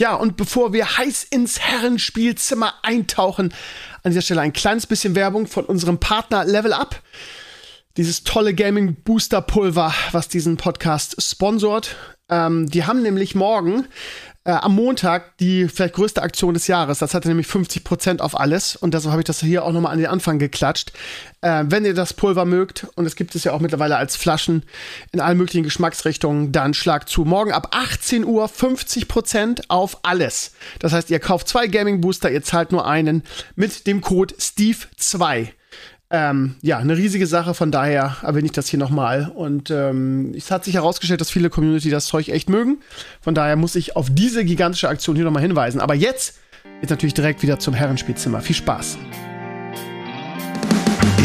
Ja, und bevor wir heiß ins Herrenspielzimmer eintauchen, an dieser Stelle ein kleines bisschen Werbung von unserem Partner Level Up. Dieses tolle Gaming Booster Pulver, was diesen Podcast sponsort. Ähm, die haben nämlich morgen äh, am Montag die vielleicht größte Aktion des Jahres. Das hatte nämlich 50% auf alles und deshalb habe ich das hier auch nochmal an den Anfang geklatscht. Äh, wenn ihr das Pulver mögt, und es gibt es ja auch mittlerweile als Flaschen in allen möglichen Geschmacksrichtungen, dann schlag zu. Morgen ab 18 Uhr 50% auf alles. Das heißt, ihr kauft zwei Gaming Booster, ihr zahlt nur einen mit dem Code Steve2. Ähm, ja, eine riesige Sache, von daher erwähne ich das hier nochmal. Und ähm, es hat sich herausgestellt, dass viele Community das Zeug echt mögen. Von daher muss ich auf diese gigantische Aktion hier nochmal hinweisen. Aber jetzt geht natürlich direkt wieder zum Herrenspielzimmer. Viel Spaß!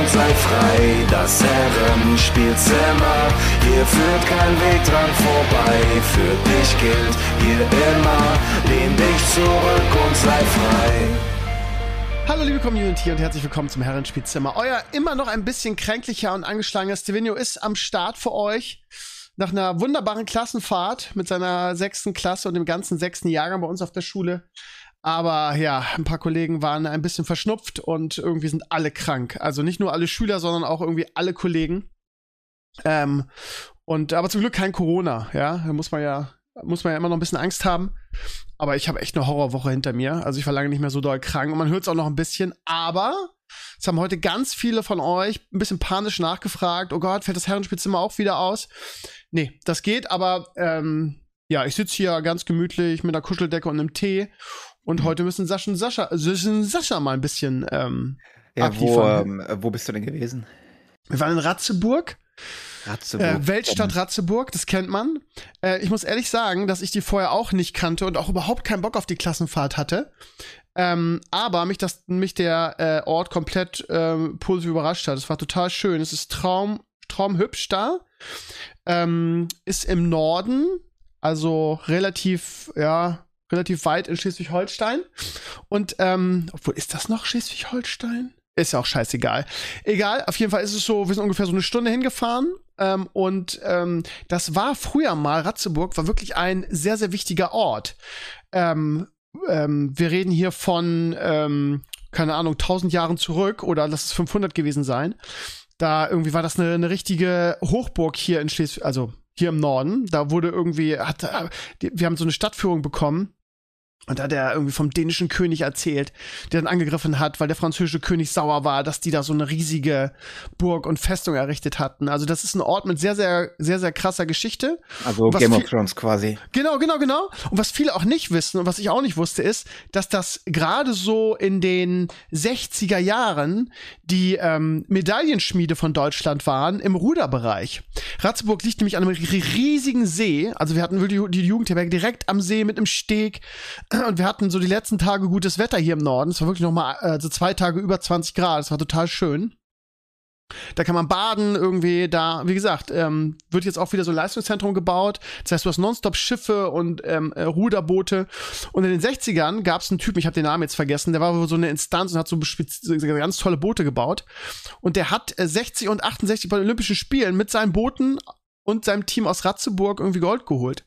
und sei frei. Das Herrenspielzimmer, hier führt kein Weg dran vorbei. Für dich gilt hier immer, lehn dich zurück und sei frei. Hallo liebe Community und herzlich willkommen zum Herrenspielzimmer. Euer immer noch ein bisschen kränklicher und angeschlagener Stevenio ist am Start für euch. Nach einer wunderbaren Klassenfahrt mit seiner sechsten Klasse und dem ganzen sechsten Jahrgang bei uns auf der Schule aber ja, ein paar Kollegen waren ein bisschen verschnupft und irgendwie sind alle krank. Also nicht nur alle Schüler, sondern auch irgendwie alle Kollegen. Ähm, und aber zum Glück kein Corona, ja. Da muss man ja, muss man ja immer noch ein bisschen Angst haben. Aber ich habe echt eine Horrorwoche hinter mir. Also ich war lange nicht mehr so doll krank und man hört es auch noch ein bisschen. Aber es haben heute ganz viele von euch ein bisschen panisch nachgefragt. Oh Gott, fällt das Herrenspielzimmer auch wieder aus? Nee, das geht, aber ähm, ja, ich sitze hier ganz gemütlich mit einer Kuscheldecke und einem Tee und heute müssen Sascha, Sascha, Sascha mal ein bisschen ähm, ja, wo, ähm, wo bist du denn gewesen? Wir waren in Ratzeburg. Ratzeburg. Äh, Weltstadt Ratzeburg, das kennt man. Äh, ich muss ehrlich sagen, dass ich die vorher auch nicht kannte und auch überhaupt keinen Bock auf die Klassenfahrt hatte. Ähm, aber mich, das, mich der äh, Ort komplett ähm, positiv überrascht hat. Es war total schön. Es ist traum, traumhübsch da. Ähm, ist im Norden, also relativ, ja, relativ weit in Schleswig-Holstein. Und, ähm, obwohl, ist das noch Schleswig-Holstein? Ist ja auch scheißegal. Egal, auf jeden Fall ist es so, wir sind ungefähr so eine Stunde hingefahren. Ähm, und ähm, das war früher mal, Ratzeburg war wirklich ein sehr, sehr wichtiger Ort. Ähm, ähm, wir reden hier von, ähm, keine Ahnung, 1000 Jahren zurück oder lass es 500 gewesen sein. Da irgendwie war das eine, eine richtige Hochburg hier in Schleswig, also hier im Norden. Da wurde irgendwie, hat, wir haben so eine Stadtführung bekommen und da hat er irgendwie vom dänischen König erzählt, der dann angegriffen hat, weil der französische König sauer war, dass die da so eine riesige Burg und Festung errichtet hatten. Also das ist ein Ort mit sehr, sehr, sehr, sehr krasser Geschichte. Also Game of Thrones quasi. Genau, genau, genau. Und was viele auch nicht wissen und was ich auch nicht wusste, ist, dass das gerade so in den 60er Jahren die ähm, Medaillenschmiede von Deutschland waren im Ruderbereich. Ratzeburg liegt nämlich an einem riesigen See. Also wir hatten die Jugendherberge direkt am See mit einem Steg und wir hatten so die letzten Tage gutes Wetter hier im Norden. Es war wirklich noch mal äh, so zwei Tage über 20 Grad. Es war total schön. Da kann man baden irgendwie, da, wie gesagt, ähm, wird jetzt auch wieder so ein Leistungszentrum gebaut. Das heißt, du hast nonstop Schiffe und ähm, äh, Ruderboote. Und in den 60ern gab es einen Typen, ich habe den Namen jetzt vergessen, der war so eine Instanz und hat so ganz tolle Boote gebaut. Und der hat äh, 60 und 68 bei den Olympischen Spielen mit seinen Booten und seinem Team aus Ratzeburg irgendwie Gold geholt.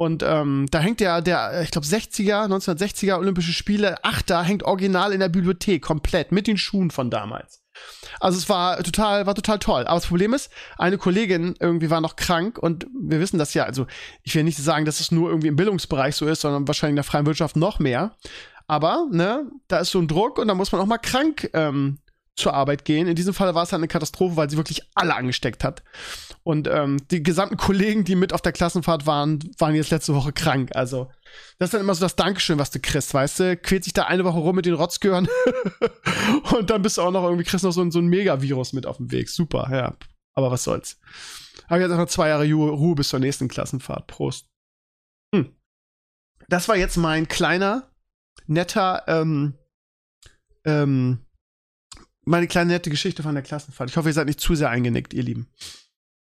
Und ähm, da hängt der, der, ich glaube, 60er, 1960er Olympische Spiele, Achter, hängt original in der Bibliothek, komplett, mit den Schuhen von damals. Also es war total, war total toll. Aber das Problem ist, eine Kollegin irgendwie war noch krank und wir wissen das ja, also ich will nicht sagen, dass es nur irgendwie im Bildungsbereich so ist, sondern wahrscheinlich in der freien Wirtschaft noch mehr. Aber, ne, da ist so ein Druck und da muss man auch mal krank ähm, zur Arbeit gehen. In diesem Fall war es halt eine Katastrophe, weil sie wirklich alle angesteckt hat. Und ähm, die gesamten Kollegen, die mit auf der Klassenfahrt waren, waren jetzt letzte Woche krank. Also, das ist dann immer so das Dankeschön, was du kriegst, weißt du? Quält sich da eine Woche rum mit den Rotzgören und dann bist du auch noch irgendwie, kriegst noch so, so ein Megavirus mit auf dem Weg. Super, ja. Aber was soll's. Habe jetzt noch zwei Jahre Ruhe bis zur nächsten Klassenfahrt. Prost. Hm. das war jetzt mein kleiner, netter, ähm, ähm, meine kleine nette Geschichte von der Klassenfahrt. Ich hoffe, ihr seid nicht zu sehr eingenickt, ihr Lieben.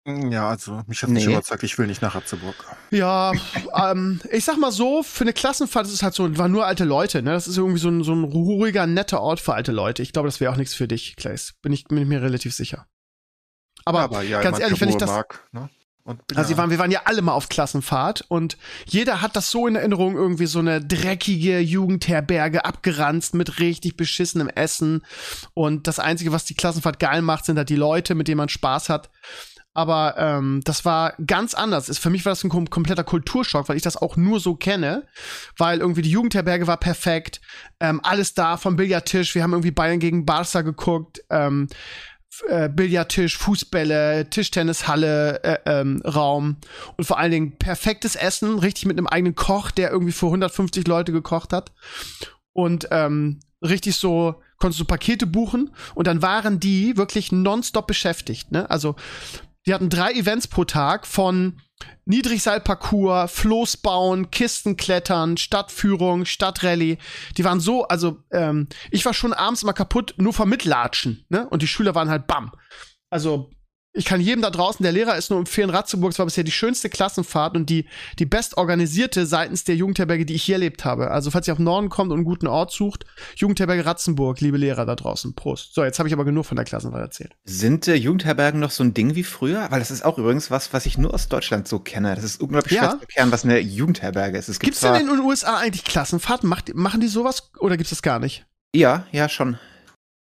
Ja, also mich hat nicht Nee. überzeugt, ich will nicht nach Ratzeburg. Ja, ähm, ich sag mal so, für eine Klassenfahrt ist es halt so, waren nur alte Leute, ne? Das ist irgendwie so ein, so ein ruhiger, netter Ort für alte Leute. Ich glaube, das wäre auch nichts für dich, Claes. Bin ich, bin ich mir relativ sicher. Aber, ja, ganz ehrlich, wenn ich das. mag, ne? Also wir waren, wir waren ja alle mal auf Klassenfahrt und jeder hat das so in Erinnerung, irgendwie so eine dreckige Jugendherberge abgeranzt mit richtig beschissenem Essen. Und das Einzige, was die Klassenfahrt geil macht, sind halt die Leute, mit denen man Spaß hat. Aber ähm, das war ganz anders. Ist, für mich war das ein kom kompletter Kulturschock, weil ich das auch nur so kenne. Weil irgendwie die Jugendherberge war perfekt. Ähm, alles da vom Billardtisch. Wir haben irgendwie Bayern gegen Barca geguckt. Ähm, äh, Billardtisch, Fußbälle, Tischtennishalle, äh, ähm, Raum und vor allen Dingen perfektes Essen, richtig mit einem eigenen Koch, der irgendwie für 150 Leute gekocht hat und ähm, richtig so konntest du Pakete buchen und dann waren die wirklich nonstop beschäftigt, ne? Also die hatten drei Events pro Tag von Niedrigseilparcours, Floß bauen, Kisten klettern, Stadtführung, Stadtrallye. Die waren so, also ähm, ich war schon abends immer kaputt, nur vom Mitlatschen, ne? Und die Schüler waren halt bam. Also ich kann jedem da draußen, der Lehrer ist, nur empfehlen, Ratzeburg, es war bisher die schönste Klassenfahrt und die, die bestorganisierte seitens der Jugendherberge, die ich hier erlebt habe. Also, falls ihr auf den Norden kommt und einen guten Ort sucht, Jugendherberge Ratzenburg, liebe Lehrer da draußen. Prost. So, jetzt habe ich aber genug von der Klassenfahrt erzählt. Sind äh, Jugendherbergen noch so ein Ding wie früher? Weil das ist auch übrigens was, was ich nur aus Deutschland so kenne. Das ist unglaublich Ja. schwer zu erklären, was eine Jugendherberge ist. Es gibt Gibt's denn in den USA eigentlich Klassenfahrten? Macht, machen die sowas oder gibt's das gar nicht? Ja, ja, schon.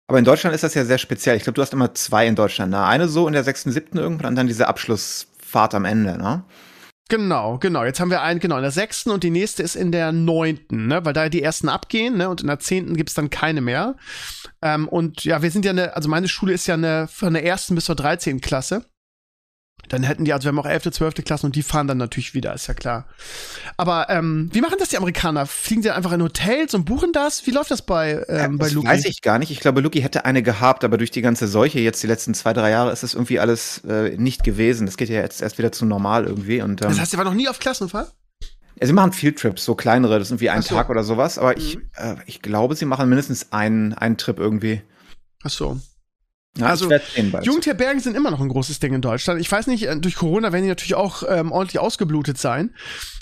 Aber in Deutschland ist das ja sehr speziell. Ich glaube, du hast immer zwei in Deutschland. Ne? Eine so in der sechsten, siebten irgendwann und dann diese Abschlussfahrt am Ende, ne? Genau, genau. Jetzt haben wir einen, genau, in der sechsten und die nächste ist in der neunten, ne? Weil da die ersten abgehen, ne? Und in der zehnten gibt's dann keine mehr. Ähm, und ja, wir sind ja eine, also meine Schule ist ja eine von der ersten bis zur dreizehnten Klasse. Dann hätten die, also wir haben auch elfte, zwölfte Klasse und die fahren dann natürlich wieder, ist ja klar. Aber ähm, wie machen das die Amerikaner? Fliegen die einfach in Hotels und buchen das? Wie läuft das bei, ähm, bei das Luki? weiß ich gar nicht. Ich glaube, Luki hätte eine gehabt, aber durch die ganze Seuche jetzt die letzten zwei, drei Jahre ist das irgendwie alles äh, nicht gewesen. Das geht ja jetzt erst wieder zu normal irgendwie. Und, ähm, Das heißt, ihr war noch nie auf Klassenfahrt? ja, sie machen Fieldtrips, so kleinere, das ist irgendwie ein so. Tag oder sowas. Aber ich, äh, ich glaube, sie machen mindestens einen, einen Trip irgendwie. Ach so. Ja, Also. Jugendherbergen sind immer noch ein großes Ding in Deutschland. Ich weiß nicht, äh, durch Corona werden die natürlich auch ähm, ordentlich ausgeblutet sein.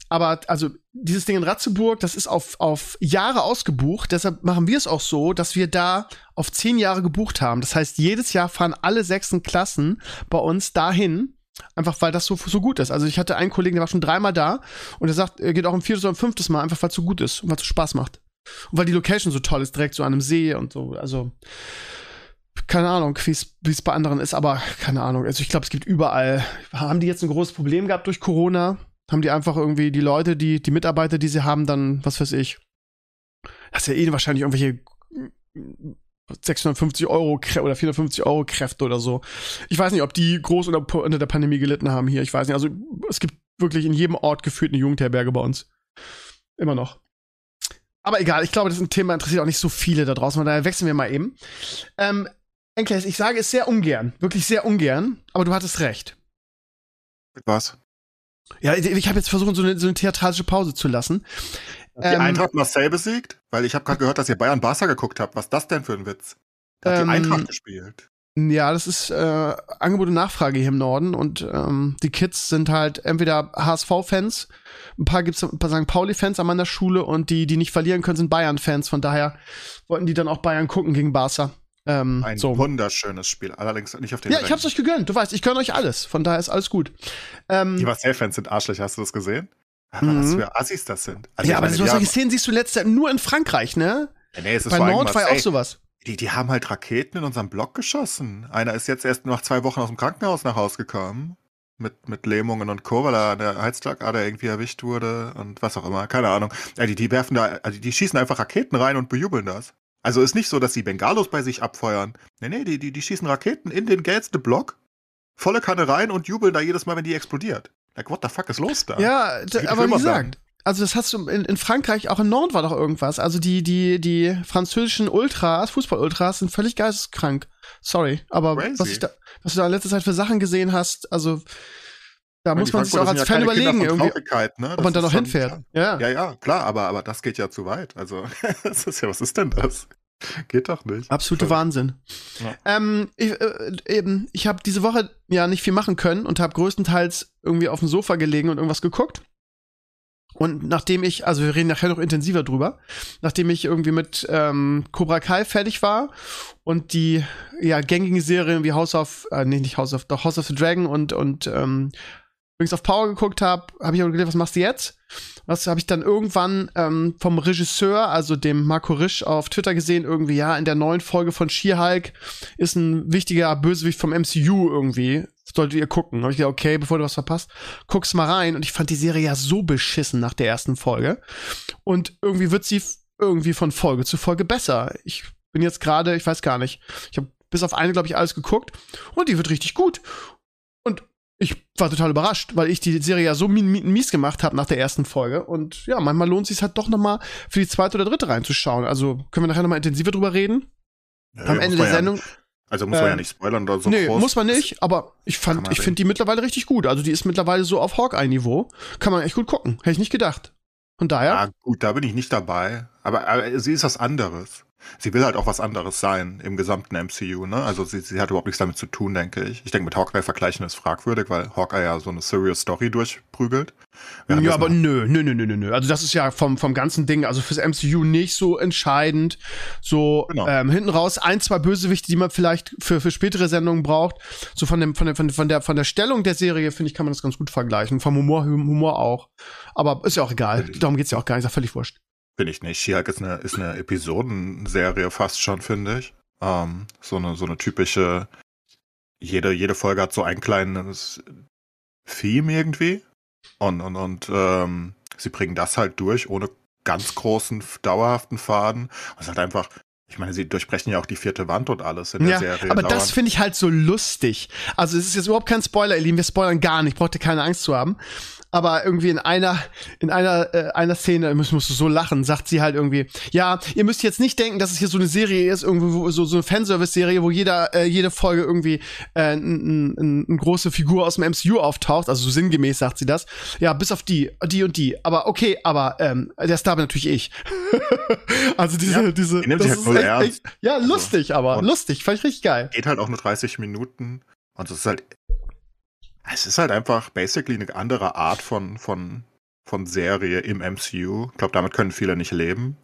Aber also dieses Ding in Ratzeburg, das ist auf, auf Jahre ausgebucht. Deshalb machen wir es auch so, dass wir da auf zehn Jahre gebucht haben. Das heißt, jedes Jahr fahren alle sechsten Klassen bei uns dahin. Einfach weil das so, so gut ist. Also ich hatte einen Kollegen, der war schon dreimal da und der sagt, er geht auch ein viertes oder ein fünftes Mal, einfach weil es so gut ist und weil es so Spaß macht. Und weil die Location so toll ist, direkt so an einem See und so. Also keine Ahnung, wie es bei anderen ist, aber keine Ahnung. Also ich glaube, es gibt überall. Haben die jetzt ein großes Problem gehabt durch Corona? Haben die einfach irgendwie die Leute, die, die Mitarbeiter, die sie haben, dann, was weiß ich. Das ist ja eh wahrscheinlich irgendwelche 650 Euro oder 450 Euro Kräfte oder so. Ich weiß nicht, ob die groß unter, unter der Pandemie gelitten haben hier. Ich weiß nicht. Also es gibt wirklich in jedem Ort gefühlt eine Jugendherberge bei uns. Immer noch. Aber egal, ich glaube, das ist ein Thema, interessiert auch nicht so viele da draußen, von daher wechseln wir mal eben. Ähm, Enkles, ich sage es sehr ungern, wirklich sehr ungern, aber du hattest recht. Was? Ja, ich, ich habe jetzt versucht, so eine, so eine theatralische Pause zu lassen. Hat die Ähm, Eintracht Marseille besiegt? Weil ich habe gerade gehört, dass ihr Bayern Barca geguckt habt. Was ist das denn für ein Witz? Da hat Ähm, die Eintracht gespielt. Ja, das ist äh, Angebot und Nachfrage hier im Norden und ähm, die Kids sind halt entweder HSV-Fans, ein paar gibt's ein paar St. Pauli-Fans an meiner Schule und die, die nicht verlieren können, sind Bayern-Fans. Von daher wollten die dann auch Bayern gucken gegen Barca. Ähm, Ein so. wunderschönes Spiel. Allerdings nicht auf den Ja, ich hab's euch gegönnt. Du weißt, ich gönne euch alles. Von daher ist alles gut. Ähm, Die Marseille-Fans sind Arschlöcher, hast du das gesehen? Aber was Mhm. für Assis das sind. Also ja, aber meine, so die solche Szenen siehst du letztes Jahr nur in Frankreich, ne? Ja, nee, es ist Bei Nord war ja auch sowas. Die, die haben halt Raketen in unserem Block geschossen. Einer ist jetzt erst nach zwei Wochen aus dem Krankenhaus nach Hause gekommen. Mit, mit Lähmungen und Co., weil er an der Halsschlagader irgendwie erwischt wurde und was auch immer. Keine Ahnung. Ja, die, die werfen da, also die schießen einfach Raketen rein und bejubeln das. Also ist nicht so, dass sie Bengalos bei sich abfeuern. Nee, nee, die, die, die schießen Raketen in den gelbsten Block, volle Kanne rein und jubeln da jedes Mal, wenn die explodiert. Like, what the fuck ist los da? Ja, aber wie gesagt, also das hast du in, in Frankreich, auch in Nord war doch irgendwas. Also die, die, die französischen Ultras, Fußball-Ultras sind völlig geisteskrank. Sorry, aber Crazy. was, ich da, was du da in letzter Zeit für Sachen gesehen hast, also Da muss man sich auch als ja Fan überlegen, irgendwie, ne? ob man da noch hinfährt. Ja. Ja, ja, klar, aber, aber das geht ja zu weit. Also, das ist ja, was ist denn das? Geht doch nicht. Absolute Verrückt. Wahnsinn. Ja. Ähm, ich, äh, eben, ich habe diese Woche ja nicht viel machen können und habe größtenteils irgendwie auf dem Sofa gelegen und irgendwas geguckt. Und nachdem ich, also wir reden nachher noch intensiver drüber, nachdem ich irgendwie mit ähm, Cobra Kai fertig war und die ja gängigen Serien wie House of, äh, nee, nicht House of, doch House of the Dragon und, und ähm, Rings of Power geguckt habe, habe ich auch gedacht, was machst du jetzt? Was habe ich dann irgendwann ähm, vom Regisseur, also dem Marco Risch, auf Twitter gesehen, irgendwie, ja, in der neuen Folge von She-Hulk ist ein wichtiger Bösewicht vom MCU irgendwie. Solltet ihr gucken. Habe ich gedacht, okay, bevor du was verpasst, guck's mal rein. Und ich fand die Serie ja so beschissen nach der ersten Folge. Und irgendwie wird sie irgendwie von Folge zu Folge besser. Ich bin jetzt gerade, ich weiß gar nicht, ich habe bis auf eine, glaube ich, alles geguckt. Und die wird richtig gut. Und ich war total überrascht, weil ich die Serie ja so mi mi mies gemacht habe nach der ersten Folge. Und ja, manchmal lohnt es sich halt doch noch mal für die zweite oder dritte reinzuschauen. Also können wir nachher noch mal intensiver drüber reden. Ja, Am Ende der ja, Sendung. Also muss man ja Ähm, nicht spoilern oder so. nee, groß. muss man nicht, aber ich fand, ich finde die mittlerweile richtig gut. Also die ist mittlerweile so auf Hawkeye-Niveau. Kann man echt gut gucken. Hätte ich nicht gedacht. Von daher, Ja, gut, da bin ich nicht dabei. Aber, aber sie ist was anderes. Sie will halt auch was anderes sein im gesamten MCU, ne? Also sie, sie hat überhaupt nichts damit zu tun, denke ich. Ich denke, mit Hawkeye vergleichen ist fragwürdig, weil Hawkeye ja so eine Serious Story durchprügelt. Während ja, aber nö, nö, nö, nö, nö. Also das ist ja vom, vom ganzen Ding, also fürs MCU nicht so entscheidend. So Genau. ähm, hinten raus ein, zwei Bösewichte, die man vielleicht für, für spätere Sendungen braucht. So von dem, von dem, von, von der, von der Stellung der Serie, finde ich, kann man das ganz gut vergleichen. Vom Humor, Humor auch. Aber ist ja auch egal. Darum geht's ja auch gar nicht, ist ja völlig wurscht. Finde ich nicht. She-Hulk ist eine, ist eine Episodenserie fast schon, finde ich. Ähm, so eine, so eine typische, jede, jede Folge hat so ein kleines Theme irgendwie. Und, und, und ähm, sie bringen das halt durch, ohne ganz großen, dauerhaften Faden. Und es ist halt einfach, ich meine, sie durchbrechen ja auch die vierte Wand und alles in der Ja, Serie. aber das dauernd. finde ich halt so lustig. Also es ist jetzt überhaupt kein Spoiler, ihr Lieben, wir spoilern gar nicht, braucht ihr keine Angst zu haben. Aber irgendwie in einer, in einer, äh, einer Szene, musst, musst du so lachen, sagt sie halt irgendwie, ja, ihr müsst jetzt nicht denken, dass es hier so eine Serie ist, irgendwie wo, so, so eine Fanservice-Serie, wo jeder, äh, jede Folge irgendwie äh, ein, ein, eine große Figur aus dem MCU auftaucht, also so sinngemäß sagt sie das. Ja, bis auf die, die und die. Aber okay, aber ähm, der Star bin natürlich ich. also diese, Ja, diese, die sich halt ist echt- echt- ja, Also, lustig, aber und- lustig, fand ich richtig geil. geht halt auch nur 30 Minuten. Und es ist halt, es ist halt einfach basically eine andere Art von, von, von Serie im MCU. Ich glaube, damit können viele nicht leben,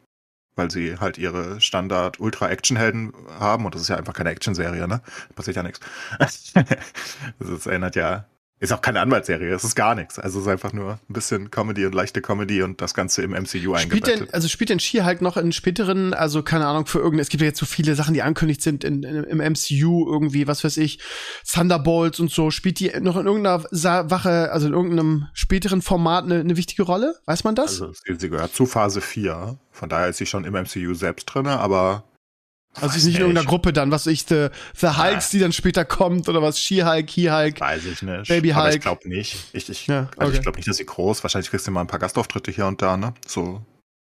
weil sie halt ihre Standard-Ultra-Action-Helden haben. Und das ist ja einfach keine Action-Serie, ne? Da passiert ja nichts. Das erinnert ja, ist auch keine Anwaltsserie, es ist gar nichts. Also es ist einfach nur ein bisschen Comedy und leichte Comedy und das Ganze im MCU Spielt eingebettet. denn, also spielt denn She-Hulk noch in späteren, also keine Ahnung, für irgendeine, es gibt ja jetzt so viele Sachen, die angekündigt sind in, in, im MCU, irgendwie, was weiß ich, Thunderbolts und so, spielt die noch in irgendeiner Sa Wache, also in irgendeinem späteren Format eine, eine wichtige Rolle? Weiß man das? Also sie, gehört zu Phase 4. Von daher ist sie schon im MCU selbst drin, aber Also, nicht in irgendeiner. Gruppe dann, was ich, The, The Hulks, die dann später kommt, oder was, She-Hulk, He-Hulk. Weiß ich nicht. Baby Aber Hulk. ich glaube nicht. Ich, ich, Ja, also okay. ich glaube nicht, dass sie groß. Wahrscheinlich kriegst du mal ein paar Gastauftritte hier und da, ne? So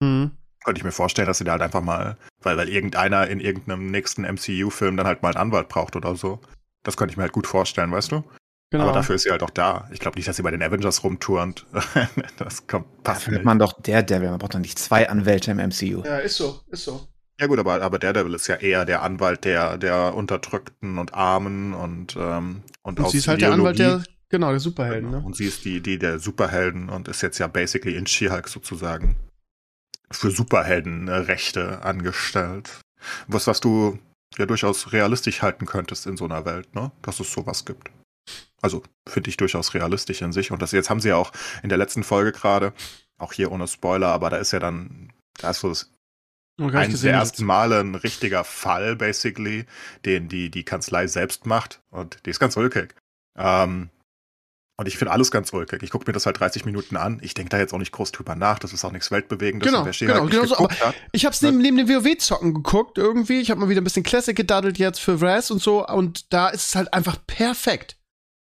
Hm. könnte ich mir vorstellen, dass sie da halt einfach mal, weil, weil irgendeiner in irgendeinem nächsten MCU-Film dann halt mal einen Anwalt braucht oder so. Das könnte ich mir halt gut vorstellen, weißt du? Genau. Aber dafür ist sie halt auch da. Ich glaube nicht, dass sie bei den Avengers rumturnt. das kommt, passt Dafür nicht. man doch Daredevil. Man braucht doch nicht zwei Anwälte im MCU. ja, ist so, ist so. Ja gut, aber, aber Daredevil ist ja eher der Anwalt der, der Unterdrückten und Armen und, ähm, und, Und sie ist halt der Anwalt Ideologie. der, genau, der Superhelden, Genau. ne? Und sie ist die, die der Superhelden und ist jetzt ja basically in She-Hulk sozusagen für Superheldenrechte angestellt. Was, was du ja durchaus realistisch halten könntest in so einer Welt, ne? Dass es sowas gibt. Also finde ich durchaus realistisch in sich. Und das jetzt haben sie ja auch in der letzten Folge gerade, auch hier ohne Spoiler, aber da ist ja dann, da ist so das Oh, gar nicht ein gesehen der ersten Male ein richtiger Fall, basically, den die, die Kanzlei selbst macht. Und die ist ganz ulkig. Ähm, und ich finde alles ganz ulkig. Ich gucke mir das halt 30 Minuten an. Ich denke da jetzt auch nicht groß drüber nach. Das ist auch nichts Weltbewegendes. Genau, genau, halt genau so, hat, Ich hab's neben, neben dem WoW-Zocken geguckt irgendwie. Ich habe mal wieder ein bisschen Classic gedaddelt jetzt für Raz und so. Und da ist es halt einfach perfekt.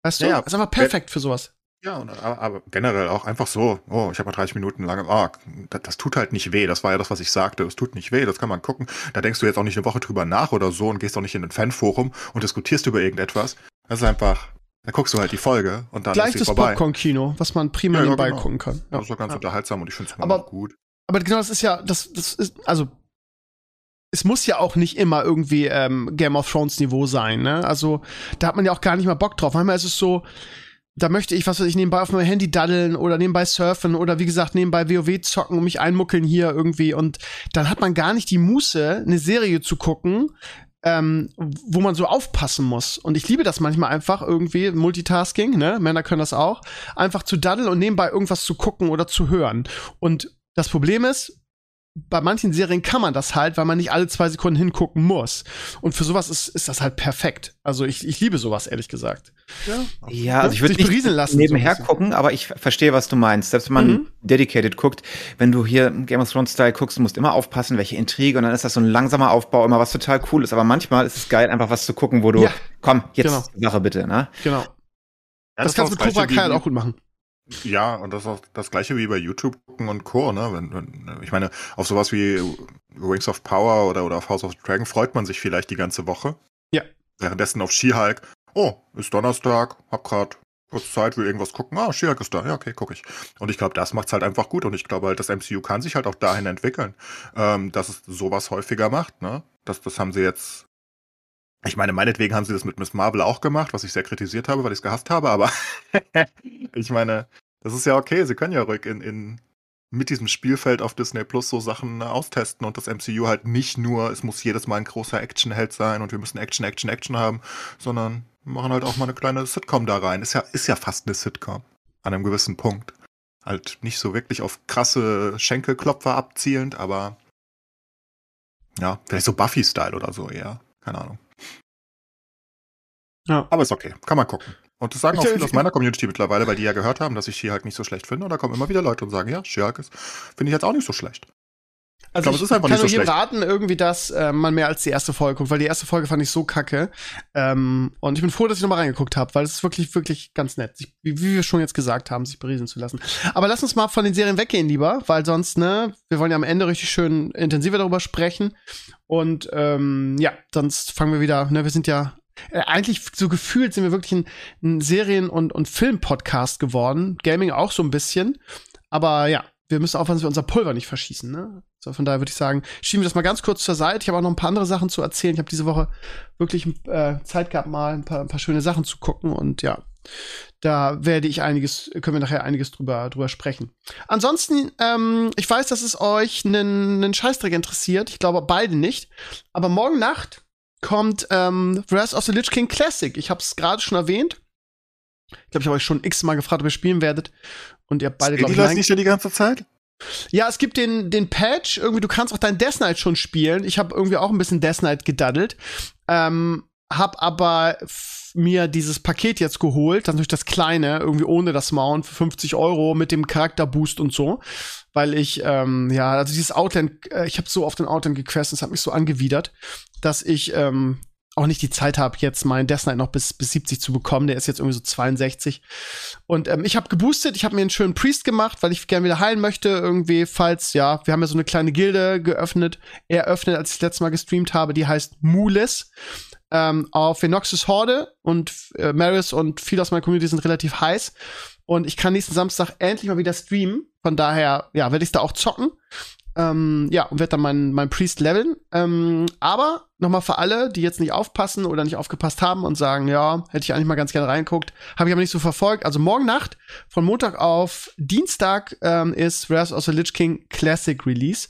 Weißt du? Ja. ist einfach perfekt für sowas. Ja, und, aber, aber generell auch einfach so, oh, ich habe mal 30 Minuten lang, ah, das, das tut halt nicht weh. Das war ja das, was ich sagte. Es tut nicht weh, das kann man gucken. Da denkst du jetzt auch nicht eine Woche drüber nach oder so und gehst auch nicht in ein Fanforum und diskutierst über irgendetwas. Das ist einfach, Da guckst du halt die Folge und dann Gleich ist sie das vorbei. Popcorn-Kino, was man prima Ja, ja, nebenbei genau. gucken kann. Ja. Das ist doch ganz Ja. unterhaltsam und ich finde es immer noch gut. Aber genau das ist ja, das, das ist, also es muss ja auch nicht immer irgendwie ähm, Game of Thrones Niveau sein, ne? Also da hat man ja auch gar nicht mal Bock drauf. Manchmal ist es so, da möchte ich, was weiß ich, nebenbei auf meinem Handy daddeln oder nebenbei surfen oder wie gesagt, nebenbei WoW zocken und mich einmuckeln hier irgendwie und dann hat man gar nicht die Muße, eine Serie zu gucken, ähm, wo man so aufpassen muss. Und ich liebe das manchmal einfach irgendwie, Multitasking, ne? Männer können das auch, einfach zu daddeln und nebenbei irgendwas zu gucken oder zu hören. Und das Problem ist, bei manchen Serien kann man das halt, weil man nicht alle zwei Sekunden hingucken muss. Und für sowas ist, ist das halt perfekt. Also ich, ich liebe sowas, ehrlich gesagt. Ja, also ich würde berieseln lassen, nebenher so gucken, aber ich verstehe, was du meinst. Selbst wenn man Mhm. dedicated guckt, wenn du hier Game of Thrones Style guckst, du musst immer aufpassen, welche Intrige und dann ist das so ein langsamer Aufbau, immer was total cool ist. Aber manchmal ist es geil, einfach was zu gucken, wo du, Ja, komm, jetzt genau. Sache bitte, ne? Genau. Ja, das ist kannst du mit das Cobra Kai halt auch gut machen. Ja, und das ist auch das gleiche wie bei YouTube gucken und Co. Ne? Wenn, wenn, ich meine, auf sowas wie Rings of Power oder, oder auf House of the Dragon freut man sich vielleicht die ganze Woche. Ja. Währenddessen auf She-Hulk, oh, ist Donnerstag, hab grad kurz Zeit, will irgendwas gucken. Ah, She-Hulk ist da. Ja, okay, guck ich. Und ich glaube, das macht's halt einfach gut. Und ich glaube halt, das MCU kann sich halt auch dahin entwickeln, ähm, dass es sowas häufiger macht. Ne? Das, das haben sie jetzt. Ich meine, meinetwegen haben sie das mit Miss Marvel auch gemacht, was ich sehr kritisiert habe, weil ich es gehasst habe, aber ich meine, das ist ja okay. Sie können ja ruhig in, in mit diesem Spielfeld auf Disney Plus so Sachen äh, austesten und das MCU halt nicht nur, es muss jedes Mal ein großer Actionheld sein und wir müssen Action, Action, Action haben, sondern machen halt auch mal eine kleine Sitcom da rein. Ist ja, ist ja fast eine Sitcom. An einem gewissen Punkt. Halt nicht so wirklich auf krasse Schenkelklopfer abzielend, aber ja, vielleicht so Buffy-Style oder so eher. Keine Ahnung. Ja. Aber ist okay, kann man gucken. Und das sagen auch Ich- viele aus meiner Community mittlerweile, weil die ja gehört haben, dass ich She-Hulk nicht so schlecht finde. Und da kommen immer wieder Leute und sagen, ja, She-Hulk finde ich jetzt auch nicht so schlecht. Also glaube, ich, es ist einfach kann nicht so nur jedem raten, irgendwie, dass äh, man mehr als die erste Folge guckt, weil die erste Folge fand ich so kacke. Ähm, und ich bin froh, dass ich nochmal reingeguckt habe, weil es ist wirklich, wirklich ganz nett, sich, wie, wie wir schon jetzt gesagt haben, sich berieseln zu lassen. Aber lass uns mal von den Serien weggehen lieber, weil sonst, ne, wir wollen ja am Ende richtig schön intensiver darüber sprechen. Und ähm, ja, sonst fangen wir wieder, ne, wir sind ja äh, eigentlich so gefühlt sind wir wirklich ein, ein Serien- und, und Film-Podcast geworden. Gaming auch so ein bisschen. Aber ja, wir müssen aufpassen, dass wir unser Pulver nicht verschießen. Ne? So, von daher würde ich sagen, schieben wir das mal ganz kurz zur Seite. Ich habe auch noch ein paar andere Sachen zu erzählen. Ich habe diese Woche wirklich äh, Zeit gehabt, mal ein paar, ein paar schöne Sachen zu gucken. Und ja, da werde ich einiges, können wir nachher einiges drüber, drüber sprechen. Ansonsten, ähm, ich weiß, dass es euch einen, Scheißdreck interessiert. Ich glaube beide nicht. Aber morgen Nacht kommt ähm, Wrath of the Lich King Classic. Ich habe es gerade schon erwähnt. Ich glaube, ich habe euch schon x-mal gefragt, ob ihr spielen werdet. Und ihr habt beide, glaube ich, das nein- nicht schon die ganze Zeit? ja, es gibt den, den Patch, irgendwie, du kannst auch dein Death Knight schon spielen. Ich habe irgendwie auch ein bisschen Death Knight gedaddelt. Ähm, hab aber mir dieses Paket jetzt geholt, dann durch das kleine, irgendwie ohne das Mount für 50 Euro mit dem Charakterboost und so. Weil ich, ähm, ja, also dieses Outland, äh, ich habe so auf den Outland gequestet, es hat mich so angewidert, dass ich ähm, auch nicht die Zeit habe, jetzt meinen Death Knight noch bis, bis 70 zu bekommen. Der ist jetzt irgendwie so 62. Und ähm, ich habe geboostet, ich habe mir einen schönen Priest gemacht, weil ich gerne wieder heilen möchte. Irgendwie, falls, ja, wir haben ja so eine kleine Gilde geöffnet, eröffnet, als ich das letzte Mal gestreamt habe, die heißt Mules. Ähm, auf Venoxus Horde und äh, Maris und viele aus meiner Community sind relativ heiß. Und ich kann nächsten Samstag endlich mal wieder streamen. Von daher, ja, werde ich da auch zocken. Ähm, ja, und werde dann meinen mein Priest leveln. Ähm, aber nochmal für alle, die jetzt nicht aufpassen oder nicht aufgepasst haben und sagen, ja, hätte ich eigentlich mal ganz gerne reinguckt, habe ich aber nicht so verfolgt. Also morgen Nacht, von Montag auf Dienstag, ähm, ist Wrath of the Lich King Classic Release.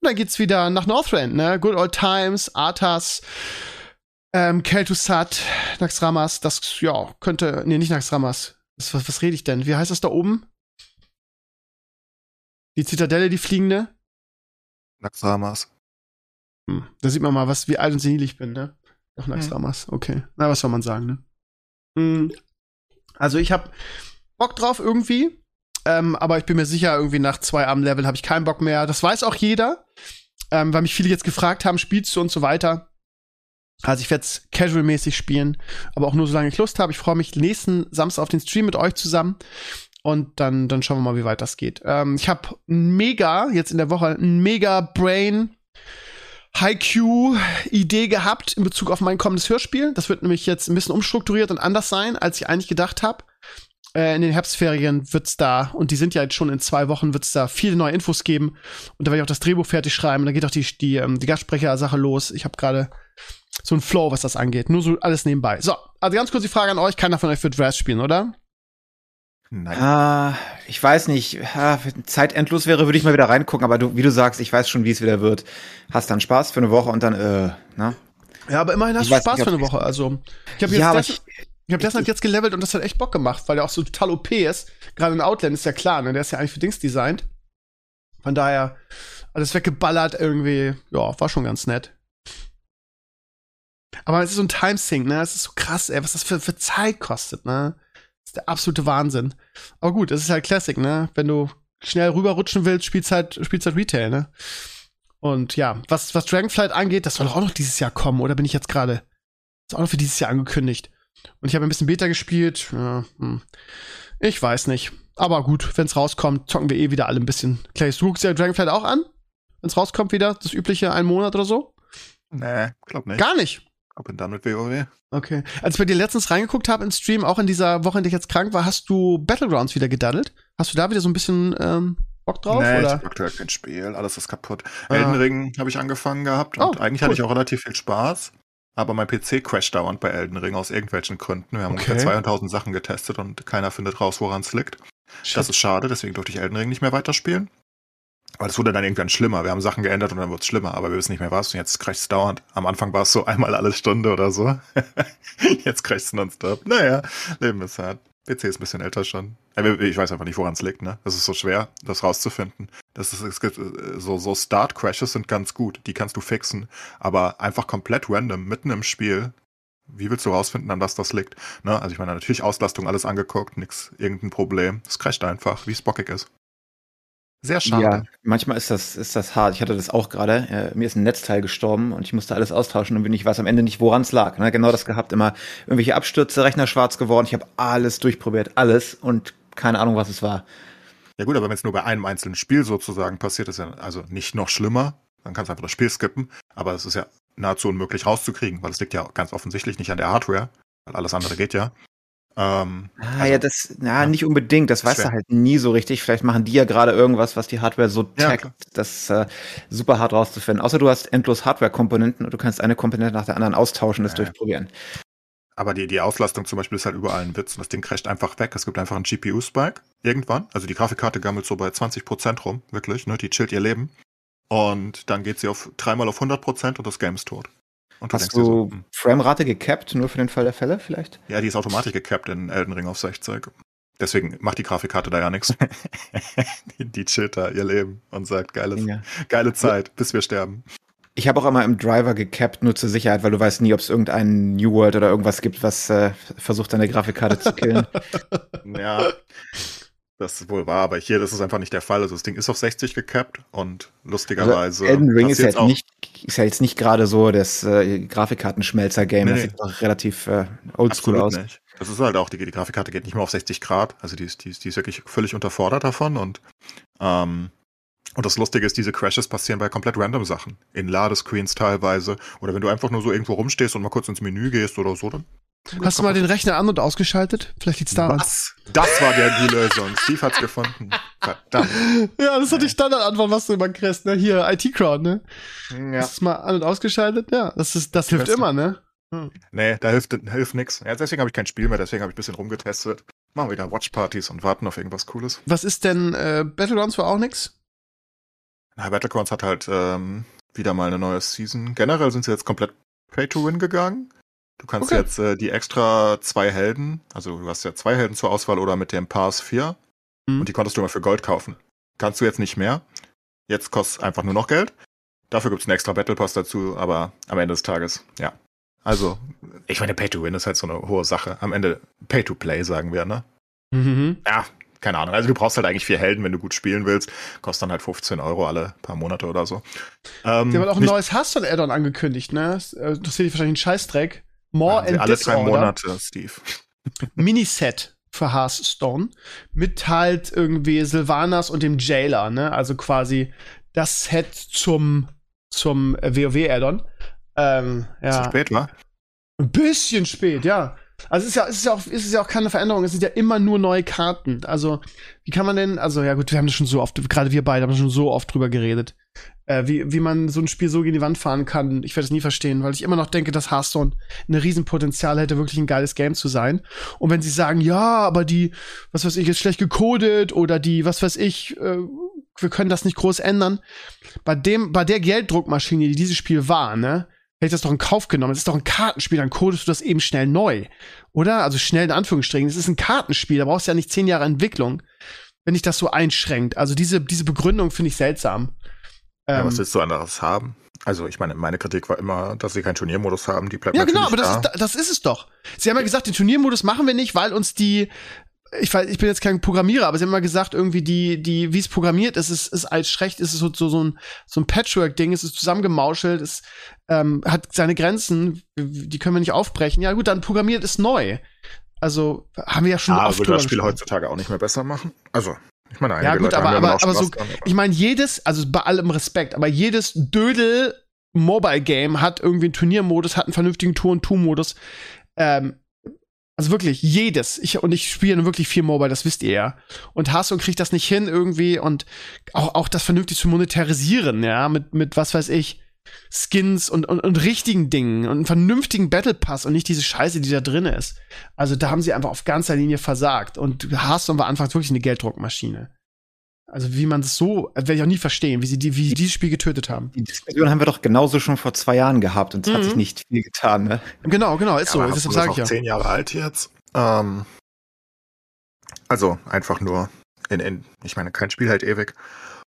Und dann geht's wieder nach Northrend, ne? Good Old Times, Arthas, ähm, Kel'Thuzad, Naxxramas, das, ja, könnte, nee, nicht Naxxramas. Was, was, was rede ich denn? Wie heißt das da oben? Die Zitadelle, die fliegende? Naxamas. Hm, da sieht man mal, was, wie alt und senil ich bin, ne? Doch Naxxramas, okay. Na, was soll man sagen, ne? Hm. Also ich hab Bock drauf irgendwie, ähm, aber ich bin mir sicher, irgendwie nach zwei Abend-Level habe ich keinen Bock mehr. Das weiß auch jeder, ähm, weil mich viele jetzt gefragt haben, spielst du und so weiter. Also ich werde es casual-mäßig spielen, aber auch nur solange ich Lust habe. Ich freue mich nächsten Samstag auf den Stream mit euch zusammen. Und dann, dann schauen wir mal, wie weit das geht. Ähm, ich habe mega, jetzt in der Woche, ein mega Brain Haiku-Idee gehabt in Bezug auf mein kommendes Hörspiel. Das wird nämlich jetzt ein bisschen umstrukturiert und anders sein, als ich eigentlich gedacht habe. Äh, in den Herbstferien wird's da, und die sind ja jetzt schon in zwei Wochen, wird's da viele neue Infos geben. Und da werde ich auch das Drehbuch fertig schreiben. Da geht auch die, die, ähm, die Gastsprecher-Sache los. Ich habe gerade so ein Flow, was das angeht. Nur so alles nebenbei. So, also ganz kurz die Frage an euch. Keiner von euch wird Dress spielen, oder? Nein. Ah, ich weiß nicht. Ah, wenn Zeit endlos wäre, würde ich mal wieder reingucken. Aber du, wie du sagst, ich weiß schon, wie es wieder wird. Hast dann Spaß für eine Woche und dann, äh, na? Ja, aber immerhin hast Ich du Spaß nicht, für eine Woche. Also, ich habe jetzt Ja, ich, ich habe deshalb jetzt gelevelt und das hat echt Bock gemacht, weil der auch so total OP ist. Gerade in Outland ist ja klar, ne? Der ist ja eigentlich für Dings designt. Von daher, alles weggeballert irgendwie. Ja, war schon ganz nett. Aber es ist so ein Timesync, ne? Es ist so krass, ey, was das für, für Zeit kostet, ne? Das ist der absolute Wahnsinn. Aber gut, es ist halt Classic, ne? Wenn du schnell rüberrutschen willst, spielst halt, spielst halt Retail, ne? Und ja, was, was Dragonflight angeht, das soll doch auch noch dieses Jahr kommen, oder bin ich jetzt gerade? Ist auch noch für dieses Jahr angekündigt. Und ich habe ein bisschen Beta gespielt. Ja, hm. Ich weiß nicht. Aber gut, wenn es rauskommt, zocken wir eh wieder alle ein bisschen. Clays, du guckst ja Dragonflight auch an? Wenn es rauskommt wieder, das übliche ein Monat oder so? Nee, glaub nicht. Gar nicht. Ab und dann mit WoW. Okay. Als ich bei dir letztens reingeguckt habe im Stream, auch in dieser Woche, in der ich jetzt krank war, hast du Battlegrounds wieder gedaddelt? Hast du da wieder so ein bisschen ähm, Bock drauf? nee, ich oder? hab aktuell kein Spiel, alles ist kaputt. Ah. Elden Ring habe ich angefangen gehabt und Oh, eigentlich cool. hatte ich auch relativ viel Spaß. Aber mein PC crasht dauernd bei Elden Ring aus irgendwelchen Gründen. Wir haben Okay. ungefähr 200.000 Sachen getestet und keiner findet raus, woran es liegt. Das ist schade, deswegen durfte ich Elden Ring nicht mehr weiterspielen. Aber es wurde dann irgendwann schlimmer. Wir haben Sachen geändert und dann wurde es schlimmer, aber wir wissen nicht mehr was und jetzt crasht es dauernd. Am Anfang war es so einmal alle Stunde oder so. jetzt crasht es nonstop. Naja, Leben ist hart. PC ist ein bisschen älter schon. Ich weiß einfach nicht, woran es liegt, ne? Das ist so schwer, das rauszufinden. Das ist, es gibt, äh, so, so Start-Crashes sind ganz gut, die kannst du fixen. Aber einfach komplett random, mitten im Spiel, wie willst du rausfinden, an was das liegt? Ne? Also ich meine, natürlich Auslastung, alles angeguckt, nix, irgendein Problem. Es crasht einfach, wie es bockig ist. Sehr schade. Ja, manchmal ist das, ist das hart. Ich hatte das auch gerade. Äh, mir ist ein Netzteil gestorben und ich musste alles austauschen und ich weiß am Ende nicht, woran es lag. Ne? Genau das gehabt. Immer irgendwelche Abstürze, Rechner schwarz geworden. Ich habe alles durchprobiert, alles und keine Ahnung, was es war. Ja gut, aber wenn es nur bei einem einzelnen Spiel sozusagen passiert, ist ja also nicht noch schlimmer. Dann kannst du einfach das Spiel skippen. Aber es ist ja nahezu unmöglich rauszukriegen, weil es liegt ja ganz offensichtlich nicht an der Hardware, weil alles andere geht ja. Ähm, Ah, Also, ja, das, ja, ja. nicht unbedingt. Das weißt du halt nie so richtig. Vielleicht machen die ja gerade irgendwas, was die Hardware so Ja, taggt, klar. das äh, super hart rauszufinden. Außer du hast endlos Hardware-Komponenten und du kannst eine Komponente nach der anderen austauschen, das Ja. durchprobieren. aber die, die Auslastung zum Beispiel ist halt überall ein Witz und das Ding crasht einfach weg. Es gibt einfach einen GPU-Spike irgendwann. Also die Grafikkarte gammelt so bei 20% rum, wirklich, ne? Die chillt ihr Leben. Und dann geht sie auf dreimal auf 100% und das Game ist tot. Und du Hast dir so, du hm, Framerate gecapped, nur für den Fall der Fälle vielleicht? ja, die ist automatisch gecapped in Elden Ring auf 60. Deswegen macht die Grafikkarte da ja nichts. die, die chillt da ihr Leben und sagt, geiles, Ja. geile Zeit, bis wir sterben. Ich habe auch immer im Driver gecapped, nur zur Sicherheit, weil du weißt nie, ob es irgendeinen New World oder irgendwas gibt, was äh, versucht, deine Grafikkarte zu killen. Ja, das ist wohl wahr, aber hier das ist einfach nicht der Fall. Also das Ding ist auf 60 gecapped und lustigerweise. Also Elden Ring ist jetzt nicht, ist ja jetzt nicht gerade so das äh, Grafikkartenschmelzer-Game. Nee, das sieht doch relativ äh, oldschool aus. nicht. Das ist halt auch, die, die Grafikkarte geht nicht mehr auf 60 Grad. Also die ist, die, ist, die ist wirklich völlig unterfordert davon und ähm, und das Lustige ist, diese Crashes passieren bei komplett random Sachen. In Ladescreens teilweise. Oder wenn du einfach nur so irgendwo rumstehst und mal kurz ins Menü gehst oder so, dann. Hast du mal den Rechner an- und ausgeschaltet? Vielleicht liegt's daran. Was? Das war der, die Lösung. Steve hat's gefunden. Verdammt. Ja, das ist die Standardantwort, was du immer kriegst, ne? Hier, IT-Crowd, ne? Ja. Hast du mal an- und ausgeschaltet? Ja, das ist, das hilft immer, ne? Nee, da hilft, hilft nix. Ja, deswegen habe ich kein Spiel mehr, deswegen habe ich ein bisschen rumgetestet. Machen wieder Watchpartys und warten auf irgendwas Cooles. Was ist denn, äh, Battlegrounds war auch nix? Na, Battlegrounds hat halt ähm, wieder mal eine neue Season. Generell sind sie jetzt komplett Pay-to-Win gegangen. Du kannst Okay. jetzt äh, die extra zwei Helden, also du hast ja zwei Helden zur Auswahl oder mit dem Pass 4 Mhm. und die konntest du immer für Gold kaufen. Kannst du jetzt nicht mehr. Jetzt kostet einfach nur noch Geld. Dafür gibt's einen extra Battle Pass dazu, aber am Ende des Tages, ja. Also, ich meine, Pay-to-Win ist halt so eine hohe Sache. Am Ende Pay-to-Play, sagen wir, ne? Mhm. ja, keine Ahnung. Also du brauchst halt eigentlich vier Helden, wenn du gut spielen willst. Kostet dann halt 15 Euro alle paar Monate oder so. Ähm, haben halt auch ein neues Hearthstone-Add-on angekündigt, ne? Das äh, interessiert dich wahrscheinlich einen Scheißdreck. More and alle drei Disorder. Monate, Steve. Miniset für Hearthstone mit halt irgendwie Sylvanas und dem Jailer, ne? Also quasi das Set zum zum WoW-Addon. Ähm, ja. Zu spät, war? Ein bisschen spät, ja. Also es ist ja, es ist ja auch, es ist ja auch keine Veränderung. Es sind ja immer nur neue Karten. Also wie kann man denn? Also ja gut, wir haben das schon so oft, gerade wir beide haben schon so oft drüber geredet, äh, wie wie man so ein Spiel so gegen die Wand fahren kann. Ich werde es nie verstehen, weil ich immer noch denke, dass Hearthstone ein Riesenpotenzial hätte, wirklich ein geiles Game zu sein. Und wenn sie sagen, ja, aber die, was weiß ich, ist schlecht gecodet oder die, was weiß ich, äh, wir können das nicht groß ändern. Bei dem, bei der Gelddruckmaschine, die dieses Spiel war, ne? hätte ich das doch in Kauf genommen. Das ist doch ein Kartenspiel, dann codest du das eben schnell neu. Oder? Also schnell in Anführungsstrichen. Das ist ein Kartenspiel, da brauchst du ja nicht zehn Jahre Entwicklung, wenn dich das so einschränkt. Also diese, diese Begründung finde ich seltsam. Ja, Ähm, was willst du anderes haben? Also, ich meine, meine Kritik war immer, dass sie keinen Turniermodus haben. Die bleibt ja, genau, aber das da. ist, das ist es doch. Sie haben ja gesagt, den Turniermodus machen wir nicht, weil uns die, ich weiß, ich bin jetzt kein Programmierer, aber sie haben mal gesagt, irgendwie die, die, wie es programmiert ist, ist, ist als schlecht, ist es so, so, so ein, so ein Patchwork-Ding, es ist zusammengemauschelt, es ähm, hat seine Grenzen, die können wir nicht aufbrechen. Ja, gut, dann programmiert es neu. Also haben wir ja schon Ah, oft würde drüber das Spiel heutzutage auch nicht mehr besser machen? Also, ich meine, einige Ja, gut, Leute aber, aber, aber so, dran, ich meine, jedes, also bei allem Respekt, aber jedes Dödel Mobile Game hat irgendwie einen Turniermodus, hat einen vernünftigen Tour- und Two-Modus. Ähm, also wirklich, jedes. Ich, und ich spiele wirklich viel Mobile, das wisst ihr ja. Und Hearthstone kriegt das nicht hin irgendwie und auch, auch das vernünftig zu monetarisieren, ja, mit, mit was weiß ich, Skins und, und, und richtigen Dingen und einen vernünftigen Battle Pass und nicht diese Scheiße, die da drin ist. Also da haben sie einfach auf ganzer Linie versagt. Und Hearthstone war anfangs wirklich eine Gelddruckmaschine. Also wie man das so, werde ich auch nie verstehen, wie sie die, wie dieses Spiel getötet haben. Die Diskussion haben wir doch genauso schon vor zwei Jahren gehabt und es hat Mhm. sich nicht viel getan. Ne? Genau, genau, ist so. aber Deshalb sage ist ich ja. auch zehn Jahre alt jetzt. Ähm, also einfach nur in, in, ich meine, kein Spiel hält ewig.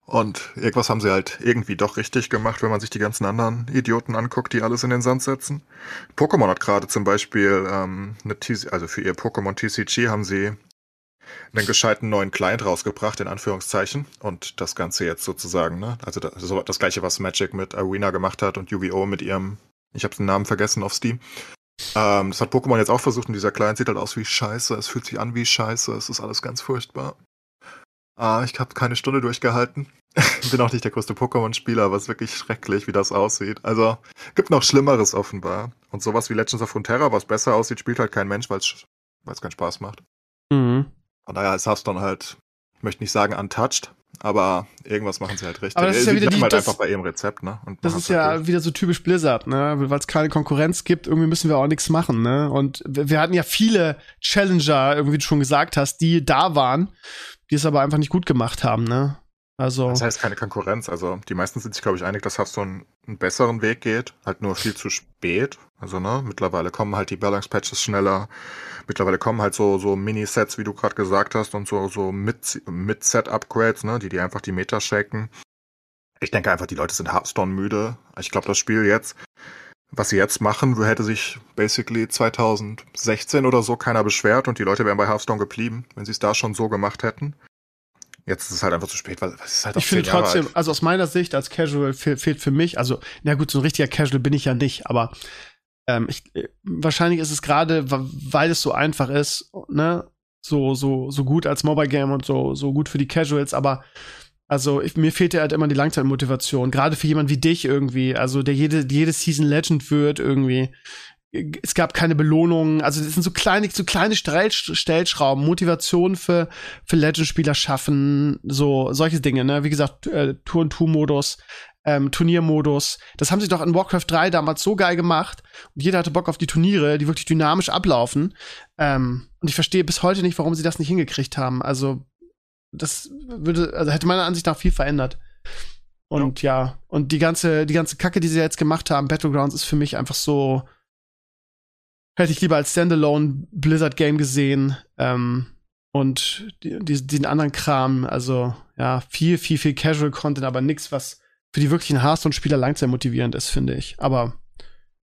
Und irgendwas haben sie halt irgendwie doch richtig gemacht, wenn man sich die ganzen anderen Idioten anguckt, die alles in den Sand setzen. Pokémon hat gerade zum Beispiel ähm, eine TC, also für ihr Pokémon TCG haben sie einen gescheiten neuen Client rausgebracht, in Anführungszeichen. Und das Ganze jetzt sozusagen, ne? Also das, so das gleiche, was Magic mit Arena gemacht hat und UVO mit ihrem, ich habe den Namen vergessen auf Steam. Ähm, das hat Pokémon jetzt auch versucht und dieser Client sieht halt aus wie Scheiße. Es fühlt sich an wie Scheiße. Es ist alles ganz furchtbar. Ah, ich habe keine Stunde durchgehalten. Bin auch nicht der größte Pokémon-Spieler, aber es ist wirklich schrecklich, wie das aussieht. Also, gibt noch Schlimmeres offenbar. Und sowas wie Legends of Runeterra, was besser aussieht, spielt halt kein Mensch, weil es keinen Spaß macht. Mhm. Von daher ist Hearthstone halt, ich möchte nicht sagen untouched, aber irgendwas machen sie halt richtig. Aber das ist Sie ja wieder die- halt das- einfach bei ihrem Rezept, ne? Und Das ist halt ja durch. wieder so typisch Blizzard, ne? Weil es keine Konkurrenz gibt, irgendwie müssen wir auch nichts machen, ne? Und wir hatten ja viele Challenger, irgendwie wie du schon gesagt hast, die da waren, die es aber einfach nicht gut gemacht haben, ne? Also. Das heißt keine Konkurrenz. Also die meisten sind sich, glaube ich, einig, dass Hearthstone einen besseren Weg geht. Halt nur viel zu spät. Also, ne, mittlerweile kommen halt die Balance-Patches schneller. Mittlerweile kommen halt so, so Mini-Sets, wie du gerade gesagt hast, und so, so Mid-Set-Upgrades, ne, die, die einfach die Meta shaken. Ich denke einfach, die Leute sind Hearthstone müde. Ich glaube, das Spiel jetzt, was sie jetzt machen, hätte sich basically 2016 oder so keiner beschwert und die Leute wären bei Hearthstone geblieben, wenn sie es da schon so gemacht hätten. Jetzt ist es halt einfach zu spät, weil es ist halt auch Ich finde trotzdem, alt. also aus meiner Sicht als Casual fe fehlt für mich, also, na gut, so ein richtiger Casual bin ich ja nicht, aber ähm, ich, äh, wahrscheinlich ist es gerade, weil es so einfach ist, ne, so, so, so gut als Mobile Game und so, so gut für die Casuals, aber also ich, mir fehlt ja halt immer die Langzeitmotivation, gerade für jemand wie dich irgendwie, also der jede, jede Season Legend wird irgendwie. Es gab keine Belohnungen, also das sind so kleine, so kleine Stellsch- Stellschrauben, Motivation für, für Legend-Spieler schaffen, so solche Dinge, ne? Wie gesagt, äh, Tour-and-Two-Modus, ähm, Turniermodus. Das haben sie doch in Warcraft 3 damals so geil gemacht. Und jeder hatte Bock auf die Turniere, die wirklich dynamisch ablaufen. Ähm, und ich verstehe bis heute nicht, warum sie das nicht hingekriegt haben. Also, das würde, also hätte meiner Ansicht nach viel verändert. Und ja, und die ganze, die ganze Kacke, die sie jetzt gemacht haben, Battlegrounds, ist für mich einfach so. Hätte ich lieber als Standalone Blizzard Game gesehen. Ähm, und die, die, den anderen Kram, also ja, viel, viel, viel Casual Content, aber nichts, was für die wirklichen Hearthstone-Spieler langsam motivierend ist, finde ich. Aber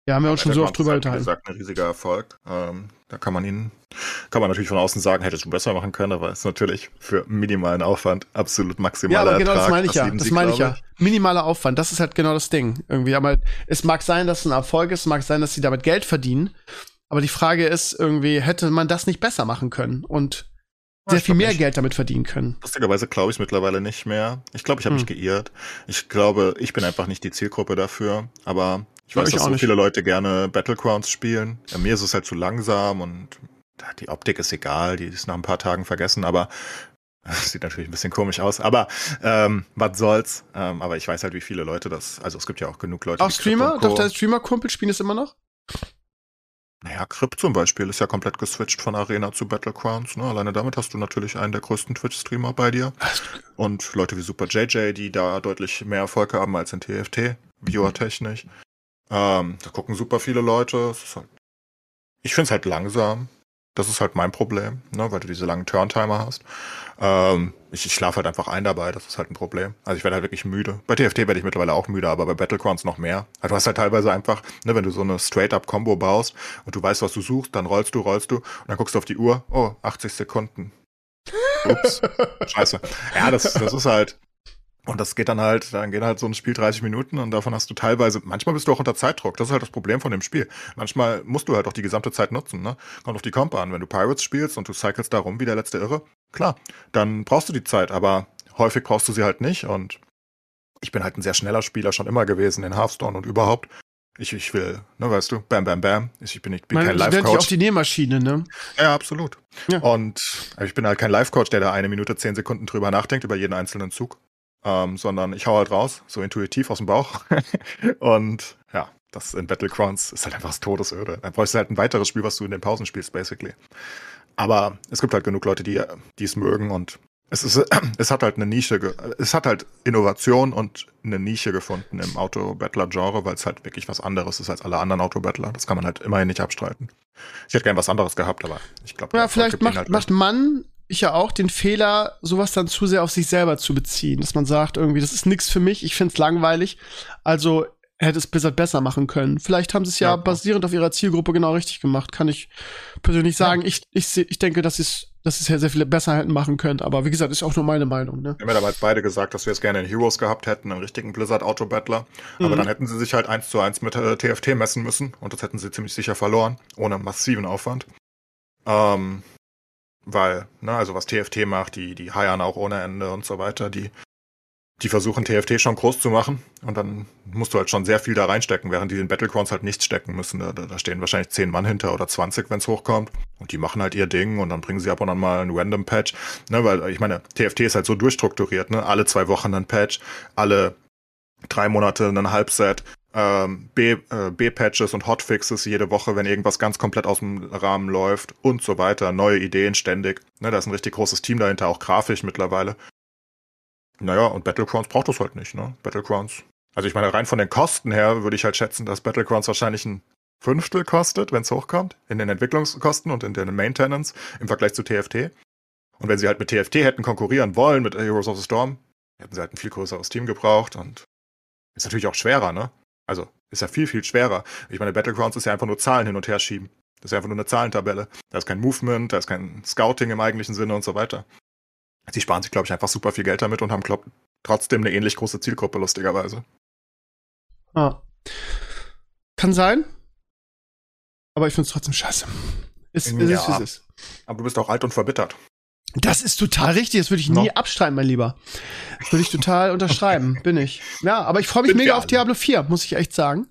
ja, haben wir uns schon so oft drüber halt, unterhalten. Wie gesagt, ein riesiger Erfolg. Ähm, da kann man ihn, kann man natürlich von außen sagen, hättest du besser machen können, aber ist natürlich für minimalen Aufwand absolut Ja, maximaler aber genau das Ertrag. meine ich ja. Das sie, meine ich ja. Minimaler Aufwand, das ist halt genau das Ding. Irgendwie, aber es mag sein, dass es ein Erfolg ist, es mag sein, dass sie damit Geld verdienen. Aber die Frage ist irgendwie, hätte man das nicht besser machen können? Und sehr ich viel mehr nicht. Geld damit verdienen können. Lustigerweise glaube ich es mittlerweile nicht mehr. Ich glaube, ich habe mich Hm. geirrt. Ich glaube, ich bin einfach nicht die Zielgruppe dafür. Aber ich weiß, ich dass auch so nicht. viele Leute gerne Battlegrounds spielen. Ja, mir ist es halt zu langsam und die Optik ist egal, die ist nach ein paar Tagen vergessen, aber sieht natürlich ein bisschen komisch aus. Aber ähm, was soll's. Ähm, aber ich weiß halt, wie viele Leute das. Also es gibt ja auch genug Leute. Auch Streamer? Doch, dein Streamer-Kumpel spielen es immer noch? Naja, Crypt zum Beispiel ist ja komplett geswitcht von Arena zu Battlegrounds. Ne? Alleine damit hast du natürlich einen der größten Twitch-Streamer bei dir. Und Leute wie Super JJ, die da deutlich mehr Erfolg haben als in TFT, viewertechnisch. Ähm, da gucken super viele Leute. Halt, ich finde es halt langsam. Das ist halt mein Problem, ne? weil du diese langen Turntimer hast. Ähm, ich ich schlafe halt einfach ein dabei, das ist halt ein Problem. Also ich werde halt wirklich müde. Bei TFT werde ich mittlerweile auch müde, aber bei Battlegrounds noch mehr. Also du hast halt teilweise einfach, ne, wenn du so eine Straight-Up-Combo baust und du weißt, was du suchst, dann rollst du, rollst du und dann guckst du auf die Uhr, oh, 80 Sekunden. Ups, scheiße. Ja, das, das ist halt, und das geht dann halt, dann geht halt so ein Spiel 30 Minuten und davon hast du teilweise, manchmal bist du auch unter Zeitdruck. Das ist halt das Problem von dem Spiel. Manchmal musst du halt auch die gesamte Zeit nutzen, ne? Kommt auf die Comp an. Wenn du Pirates spielst und du cycles da rum wie der letzte Irre, klar, dann brauchst du die Zeit, aber häufig brauchst du sie halt nicht und ich bin halt ein sehr schneller Spieler schon immer gewesen in Hearthstone und überhaupt. Ich, ich will, ne, weißt du, bam, bam, bam. Ich bin, nicht bin Man kein nennt dich auch die Nähmaschine, ne? Ja, absolut. Ja. Und ich bin halt kein Life-Coach, der da eine Minute, zehn Sekunden drüber nachdenkt, über jeden einzelnen Zug. Ähm, sondern ich hau halt raus, so intuitiv aus dem Bauch. und ja, das in Battlegrounds ist halt einfach das Todesöde. Dann bräuchst du halt ein weiteres Spiel, was du in den Pausen spielst, basically. Aber es gibt halt genug Leute, die, es mögen und es, ist, es hat halt eine Nische, es hat halt Innovation und eine Nische gefunden im Auto-Battler-Genre, weil es halt wirklich was anderes ist als alle anderen Auto-Battler. Das kann man halt immerhin nicht abstreiten. Ich hätte gern was anderes gehabt, aber ich glaube, Ja, vielleicht macht, macht man, ich ja auch, den Fehler, sowas dann zu sehr auf sich selber zu beziehen. Dass man sagt, irgendwie, das ist nichts für mich, ich find's langweilig. Also hätte es Blizzard besser machen können. Vielleicht haben sie es ja, Ja, basierend auf ihrer Zielgruppe genau richtig gemacht, kann ich persönlich sagen. Ich, ich, seh- ich denke, dass es dass es ja sehr viele besser hätten machen können. Aber wie gesagt, ist auch nur meine Meinung. Ne? Wir haben ja damals beide gesagt, dass wir es gerne in Heroes gehabt hätten, einen richtigen Blizzard-Auto-Battler. Aber Mhm. dann hätten sie sich halt eins zu eins mit äh, TFT messen müssen und das hätten sie ziemlich sicher verloren, ohne massiven Aufwand. Ähm, weil, ne, also was TFT macht, die, die heiern auch ohne Ende und so weiter, die, die versuchen TFT schon groß zu machen und dann musst du halt schon sehr viel da reinstecken, während die in Battlegrounds halt nichts stecken müssen. Da, da stehen wahrscheinlich 10 Mann hinter oder 20, wenn es hochkommt. Und die machen halt ihr Ding und dann bringen sie ab und an mal einen Random Patch. Ne, weil ich meine, TFT ist halt so durchstrukturiert, ne? Alle zwei Wochen ein Patch, alle drei Monate ein Halbset, ähm, äh, B-Patches und Hotfixes jede Woche, wenn irgendwas ganz komplett aus dem Rahmen läuft und so weiter. Neue Ideen ständig. Ne, da ist ein richtig großes Team dahinter, auch grafisch mittlerweile. Naja, und Battlegrounds braucht das halt nicht, ne? Battlegrounds. Also ich meine, rein von den Kosten her würde ich halt schätzen, dass Battlegrounds wahrscheinlich ein Fünftel kostet, wenn es hochkommt, in den Entwicklungskosten und in den Maintenance im Vergleich zu TFT. Und wenn sie halt mit TFT hätten konkurrieren wollen, mit Heroes of the Storm, hätten sie halt ein viel größeres Team gebraucht und ist natürlich auch schwerer, ne? Also ist ja viel, viel schwerer. Ich meine, Battlegrounds ist ja einfach nur Zahlen hin und her schieben. Das ist ja einfach nur eine Zahlentabelle. Da ist kein Movement, da ist kein Scouting im eigentlichen Sinne und so weiter. Sie sparen sich, glaube ich, einfach super viel Geld damit und haben, glaub, trotzdem eine ähnlich große Zielgruppe, lustigerweise. Ja. Kann sein. Aber ich find's trotzdem scheiße. Ist, ist, Ja. ist, ist, ist. Aber du bist auch alt und verbittert. Das ist total richtig. Das würde ich nie No. abstreiten, mein Lieber. Das würde ich total unterschreiben. Bin ich. Ja, aber ich freue mich Sind mega auf. Diablo 4, muss ich echt sagen.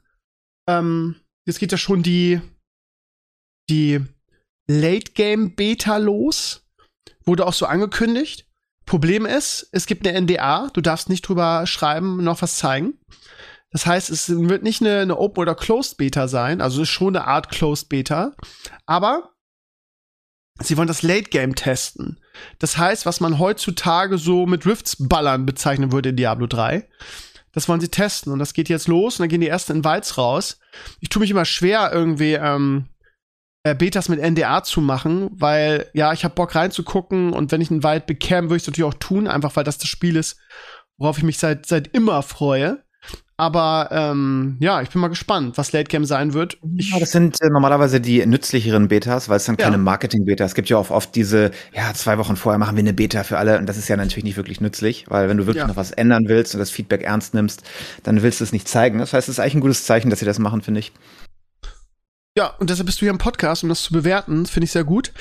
Ähm, jetzt geht ja schon die, die Late Game Beta los. Wurde auch so angekündigt. Problem ist, es gibt eine NDA. Du darfst nicht drüber schreiben, noch was zeigen. Das heißt, es wird nicht eine, eine Open oder Closed Beta sein. Also es ist schon eine Art Closed Beta. Aber sie wollen das Late Game testen. Das heißt, was man heutzutage so mit Rifts ballern bezeichnen würde in Diablo 3. Das wollen sie testen und das geht jetzt los und dann gehen die ersten Invites raus. Ich tue mich immer schwer, irgendwie ähm, äh, Betas mit NDA zu machen, weil ja, ich habe Bock reinzugucken und wenn ich einen Invite bekäme, würde ich es natürlich auch tun, einfach weil das das Spiel ist, worauf ich mich seit, seit immer freue. Aber ähm, ja, ich bin mal gespannt, was Late Game sein wird. Ich, Ja, das sind äh, normalerweise die nützlicheren Betas, weil es dann Ja. keine Marketing-Beta. Es gibt ja auch oft diese, ja, zwei Wochen vorher machen wir eine Beta für alle und das ist ja natürlich nicht wirklich nützlich, weil wenn du wirklich Ja. noch was ändern willst und das Feedback ernst nimmst, dann willst du es nicht zeigen. Das heißt, es ist eigentlich ein gutes Zeichen, dass sie das machen, finde ich. Ja, und deshalb bist du hier im Podcast, um das zu bewerten. Finde ich sehr gut.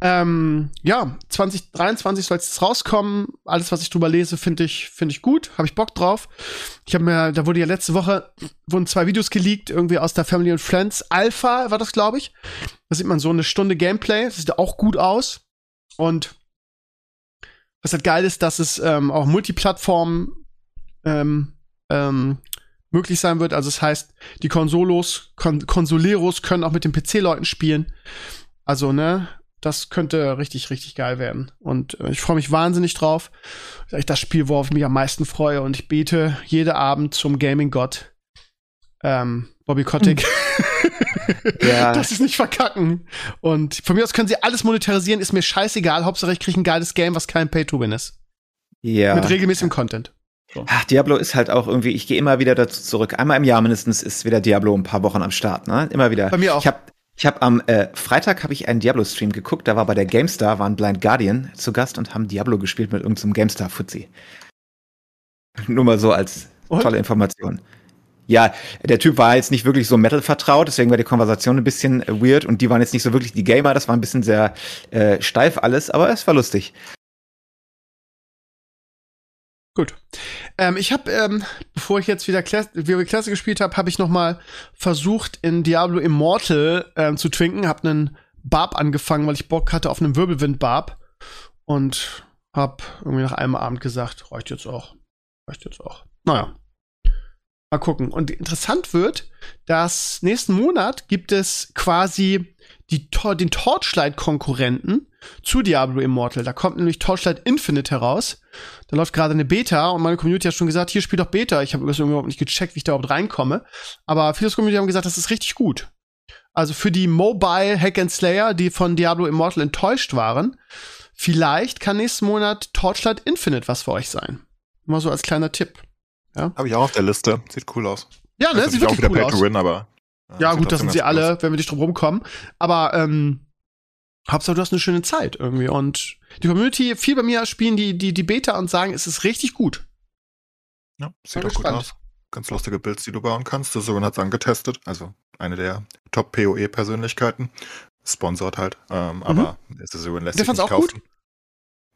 Ähm, ja, 2023 soll es rauskommen. Alles, was ich drüber lese, finde ich, finde ich gut. Habe ich Bock drauf. Ich habe mir, da wurde ja letzte Woche, wurden zwei Videos geleakt, irgendwie aus der Family and Friends. Alpha war das, glaube ich. Da sieht man so eine Stunde Gameplay. Das sieht auch gut aus. Und was halt geil ist, dass es ähm, auch Multiplattform ähm, ähm, möglich sein wird. Also das heißt, die Konsolos, Kon Konsoleros können auch mit den PC-Leuten spielen. Also, ne, das könnte richtig, richtig geil werden. Und äh, ich freue mich wahnsinnig drauf. Das ist das Spiel, worauf ich mich am meisten freue. Und ich bete jeden Abend zum Gaming-Gott. Ähm, Bobby Kotick. ja. Das ist nicht verkacken. Und von mir aus können sie alles monetarisieren, ist mir scheißegal. Hauptsache ich kriege ein geiles Game, was kein Pay-to-Win ist. Ja. Mit regelmäßigem Content. So. Ach, Diablo ist halt auch irgendwie, ich gehe immer wieder dazu zurück. Einmal im Jahr mindestens ist wieder Diablo ein paar Wochen am Start, ne? Immer wieder. Bei mir auch. Ich habe ich hab am äh, Freitag habe ich einen Diablo-Stream geguckt, da war bei der GameStar, waren Blind Guardian zu Gast und haben Diablo gespielt mit irgendeinem GameStar-Fuzzi. Nur mal so als und? tolle Information. Ja, der Typ war jetzt nicht wirklich so Metal vertraut, deswegen war die Konversation ein bisschen äh, weird und die waren jetzt nicht so wirklich die Gamer, das war ein bisschen sehr äh, steif alles, aber es war lustig. Gut. Ähm, ich habe, ähm, bevor ich jetzt wieder Klasse, Klasse gespielt habe, habe ich noch mal versucht, in Diablo Immortal ähm, zu twinken. Hab einen Barb angefangen, weil ich Bock hatte auf einen Wirbelwind-Barb. Und hab irgendwie nach einem Abend gesagt, reicht jetzt auch. Reicht jetzt auch. Naja. Mal gucken. Und interessant wird, dass nächsten Monat gibt es quasi die, den Torchlight-Konkurrenten zu Diablo Immortal. Da kommt nämlich Torchlight Infinite heraus. Da läuft gerade eine Beta und meine Community hat schon gesagt, hier spielt doch Beta. Ich habe überhaupt nicht gecheckt, wie ich da überhaupt reinkomme. Aber viele Community haben gesagt, das ist richtig gut. Also für die Mobile Hack and Slayer, die von Diablo Immortal enttäuscht waren, vielleicht kann nächsten Monat Torchlight Infinite was für euch sein. Mal so als kleiner Tipp. Ja? Habe ich auch auf der Liste. Sieht cool aus. Ja, ne? Sieht wirklich auch wieder cool Pay aus. to Win, aber. Ja, gut, das sind sie alle, wenn wir nicht drum rumkommen. Aber ähm, Hauptsache, du hast eine schöne Zeit irgendwie. Und die Community, viel bei mir spielen die, die, die Beta und sagen, es ist richtig gut. Ja, sieht auch gut aus. Ganz lustige Builds, die du bauen kannst. Der Sohn hat es angetestet. Also eine der Top-PoE-Persönlichkeiten. Sponsort halt. Ähm, mhm. Aber der Sohn lässt der sich nicht auch kaufen. Gut?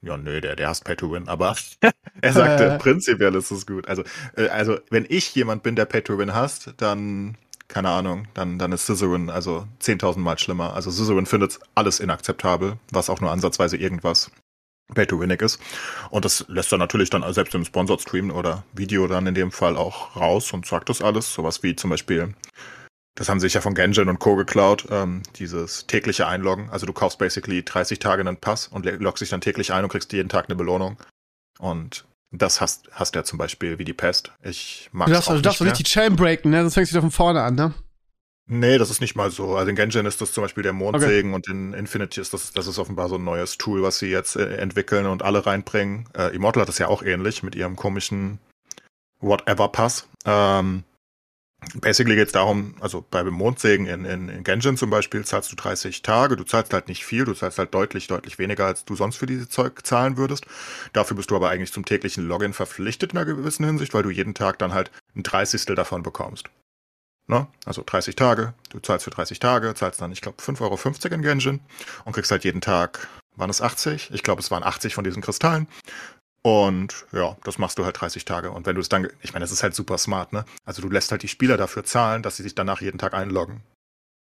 Ja, nö, der, der hasst Pay to Win, aber er sagte, prinzipiell ist es gut. Also, äh, also, wenn ich jemand bin, der Pay to Win hasst, dann, keine Ahnung, dann, dann ist Scissorin also 10.000 Mal schlimmer. Also Scissorin findet alles inakzeptabel, was auch nur ansatzweise irgendwas Pay to Winnig ist. Und das lässt er natürlich dann selbst im Sponsored Stream oder Video dann in dem Fall auch raus und sagt das alles. Sowas wie zum Beispiel das haben sich ja von Genjin und Co. geklaut, ähm, dieses tägliche Einloggen. Also du kaufst basically 30 Tage einen Pass und loggst dich dann täglich ein und kriegst jeden Tag eine Belohnung. Und das hast, hast du ja zum Beispiel wie die Pest. Ich mag Du darfst, auch du darfst doch nicht nicht die Chain breaken, ne? Sonst fängst du wieder von vorne an, ne? Nee, das ist nicht mal so. Also in Genjin ist das zum Beispiel der Mondsegen und in Infinity ist das, das ist offenbar so ein neues Tool, was sie jetzt äh, entwickeln und alle reinbringen. Äh, Immortal hat das ja auch ähnlich mit ihrem komischen Whatever Pass. Ähm, Basically geht es darum, also bei Mondsägen in, in, in Genshin zum Beispiel zahlst du 30 Tage, du zahlst halt nicht viel, du zahlst halt deutlich, deutlich weniger, als du sonst für diese Zeug zahlen würdest. Dafür bist du aber eigentlich zum täglichen Login verpflichtet in einer gewissen Hinsicht, weil du jeden Tag dann halt ein Dreißigstel davon bekommst. Ne? Also 30 Tage, du zahlst für 30 Tage, zahlst dann, ich glaube, 5,50 Euro in Genshin und kriegst halt jeden Tag, waren es 80? Ich glaube, es waren 80 von diesen Kristallen. Und ja, das machst du halt 30 Tage. Und wenn du es dann, ich meine, das ist halt super smart, ne? Also du lässt halt die Spieler dafür zahlen, dass sie sich danach jeden Tag einloggen.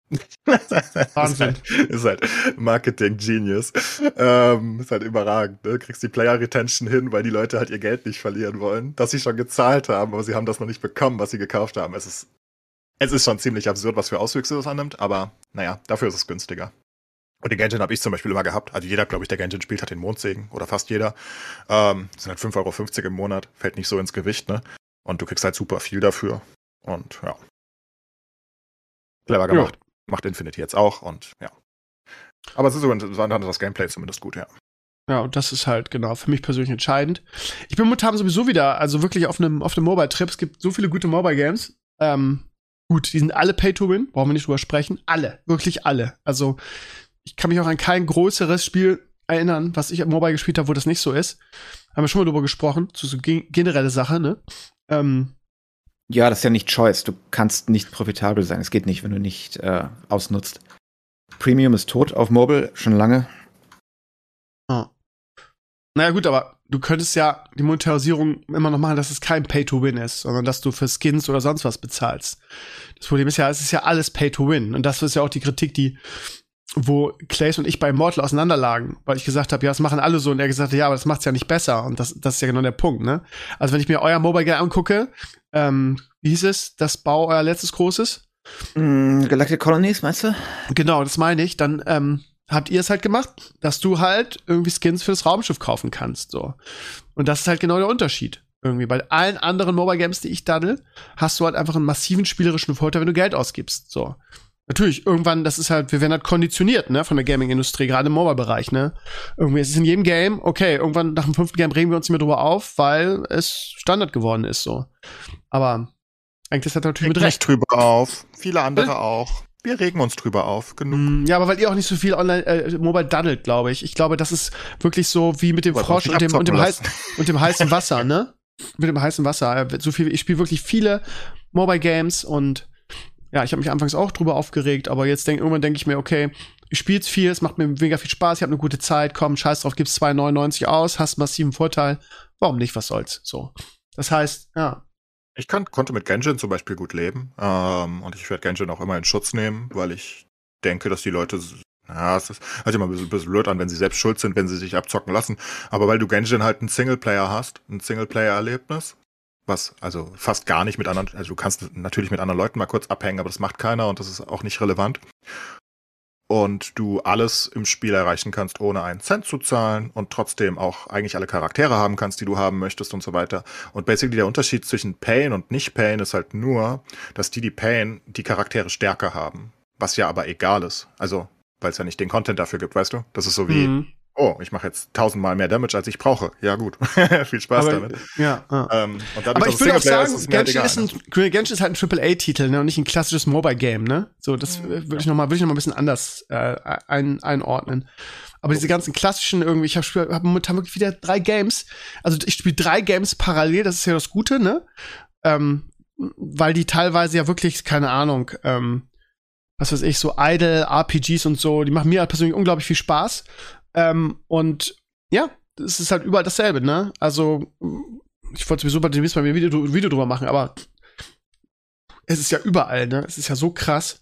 Wahnsinn. Ist halt, ist halt Marketing Genius. Ähm, ist halt überragend, ne? Kriegst die Player Retention hin, weil die Leute halt ihr Geld nicht verlieren wollen, dass sie schon gezahlt haben, aber sie haben das noch nicht bekommen, was sie gekauft haben. Es ist, es ist schon ziemlich absurd, was für Auswüchse das annimmt, aber naja, dafür ist es günstiger. Und den Genshin habe ich zum Beispiel immer gehabt. Also jeder, glaube ich, der Genshin spielt, hat den Mondsegen. Oder fast jeder. Ähm, das sind halt 5,50 Euro im Monat. Fällt nicht so ins Gewicht, ne? Und du kriegst halt super viel dafür. Und ja. Clever gemacht. Ja. Macht Infinity jetzt auch und ja. Aber es ist so interessant, das Gameplay zumindest gut, ja. Ja, und das ist halt genau für mich persönlich entscheidend. Ich bin momentan sowieso wieder, also wirklich auf einem auf einem Mobile-Trip. Es gibt so viele gute Mobile-Games. Ähm, gut, die sind alle Pay-to-Win, brauchen wir nicht drüber sprechen. Alle, wirklich alle. Also ich kann mich auch an kein größeres Spiel erinnern, was ich am Mobile gespielt habe, wo das nicht so ist. Haben wir schon mal drüber gesprochen, zu so generelle Sache, ne? Ähm, Ja, das ist ja nicht Choice. Du kannst nicht profitabel sein. Es geht nicht, wenn du nicht äh, ausnutzt. Premium ist tot auf Mobile, schon lange. Oh. Naja, gut, aber du könntest ja die Monetarisierung immer noch machen, dass es kein Pay-to-Win ist, sondern dass du für Skins oder sonst was bezahlst. Das Problem ist ja, es ist ja alles Pay-to-Win. Und das ist ja auch die Kritik, die, wo Clays und ich bei Immortal auseinanderlagen, weil ich gesagt habe, ja, das machen alle so. Und er gesagt hat, ja, aber das macht's ja nicht besser. Und das, das ist ja genau der Punkt, ne? Also wenn ich mir euer Mobile Game angucke, ähm, wie hieß es, das Bau euer letztes großes? Mm, Galactic Colonies, meinst du? Genau, das meine ich. Dann ähm, habt ihr es halt gemacht, dass du halt irgendwie Skins fürs Raumschiff kaufen kannst. So. Und das ist halt genau der Unterschied. Irgendwie. Bei allen anderen Mobile Games, die ich daddel, hast du halt einfach einen massiven spielerischen Vorteil, wenn du Geld ausgibst. So. Natürlich, irgendwann, das ist halt, wir werden halt konditioniert, ne, von der Gaming-Industrie, gerade im Mobile-Bereich, ne. Irgendwie ist es in jedem Game, okay, irgendwann nach dem fünften Game regen wir uns nicht mehr drüber auf, weil es Standard geworden ist, so. Aber eigentlich hat er natürlich Reg mit recht. drüber auf. Viele andere Äh? auch. Wir regen uns drüber auf. Genug. Mm, Ja, aber weil ihr auch nicht so viel online, äh, mobile daddelt, glaube ich. Ich glaube, das ist wirklich so wie mit dem Wollt Frosch und dem, und, dem heiß, und dem heißen Wasser, ne? Mit dem heißen Wasser. Äh, So viel, ich spiele wirklich viele Mobile Games und ja, ich habe mich anfangs auch drüber aufgeregt, aber jetzt denk, irgendwann denke ich mir, okay, ich spiel's viel, es macht mir mega viel Spaß, ich habe eine gute Zeit, komm, scheiß drauf, gib's 2,99 aus, hast massiven Vorteil. Warum nicht, was soll's? So. Das heißt, ja, Ich kann, konnte mit Genshin zum Beispiel gut leben. Ähm, und ich werde Genshin auch immer in Schutz nehmen, weil ich denke, dass die Leute. Ja, es ist hört sich immer ein bisschen blöd an, wenn sie selbst schuld sind, wenn sie sich abzocken lassen. Aber weil du Genshin halt einen Singleplayer hast, ein Singleplayer-Erlebnis, was also fast gar nicht mit anderen, also du kannst natürlich mit anderen Leuten mal kurz abhängen, aber das macht keiner und das ist auch nicht relevant. Und du alles im Spiel erreichen kannst, ohne einen Cent zu zahlen und trotzdem auch eigentlich alle Charaktere haben kannst, die du haben möchtest und so weiter. Und basically der Unterschied zwischen Pain und nicht Pain ist halt nur, dass die, die Pain, die Charaktere stärker haben. Was ja aber egal ist. Also, weil es ja nicht den Content dafür gibt, weißt du? Das ist so wie, Mhm. Oh, ich mache jetzt tausendmal mehr Damage, als ich brauche. Ja, gut. Viel Spaß aber, damit. ja, ja. Ähm, und dadurch, Aber ich es würde auch sagen, ist, Genshin ist, ein, Genshin ist halt ein AAA-Titel, ne, und nicht ein klassisches Mobile-Game, ne? So, das Mhm, würde ich nochmal, würde ich noch mal ein bisschen anders äh, ein, einordnen. Aber diese ganzen klassischen irgendwie, ich habe hab momentan wirklich wieder drei Games. Also ich spiele drei Games parallel, das ist ja das Gute, ne? Ähm, weil die teilweise ja wirklich, keine Ahnung, ähm, was weiß ich, so Idle, RPGs und so, die machen mir halt persönlich unglaublich viel Spaß. Ähm, und ja, es ist halt überall dasselbe, ne? Also, ich wollte sowieso bei demnächst mal ein Video, Video drüber machen, aber es ist ja überall, ne? Es ist ja so krass.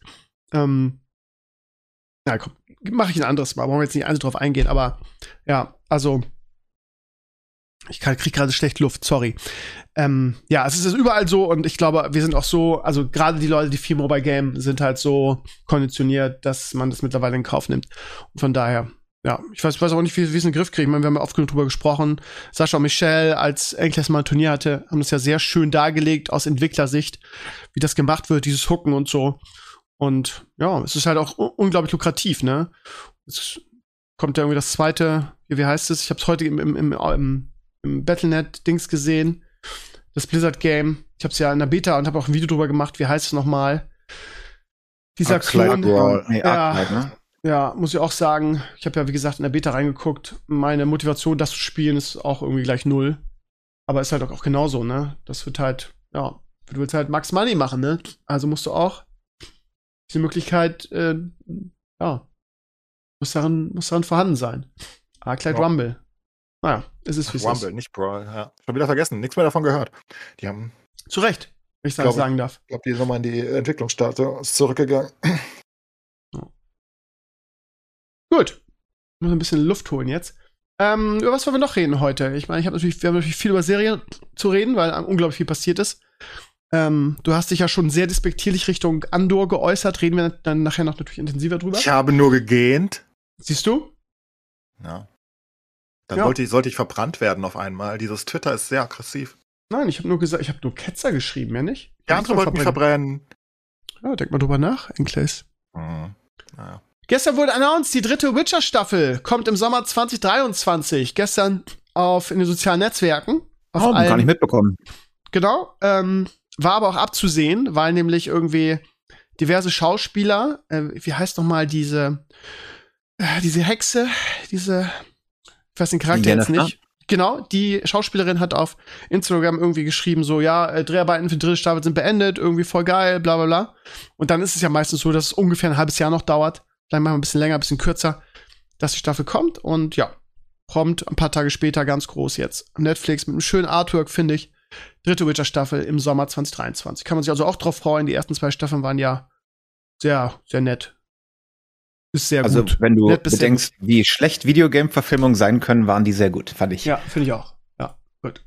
Ähm, ja, komm, mache ich ein anderes Mal, wollen wir jetzt nicht einzeln drauf eingehen, aber ja, also ich kann, krieg gerade schlecht Luft, sorry. Ähm, ja, es ist überall so und ich glaube, wir sind auch so, also gerade die Leute, die viel Mobile Game, sind halt so konditioniert, dass man das mittlerweile in Kauf nimmt. Und von daher, ja, ich weiß, ich weiß auch nicht, wie, wie es in den Griff kriegt. Ich meine, wir haben ja oft genug drüber gesprochen. Sascha und Michelle, als Enkles mal ein Turnier hatte, haben das ja sehr schön dargelegt aus Entwicklersicht, wie das gemacht wird, dieses Hooken und so. Und ja, es ist halt auch unglaublich lukrativ, ne? Es kommt ja irgendwie das zweite, wie, heißt es? Ich habe es heute im, im, im, im, Battlenet-Dings gesehen. Das Blizzard-Game. Ich habe es ja in der Beta und habe auch ein Video drüber gemacht. Wie heißt es nochmal? Dieser Arclight Klon. Ja. Arclight, ne? Ja, muss ich auch sagen. Ich habe ja, wie gesagt, in der Beta reingeguckt. Meine Motivation, das zu spielen, ist auch irgendwie gleich null. Aber ist halt auch, genauso, ne? Das wird halt, ja, du willst halt Max Money machen, ne? Also musst du auch diese Möglichkeit, äh, ja, muss darin, muss darin vorhanden sein. Arclight Ja. Rumble. Naja, es ist wie es Rumble, ist. nicht Brawl. Ja. Schon wieder vergessen, nichts mehr davon gehört. Die haben, Zu Recht, wenn ich das sagen darf. ich glaube, die sind nochmal in die Entwicklungsstatus zurückgegangen. Gut. Muss ein bisschen Luft holen jetzt. Ähm, über was wollen wir noch reden heute? Ich meine, ich habe natürlich, wir haben natürlich viel über Serien zu reden, weil unglaublich viel passiert ist. Ähm, du hast dich ja schon sehr despektierlich Richtung Andor geäußert, reden wir dann nachher noch natürlich intensiver drüber. Ich habe nur gegähnt. Siehst du? Ja. Dann Ja. ich, sollte ich verbrannt werden auf einmal. Dieses Twitter ist sehr aggressiv. Nein, ich habe nur gesagt, ich habe nur Ketzer geschrieben, ja nicht? Die andere wollten mich verbrennen. Ja, denk mal drüber nach, Enkles. Hm. Naja. Gestern wurde announced, die dritte Witcher-Staffel kommt im Sommer 2023. Gestern auf in den sozialen Netzwerken. Auf Oh, gar allen- nicht mitbekommen. Genau. Ähm, war aber auch abzusehen, weil nämlich irgendwie diverse Schauspieler, äh, wie heißt noch mal diese, äh, diese Hexe, diese, ich weiß den Charakter jetzt Yennefer? nicht. Genau, die Schauspielerin hat auf Instagram irgendwie geschrieben, so, ja, äh, Dreharbeiten für die dritte Staffel sind beendet, irgendwie voll geil, bla bla bla. Und dann ist es ja meistens so, dass es ungefähr ein halbes Jahr noch dauert, vielleicht mal ein bisschen länger, ein bisschen kürzer, dass die Staffel kommt. Und ja, prompt ein paar Tage später ganz groß jetzt. Netflix mit einem schönen Artwork, finde ich. Dritte Witcher-Staffel im Sommer 2023. Kann man sich also auch drauf freuen. Die ersten zwei Staffeln waren ja sehr, sehr nett. Ist sehr Also, gut. wenn du Nett bedenkst, wie schlecht Videogame-Verfilmungen sein können, waren die sehr gut, fand ich. Ja, finde ich auch. Ja, gut. Sind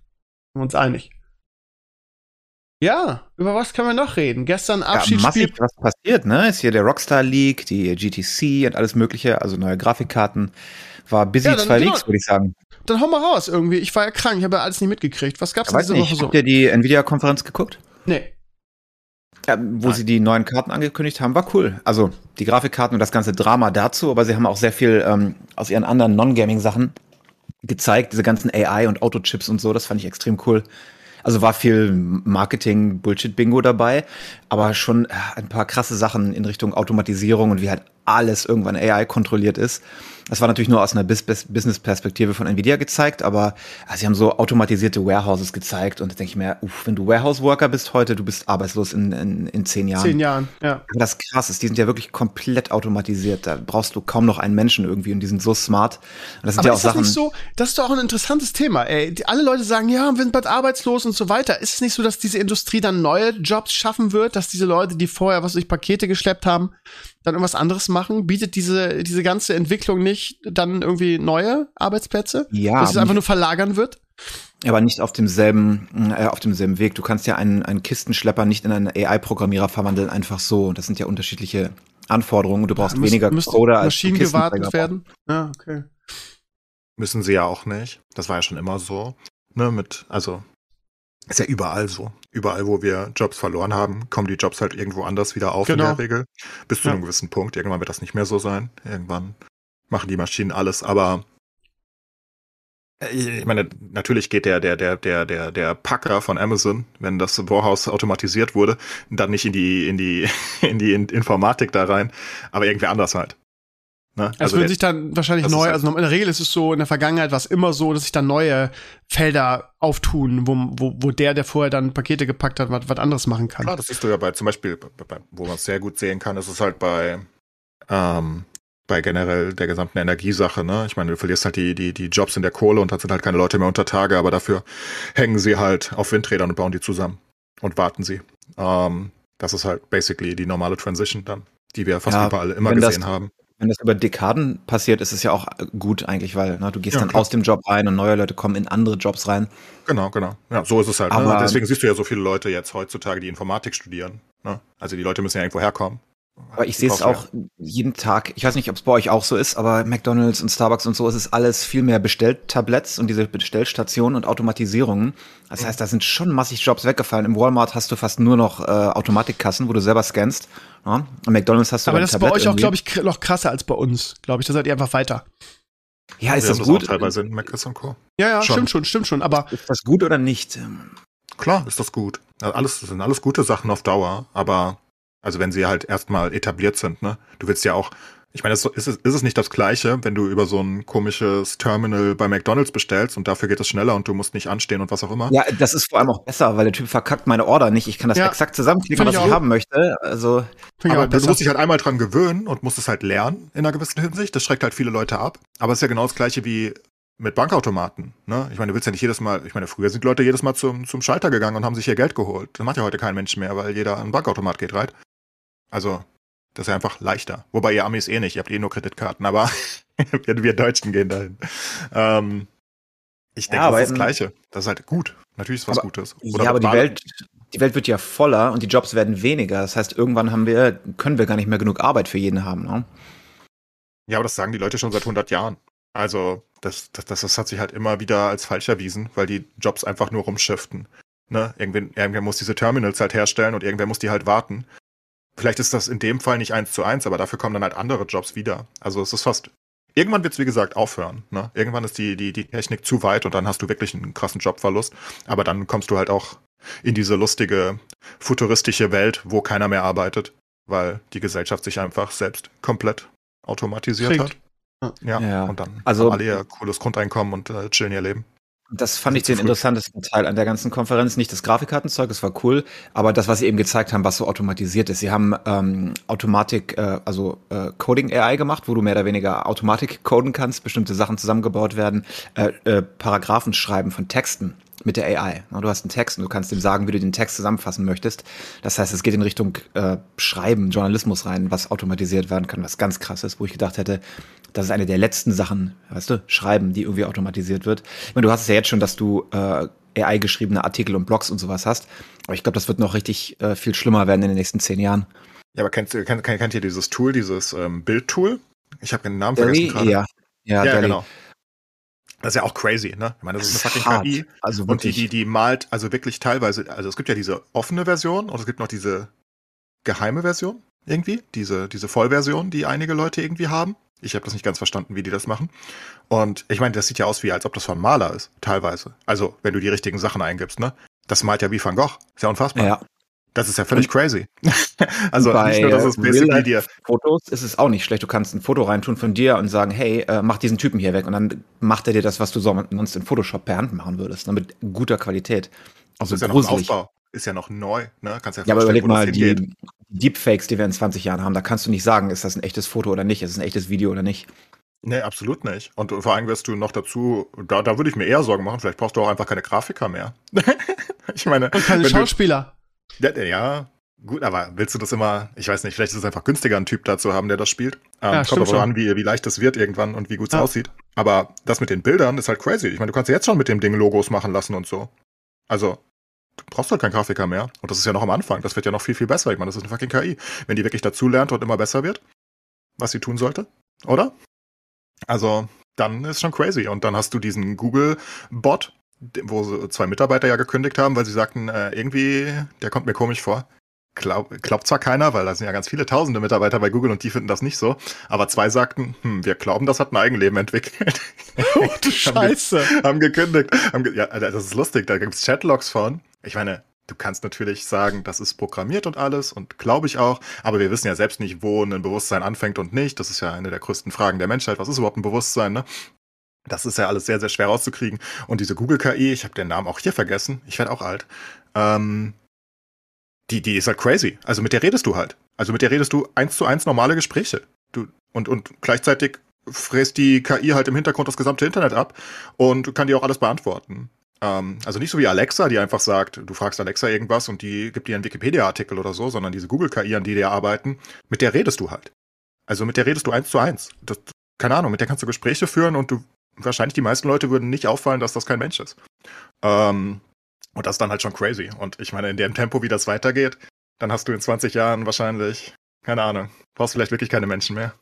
wir uns einig. Ja, über was können wir noch reden? Gestern Ja, Abschiedsspiel. massiv was passiert, ne? Ist hier der Rockstar League, die GTC und alles mögliche, also neue Grafikkarten. War busy Ja, dann zwei genau. Weeks, würde ich sagen. Dann hau mal raus irgendwie. Ich war ja krank, ich habe ja alles nicht mitgekriegt. Was gab's denn weiß diese nicht, Woche so? habt ihr die Nvidia-Konferenz geguckt? Nee. Ja, wo sie die neuen Karten angekündigt haben, war cool. Also die Grafikkarten und das ganze Drama dazu, aber sie haben auch sehr viel ähm, aus ihren anderen Non-Gaming-Sachen gezeigt, diese ganzen AI und Autochips und so, das fand ich extrem cool. Also war viel Marketing, Bullshit-Bingo dabei, aber schon äh, ein paar krasse Sachen in Richtung Automatisierung und wie halt alles irgendwann AI kontrolliert ist. Das war natürlich nur aus einer Bis Bis Business-Perspektive von Nvidia gezeigt, aber äh, sie haben so automatisierte Warehouses gezeigt und da denke ich mir, uff, wenn du Warehouse-Worker bist heute, du bist arbeitslos in, in, in zehn Jahren. Zehn Jahren, ja. Aber das krass ist, die sind ja wirklich komplett automatisiert. Da brauchst du kaum noch einen Menschen irgendwie und die sind so smart. Und das sind Aber ja auch ist das Sachen. nicht so, das ist doch auch ein interessantes Thema, ey. Die, alle Leute sagen, ja, wir sind bald arbeitslos und so weiter. Ist es nicht so, dass diese Industrie dann neue Jobs schaffen wird, dass diese Leute, die vorher, was weiß ich, Pakete geschleppt haben, dann irgendwas anderes machen? Bietet diese, diese ganze Entwicklung nicht dann irgendwie neue Arbeitsplätze? Ja, Dass es aber einfach nur verlagern wird? aber nicht auf demselben, äh, auf demselben Weg. Du kannst ja einen, einen Kistenschlepper nicht in einen AI-Programmierer verwandeln, einfach so. Das sind ja unterschiedliche Anforderungen. Du brauchst Müsst- weniger müsste Coder als Maschinen gewartet werden? Ja, okay. Müssen sie ja auch nicht. Das war ja schon immer so. Ne, mit, also, ist ja überall so. Überall, wo wir Jobs verloren haben, kommen die Jobs halt irgendwo anders wieder auf Genau. in der Regel. Bis zu Ja. einem gewissen Punkt. Irgendwann wird das nicht mehr so sein. Irgendwann machen die Maschinen alles, aber äh, ich meine, natürlich geht der, der, der, der, der, der Packer von Amazon, wenn das Warehouse automatisiert wurde, dann nicht in die, in die, in die Informatik da rein, aber irgendwer anders halt. Ne? Es Also würden sich dann wahrscheinlich neu, halt- also in der Regel ist es so, in der Vergangenheit war es immer so, dass sich dann neue Felder auftun, wo, wo, wo der, der vorher dann Pakete gepackt hat, was, was anderes machen kann. Klar, das siehst du ja bei zum Beispiel, bei, wo man es sehr gut sehen kann, ist es halt bei, ähm, bei generell der gesamten Energiesache, ne? Ich meine, du verlierst halt die, die, die Jobs in der Kohle und dann sind halt keine Leute mehr unter Tage, aber dafür hängen sie halt auf Windrädern und bauen die zusammen und warten sie. Ähm, das ist halt basically die normale Transition dann, die wir fast Ja, überall immer wenn das- gesehen haben. Wenn das über Dekaden passiert, ist es ja auch äh, gut eigentlich, weil ne, du gehst Ja, dann klar. aus dem Job rein und neue Leute kommen in andere Jobs rein. Genau, genau. Ja, so ist es halt. Ne? Aber- Und Deswegen siehst du ja so viele Leute jetzt heutzutage, die Informatik studieren. Ne? Also die Leute müssen ja irgendwo herkommen. Aber ich sehe es auch jeden Tag. Ich weiß nicht, ob es bei euch auch so ist, aber McDonalds und Starbucks und so, es ist alles viel mehr Bestelltabletts und diese Bestellstationen und Automatisierungen. Das Mhm. heißt, da sind schon massig Jobs weggefallen. Im Walmart hast du fast nur noch äh, Automatikkassen, wo du selber scannst. Ja? Am McDonalds hast du Aber das ist bei euch auch, glaube ich, noch krasser als bei uns, glaube ich. Da seid ihr einfach weiter. Ja, ist das haben gut? teilweise in Macris und Co. Ja, ja, Schon. stimmt schon, stimmt schon. Aber Ist das gut oder nicht? Klar, ist das gut. Alles, das sind alles gute Sachen auf Dauer, aber also wenn sie halt erstmal etabliert sind, ne? Du willst ja auch, ich meine, ist, ist, es- ist es nicht das Gleiche, wenn du über so ein komisches Terminal bei McDonalds bestellst und dafür geht es schneller und du musst nicht anstehen und was auch immer? Ja, das ist vor allem auch besser, weil der Typ verkackt meine Order nicht. Ich kann das Ja. exakt zusammenklicken, was ich ich haben möchte. Also, auch du musst dich halt einmal dran gewöhnen und musst es halt lernen in einer gewissen Hinsicht. Das schreckt halt viele Leute ab. Aber es ist ja genau das gleiche wie mit Bankautomaten. Ne? Ich meine, du willst ja nicht jedes Mal, ich meine, früher sind Leute jedes Mal zum, zum Schalter gegangen und haben sich ihr Geld geholt. Das macht ja heute kein Mensch mehr, weil jeder an einen Bankautomat geht, right? Also, das ist ja einfach leichter. Wobei ihr Amis eh nicht, ihr habt eh nur Kreditkarten, aber wir, wir Deutschen gehen dahin. Ähm, ich denke, Ja, das ist das Gleiche. Das ist halt gut. Natürlich ist was Aber- Gutes. ja, aber die Welt, die Welt wird ja voller und die Jobs werden weniger. Das heißt, irgendwann haben wir, können wir gar nicht mehr genug Arbeit für jeden haben. Ne? Ja, aber das sagen die Leute schon seit 100 Jahren. Also, das, das, das, das hat sich halt immer wieder als falsch erwiesen, weil die Jobs einfach nur rumschiften. Ne? Irgendwer, irgendwer muss diese Terminals halt herstellen und irgendwer muss die halt warten. Vielleicht ist das in dem Fall nicht eins zu eins, aber dafür kommen dann halt andere Jobs wieder. Also es ist fast. Irgendwann wird es, wie gesagt, aufhören. Ne? Irgendwann ist die, die, die Technik zu weit und dann hast du wirklich einen krassen Jobverlust. Aber dann kommst du halt auch in diese lustige, futuristische Welt, wo keiner mehr arbeitet, weil die Gesellschaft sich einfach selbst komplett automatisiert Kriegt. hat. Ja, Ja. und dann Also- haben alle ihr cooles Grundeinkommen und äh, chillen ihr Leben. Das fand ich den interessantesten Teil an der ganzen Konferenz. Nicht das Grafikkartenzeug, das war cool, aber das, was sie eben gezeigt haben, was so automatisiert ist. Sie haben ähm, Automatik, äh, also äh, Coding AI gemacht, wo du mehr oder weniger Automatik coden kannst, bestimmte Sachen zusammengebaut werden, äh, äh, Paragraphen schreiben von Texten mit der AI. Du hast einen Text und du kannst ihm sagen, wie du den Text zusammenfassen möchtest. Das heißt, es geht in Richtung äh, Schreiben, Journalismus rein, was automatisiert werden kann, was ganz krass ist, wo ich gedacht hätte, das ist eine der letzten Sachen, weißt du, Schreiben, die irgendwie automatisiert wird. Ich meine, du hast es ja jetzt schon, dass du äh, AI-geschriebene Artikel und Blogs und sowas hast. Aber ich glaube, das wird noch richtig äh, viel schlimmer werden in den nächsten zehn Jahren. Ja, aber kennt, kennt, kennt ihr dieses Tool, dieses ähm, Bild-Tool? Ich habe den Namen vergessen gerade. Ja, ja, ja genau. Das ist ja auch crazy, ne? Ich meine, das, das ist eine fucking KI. Also und die, die, die malt, also wirklich teilweise, also es gibt ja diese offene Version und es gibt noch diese geheime Version irgendwie, diese, diese Vollversion, die einige Leute irgendwie haben. Ich habe das nicht ganz verstanden, wie die das machen. Und ich meine, das sieht ja aus wie, als ob das von Maler ist, teilweise. Also, wenn du die richtigen Sachen eingibst, ne? Das malt ja wie Van Gogh. Ist ja unfassbar. Ja. Das ist ja völlig crazy. also Bei nicht nur, dass es basically dir. Fotos ist es auch nicht schlecht. Du kannst ein Foto reintun von dir und sagen, hey, äh, mach diesen Typen hier weg. Und dann macht er dir das, was du sonst in Photoshop per Hand machen würdest. Ne? Mit guter Qualität. Also das ist ja noch ein Aufbau. Ist ja noch neu, ne? Kannst ja, ja aber überleg mal, die Deepfakes, die wir in 20 Jahren haben, da kannst du nicht sagen, ist das ein echtes Foto oder nicht, ist es ein echtes Video oder nicht. Nee, absolut nicht. Und vor allem wirst du noch dazu, da, da würde ich mir eher Sorgen machen, vielleicht brauchst du auch einfach keine Grafiker mehr. ich meine. Und keine Schauspieler. Du, ja, ja, gut, aber willst du das immer, ich weiß nicht, vielleicht ist es einfach günstiger, einen Typ da zu haben, der das spielt. Ähm, ja, kommt aber an, wie, wie leicht das wird irgendwann und wie gut es ja. aussieht. Aber das mit den Bildern ist halt crazy. Ich meine, du kannst ja jetzt schon mit dem Ding Logos machen lassen und so. Also, du brauchst halt keinen Grafiker mehr. Und das ist ja noch am Anfang. Das wird ja noch viel, viel besser. Ich meine, das ist eine fucking KI. Wenn die wirklich dazu lernt und immer besser wird, was sie tun sollte, oder? Also, dann ist schon crazy. Und dann hast du diesen Google-Bot, wo zwei Mitarbeiter ja gekündigt haben, weil sie sagten, äh, irgendwie, der kommt mir komisch vor. Glaub, glaubt zwar keiner, weil da sind ja ganz viele tausende Mitarbeiter bei Google und die finden das nicht so. Aber zwei sagten, hm, wir glauben, das hat ein Eigenleben entwickelt. Oh, du Scheiße. haben, ge haben gekündigt. Haben ge ja, das ist lustig, da gibt's Chatlogs von. Ich meine, du kannst natürlich sagen, das ist programmiert und alles und glaube ich auch, aber wir wissen ja selbst nicht, wo ein Bewusstsein anfängt und nicht. Das ist ja eine der größten Fragen der Menschheit. Was ist überhaupt ein Bewusstsein, ne? Das ist ja alles sehr, sehr schwer rauszukriegen. Und diese Google-KI, ich habe den Namen auch hier vergessen, ich werde auch alt, ähm, die, die ist halt crazy. Also mit der redest du halt. Also mit der redest du eins zu eins normale Gespräche. Du, und, und gleichzeitig fräst die KI halt im Hintergrund das gesamte Internet ab und kann dir auch alles beantworten. Ähm, also nicht so wie Alexa, die einfach sagt, du fragst Alexa irgendwas und die gibt dir einen Wikipedia-Artikel oder so, sondern diese Google-KI, an die die arbeiten, mit der redest du halt. Also mit der redest du eins zu eins. Das, keine Ahnung, mit der kannst du Gespräche führen und du wahrscheinlich die meisten Leute würden nicht auffallen, dass das kein Mensch ist. Ähm, und das ist dann halt schon crazy. Und ich meine, in dem Tempo, wie das weitergeht, dann hast du in 20 Jahren wahrscheinlich, keine Ahnung, brauchst vielleicht wirklich keine Menschen mehr.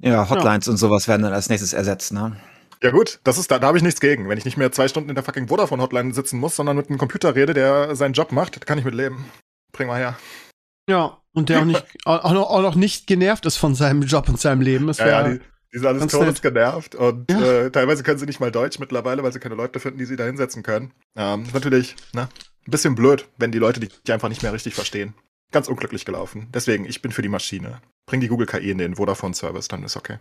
Ja, Hotlines ja. und sowas werden dann als nächstes ersetzt, ne? Ja gut, das ist da, da habe ich nichts gegen. Wenn ich nicht mehr zwei Stunden in der fucking Vodafone-Hotline sitzen muss, sondern mit einem Computer rede, der seinen Job macht, kann ich mit leben. Bring mal her. Ja, und der auch nicht auch noch, auch noch nicht genervt ist von seinem Job und seinem Leben. Das ja, ja, die, die sind alles todes genervt und ja. äh, teilweise können sie nicht mal Deutsch mittlerweile, weil sie keine Leute finden, die sie da hinsetzen können. Ähm, ist natürlich ne, ein bisschen blöd, wenn die Leute dich einfach nicht mehr richtig verstehen. Ganz unglücklich gelaufen. Deswegen, ich bin für die Maschine. Bring die Google KI in den Vodafone-Service, dann ist okay.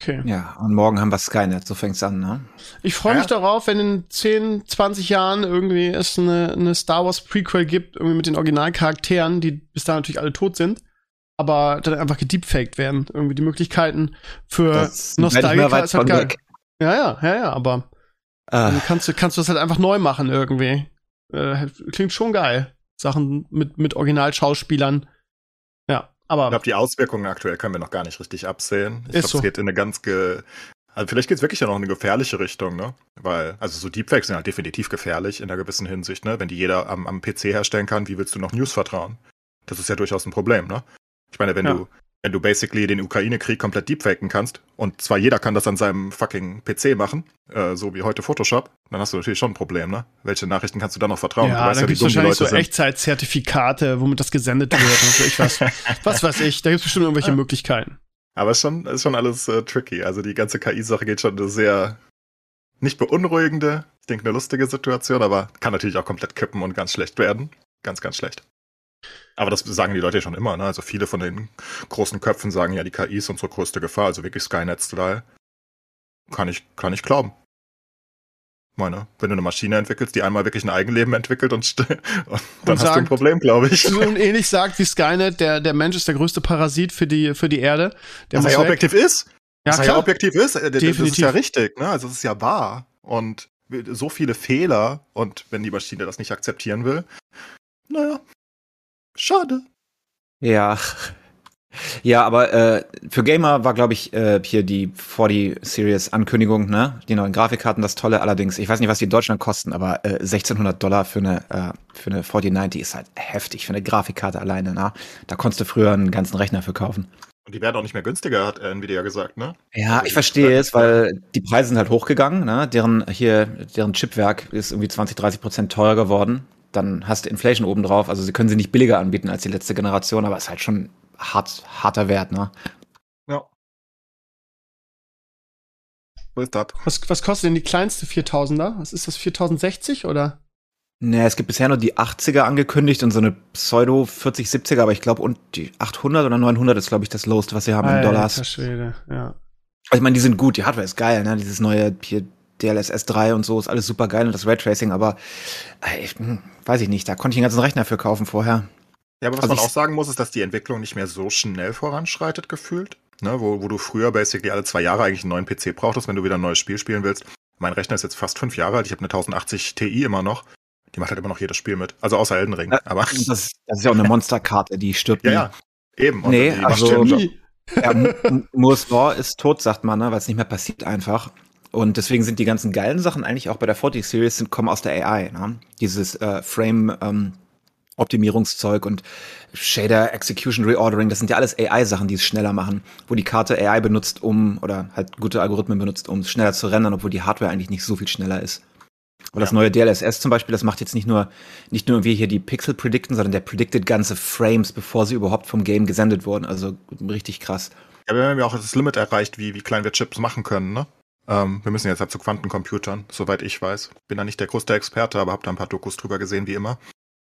Okay. Ja, und morgen haben wir Skynet, so fängt's an, ne? Ich freue mich ja. darauf, wenn in 10, 20 Jahren irgendwie es eine, eine Star Wars Prequel gibt, irgendwie mit den Originalcharakteren, die bis dahin natürlich alle tot sind aber dann einfach gedeepfaked werden. Irgendwie die Möglichkeiten für Nostalgiker ist halt geil. Weg. Ja, ja, ja, ja, aber ah. dann kannst du, kannst du das halt einfach neu machen irgendwie. Äh, klingt schon geil. Sachen mit, mit Originalschauspielern. Ja, aber. Ich glaube, die Auswirkungen aktuell können wir noch gar nicht richtig absehen. Ich glaube, so. es geht in eine ganz ge also vielleicht geht es wirklich ja noch in eine gefährliche Richtung, ne? Weil, also so Deepfakes sind halt definitiv gefährlich in einer gewissen Hinsicht, ne? Wenn die jeder am, am PC herstellen kann, wie willst du noch News vertrauen? Das ist ja durchaus ein Problem, ne? Ich meine, wenn ja. du wenn du basically den Ukraine-Krieg komplett deepfaken kannst, und zwar jeder kann das an seinem fucking PC machen, äh, so wie heute Photoshop, dann hast du natürlich schon ein Problem, ne? Welche Nachrichten kannst du dann noch vertrauen? Ja, dann ja, gibt es wahrscheinlich so Echtzeitzertifikate, womit das gesendet wird und ich was. was weiß ich, da gibt es bestimmt irgendwelche ja. Möglichkeiten. Aber es ist schon, ist schon alles äh, tricky. Also die ganze KI-Sache geht schon eine sehr nicht beunruhigende, ich denke eine lustige Situation, aber kann natürlich auch komplett kippen und ganz schlecht werden. Ganz, ganz schlecht. Aber das sagen die Leute ja schon immer, ne? Also viele von den großen Köpfen sagen ja, die KI ist unsere größte Gefahr, also wirklich Skynet-Style. Kann ich, kann ich glauben. Meine, wenn du eine Maschine entwickelst, die einmal wirklich ein Eigenleben entwickelt und, und dann Und hast du ein sagt- Problem, glaube ich. Und ähnlich sagt wie Skynet, der, der Mensch ist der größte Parasit für die, für die Erde. Der Was muss ja objektiv ist. Ja, was ja klar. objektiv ist. äh, Das ist Definitiv. ja richtig, ne? Also es ist ja wahr. Und so viele Fehler und wenn die Maschine das nicht akzeptieren will, naja, schade. Ja. Ja, aber äh, für Gamer war, glaube ich, äh, hier die 40 Series Ankündigung, ne? Die neuen Grafikkarten, das Tolle. Allerdings, ich weiß nicht, was die in Deutschland kosten, aber äh, 1600 Dollar für eine, äh, für eine 4090 ist halt heftig, für eine Grafikkarte alleine, ne? Da konntest du früher einen ganzen Rechner für kaufen. Und die werden auch nicht mehr günstiger, hat Nvidia gesagt, ne? Ja, Also ich verstehe es, weil die Preise sind halt hochgegangen, ne? Deren hier, deren Chipwerk ist irgendwie 20, 30 Prozent teurer geworden. Dann hast du Inflation obendrauf. Also sie können sie nicht billiger anbieten als die letzte Generation, aber ist halt schon hart, harter Wert, ne? Ja. So ist das. Was, was kostet denn die kleinste 4000er? Was ist das, 4060 oder? Ne, es gibt bisher nur die 80er angekündigt und so eine Pseudo 40, 70er, aber ich glaube, und die 800 oder 900 ist, glaube ich, das Lowest, was sie haben in Alter Dollars. Schwede, ja. Also ich meine, die sind gut, die Hardware ist geil, ne? Dieses neue hier DLSS 3 und so ist alles super geil und das Raytracing, aber äh, ich, weiß ich nicht, da konnte ich einen ganzen Rechner für kaufen vorher. Ja, aber was Also man auch sagen muss, ist, dass die Entwicklung nicht mehr so schnell voranschreitet, gefühlt. Ne, wo, wo du früher basically alle zwei Jahre eigentlich einen neuen PC brauchtest, wenn du wieder ein neues Spiel spielen willst. Mein Rechner ist jetzt fast fünf Jahre alt, ich habe eine 1080 Ti immer noch. Die macht halt immer noch jedes Spiel mit. Also außer Elden Ring. Aber das, das ist ja auch eine Monsterkarte, die stirbt ja, ja. Eben. Und Nee, also-. Ja, Moore's Law ist tot, sagt man, ne? weil es nicht mehr passiert einfach. Und deswegen sind die ganzen geilen Sachen eigentlich auch bei der 40 Series sind, kommen aus der AI. Ne? Dieses äh, Frame ähm, Optimierungszeug und Shader Execution Reordering, das sind ja alles AI-Sachen, die es schneller machen, wo die Karte AI benutzt, um oder halt gute Algorithmen benutzt, um es schneller zu rendern, obwohl die Hardware eigentlich nicht so viel schneller ist. Aber das Ja. neue DLSS zum Beispiel, das macht jetzt nicht nur nicht nur wir hier die Pixel predikten, sondern der predicted ganze Frames, bevor sie überhaupt vom Game gesendet wurden. Also richtig krass. Ja, wir haben ja auch das Limit erreicht, wie, wie klein wir Chips machen können, ne? Ähm, wir müssen jetzt halt zu Quantencomputern, soweit ich weiß. Bin da nicht der größte Experte, aber habe da ein paar Dokus drüber gesehen, wie immer.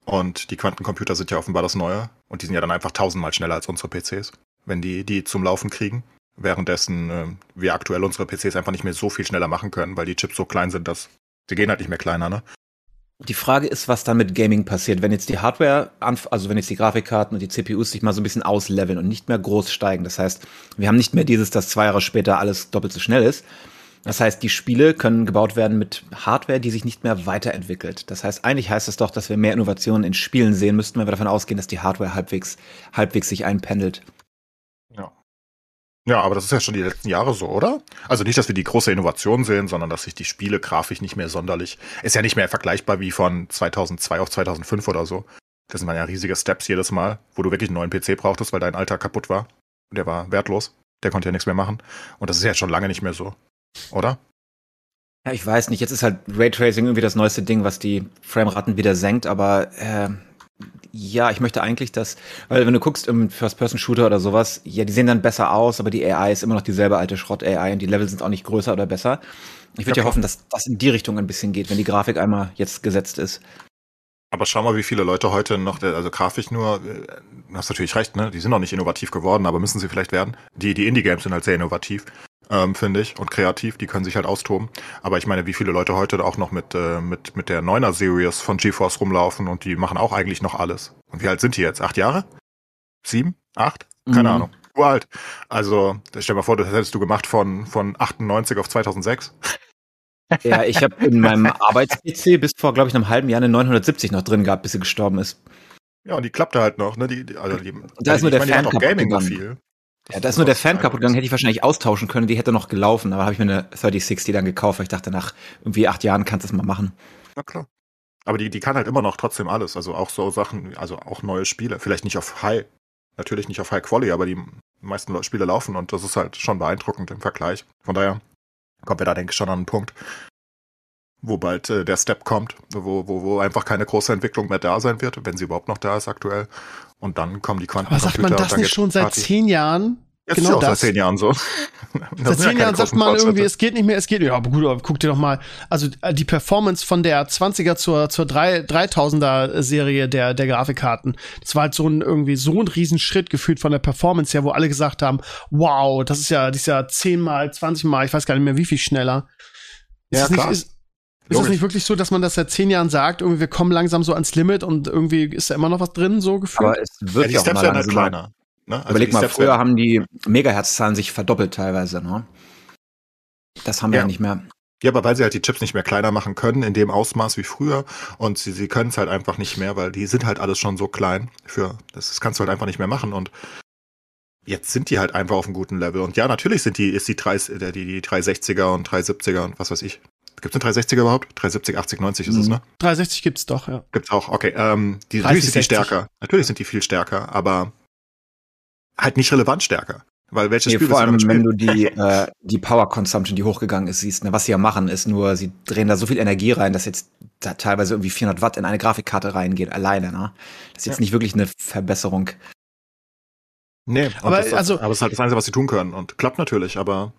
Und die Quantencomputer sind ja offenbar das Neue. Und die sind ja dann einfach tausendmal schneller als unsere PCs, wenn die die zum Laufen kriegen. Währenddessen ähm, wir aktuell unsere PCs einfach nicht mehr so viel schneller machen können, weil die Chips so klein sind, dass sie gehen halt nicht mehr kleiner, ne? Die Frage ist, was dann mit Gaming passiert, wenn jetzt die Hardware, also wenn jetzt die Grafikkarten und die CPUs sich mal so ein bisschen ausleveln und nicht mehr groß steigen. Das heißt, wir haben nicht mehr dieses, dass zwei Jahre später alles doppelt so schnell ist. Das heißt, die Spiele können gebaut werden mit Hardware, die sich nicht mehr weiterentwickelt. Das heißt, eigentlich heißt es doch, dass wir mehr Innovationen in Spielen sehen müssten, wenn wir davon ausgehen, dass die Hardware halbwegs, halbwegs sich einpendelt. Ja. Ja, aber das ist ja schon die letzten Jahre so, oder? Also nicht, dass wir die große Innovation sehen, sondern dass sich die Spiele grafisch nicht mehr sonderlich. Ist ja nicht mehr vergleichbar wie von 2002 auf 2005 oder so. Das sind ja riesige Steps jedes Mal, wo du wirklich einen neuen PC brauchtest, weil dein alter kaputt war. Der war wertlos. Der konnte ja nichts mehr machen. Und das ist ja schon lange nicht mehr so. Oder? Ja, ich weiß nicht. Jetzt ist halt Raytracing irgendwie das neueste Ding, was die Frameraten wieder senkt, aber äh, ja, ich möchte eigentlich, dass, weil wenn du guckst im First-Person-Shooter oder sowas, ja, die sehen dann besser aus, aber die AI ist immer noch dieselbe alte Schrott-AI und die Level sind auch nicht größer oder besser. Ich würde Ja, ja, hoffen, dass das in die Richtung ein bisschen geht, wenn die Grafik einmal jetzt gesetzt ist. Aber schau mal, wie viele Leute heute noch, also grafisch nur, äh, du hast natürlich recht, ne? Die sind noch nicht innovativ geworden, aber müssen sie vielleicht werden. Die, die Indie-Games sind halt sehr innovativ, ähm, finde ich, und kreativ, die können sich halt austoben. Aber ich meine, wie viele Leute heute auch noch mit, äh, mit, mit der 9er Series von GeForce rumlaufen und die machen auch eigentlich noch alles. Und wie alt sind die jetzt? Acht Jahre? Sieben? Acht? Keine Mhm. Ahnung. Uralt. Also, stell dir mal vor, das hättest du gemacht von, von 98 auf 2006. Ja, ich habe in meinem Arbeits-PC bis vor, glaube ich, einem halben Jahr eine 970 noch drin gehabt, bis sie gestorben ist. Ja, und die klappte halt noch, ne? Die, die, also die, Da ist nur der ich meine, die Fan kaputt gegangen. viel. Ja, da ist nur der Fan kaputt gegangen, hätte ich wahrscheinlich austauschen können, die hätte noch gelaufen, aber habe ich mir eine 3060 dann gekauft, weil ich dachte, nach irgendwie acht Jahren kannst du es mal machen. Na klar. Aber die, die kann halt immer noch trotzdem alles. Also auch so Sachen, also auch neue Spiele. Vielleicht nicht auf High, natürlich nicht auf High Quality, aber die meisten Le- Spiele laufen und das ist halt schon beeindruckend im Vergleich. Von daher kommen wir da, denke ich, schon an einen Punkt, wo bald äh, der Step kommt, wo, wo, wo einfach keine große Entwicklung mehr da sein wird, wenn sie überhaupt noch da ist aktuell. Und dann kommen die Aber Quantencomputer. sagt man das nicht schon seit Party. zehn Jahren? Jetzt genau ist ja auch das. seit zehn Jahren so. Seit zehn Jahren sagt man irgendwie, es geht nicht mehr, es geht nicht mehr. Ja, aber gut, aber guck dir doch mal, also äh, die Performance von der 20er zur, zur 3, 3000er Serie der, der Grafikkarten, das war halt so ein, irgendwie so ein Riesenschritt gefühlt von der Performance her, wo alle gesagt haben, wow, das ist ja, das ist ja 10 mal, 20 mal, ich weiß gar nicht mehr, wie viel schneller. Ist Ja, das nicht, klar. ist, ist Logisch. nicht wirklich so, dass man das seit zehn Jahren sagt, irgendwie wir kommen langsam so ans Limit und irgendwie ist da immer noch was drin, so gefühlt? Aber es Ja, wird die ja auch Steps mal werden halt kleiner. Ne? Also Überleg mal, früher haben die Megahertz-Zahlen sich verdoppelt teilweise, ne? Das haben wir ja, Ja. nicht mehr. Ja, aber weil sie halt die Chips nicht mehr kleiner machen können in dem Ausmaß wie früher und sie, sie können es halt einfach nicht mehr, weil die sind halt alles schon so klein für das, das kannst du halt einfach nicht mehr machen und jetzt sind die halt einfach auf einem guten Level und ja, natürlich sind die ist die 3 äh, die, die 360er und 370er und was weiß ich. Gibt's eine 360er überhaupt? 370, 80, 90 ist es, Mhm. ne? 360 gibt's doch, ja. Gibt's auch. Okay, ähm, die 30, natürlich sind die 60. stärker. Natürlich sind die viel stärker, aber halt nicht relevant stärker, weil welches Nee, Spiel vor allem, wenn du die, äh, die Power Consumption, die hochgegangen ist, siehst, ne, was sie ja machen, ist nur, sie drehen da so viel Energie rein, dass jetzt da teilweise irgendwie 400 Watt in eine Grafikkarte reingeht, alleine, ne? Das ist jetzt Ja. nicht wirklich eine Verbesserung. Nee, Aber das, also- aber es ist halt das Einzige, was sie tun können. Und klappt natürlich, aber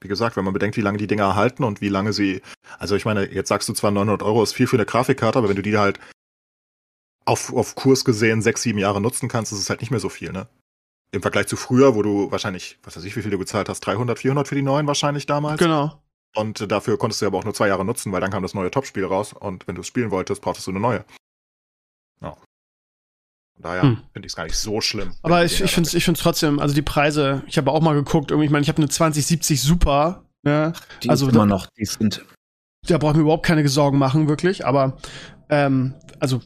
wie gesagt, wenn man bedenkt, wie lange die Dinger erhalten und wie lange sie. Also ich meine, jetzt sagst du zwar 900 Euro ist viel für eine Grafikkarte, aber wenn du die halt auf, auf Kurs gesehen sechs, sieben Jahre nutzen kannst, ist es halt nicht mehr so viel, ne? Im Vergleich zu früher, wo du wahrscheinlich, was weiß ich, wie viel du gezahlt hast, 300, 400 für die neuen wahrscheinlich damals. Genau. Und äh, dafür konntest du aber auch nur zwei Jahre nutzen, weil dann kam das neue Topspiel raus und wenn du es spielen wolltest, brauchtest du eine neue. Ja. Von daher Hm. finde ich es gar nicht so schlimm. Aber ich, ich finde ich find's trotzdem, also die Preise, ich habe auch mal geguckt, irgendwie, ich meine, ich habe eine 2070 Super, ne? Die Also immer da- noch, die sind, Da brauche ich mir überhaupt keine Sorgen machen, wirklich, aber ähm, also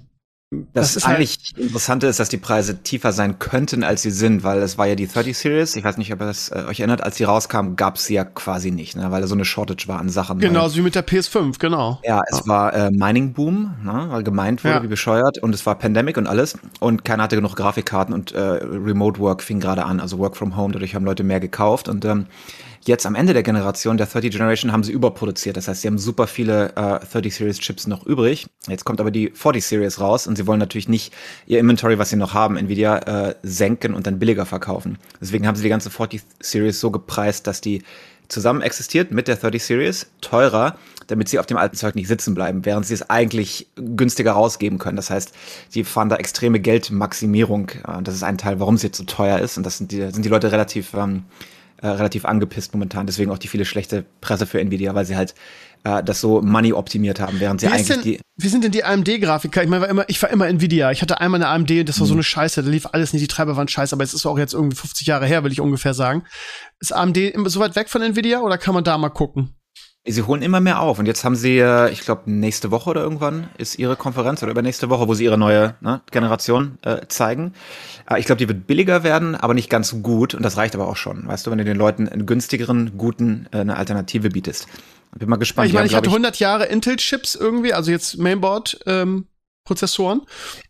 das, halt- eigentlich Interessante ist, dass die Preise tiefer sein könnten, als sie sind, weil es war ja die 30 Series. Ich weiß nicht, ob ihr das äh, euch erinnert, als die rauskam, gab es sie ja quasi nicht, ne, weil da so eine Shortage war an Sachen. weil- genauso wie mit der PS5, genau. Ja, es war äh, Mining Boom, ne, weil gemeint wurde Ja. wie bescheuert und es war Pandemic und alles und keiner hatte genug Grafikkarten und äh, Remote Work fing gerade an, also Work from Home, dadurch haben Leute mehr gekauft und ähm, jetzt am Ende der Generation, der 30 Generation, haben sie überproduziert. Das heißt, sie haben super viele äh, 30 Series Chips noch übrig. Jetzt kommt aber die 40 Series raus und sie wollen natürlich nicht ihr Inventory, was sie noch haben, Nvidia äh, senken und dann billiger verkaufen. Deswegen haben sie die ganze 40 Series so gepreist, dass die zusammen existiert mit der 30 Series, teurer, damit sie auf dem alten Zeug nicht sitzen bleiben, während sie es eigentlich günstiger rausgeben können. Das heißt, sie fahren da extreme Geldmaximierung. Äh, Das ist ein Teil, warum sie jetzt so teuer ist. Und das sind die, sind die Leute relativ, ähm, äh, relativ angepisst momentan. Deswegen auch die viele schlechte Presse für Nvidia, weil sie halt äh, das so money optimiert haben, während sie Wie, eigentlich denn, die wie sind denn die AMD-Grafiker? Ich meine, war immer, ich war immer Nvidia. Ich hatte einmal eine AMD und das war so eine Scheiße. Da lief alles nicht, die Treiber waren scheiße, aber es ist auch jetzt irgendwie 50 Jahre her, will ich ungefähr sagen. Ist AMD immer so weit weg von Nvidia oder kann man da mal gucken? Sie holen immer mehr auf und jetzt haben sie, ich glaube, nächste Woche oder irgendwann ist ihre Konferenz oder übernächste Woche, wo sie ihre neue ne, Generation äh, zeigen. Äh, ich glaube, die wird billiger werden, aber nicht ganz gut und das reicht aber auch schon. Weißt du, wenn du den Leuten einen günstigeren, guten äh, eine Alternative bietest. Bin mal gespannt. ich meine, ich hatte glaub 100 Jahre Intel-Chips irgendwie, also jetzt Mainboard. Ähm, Prozessoren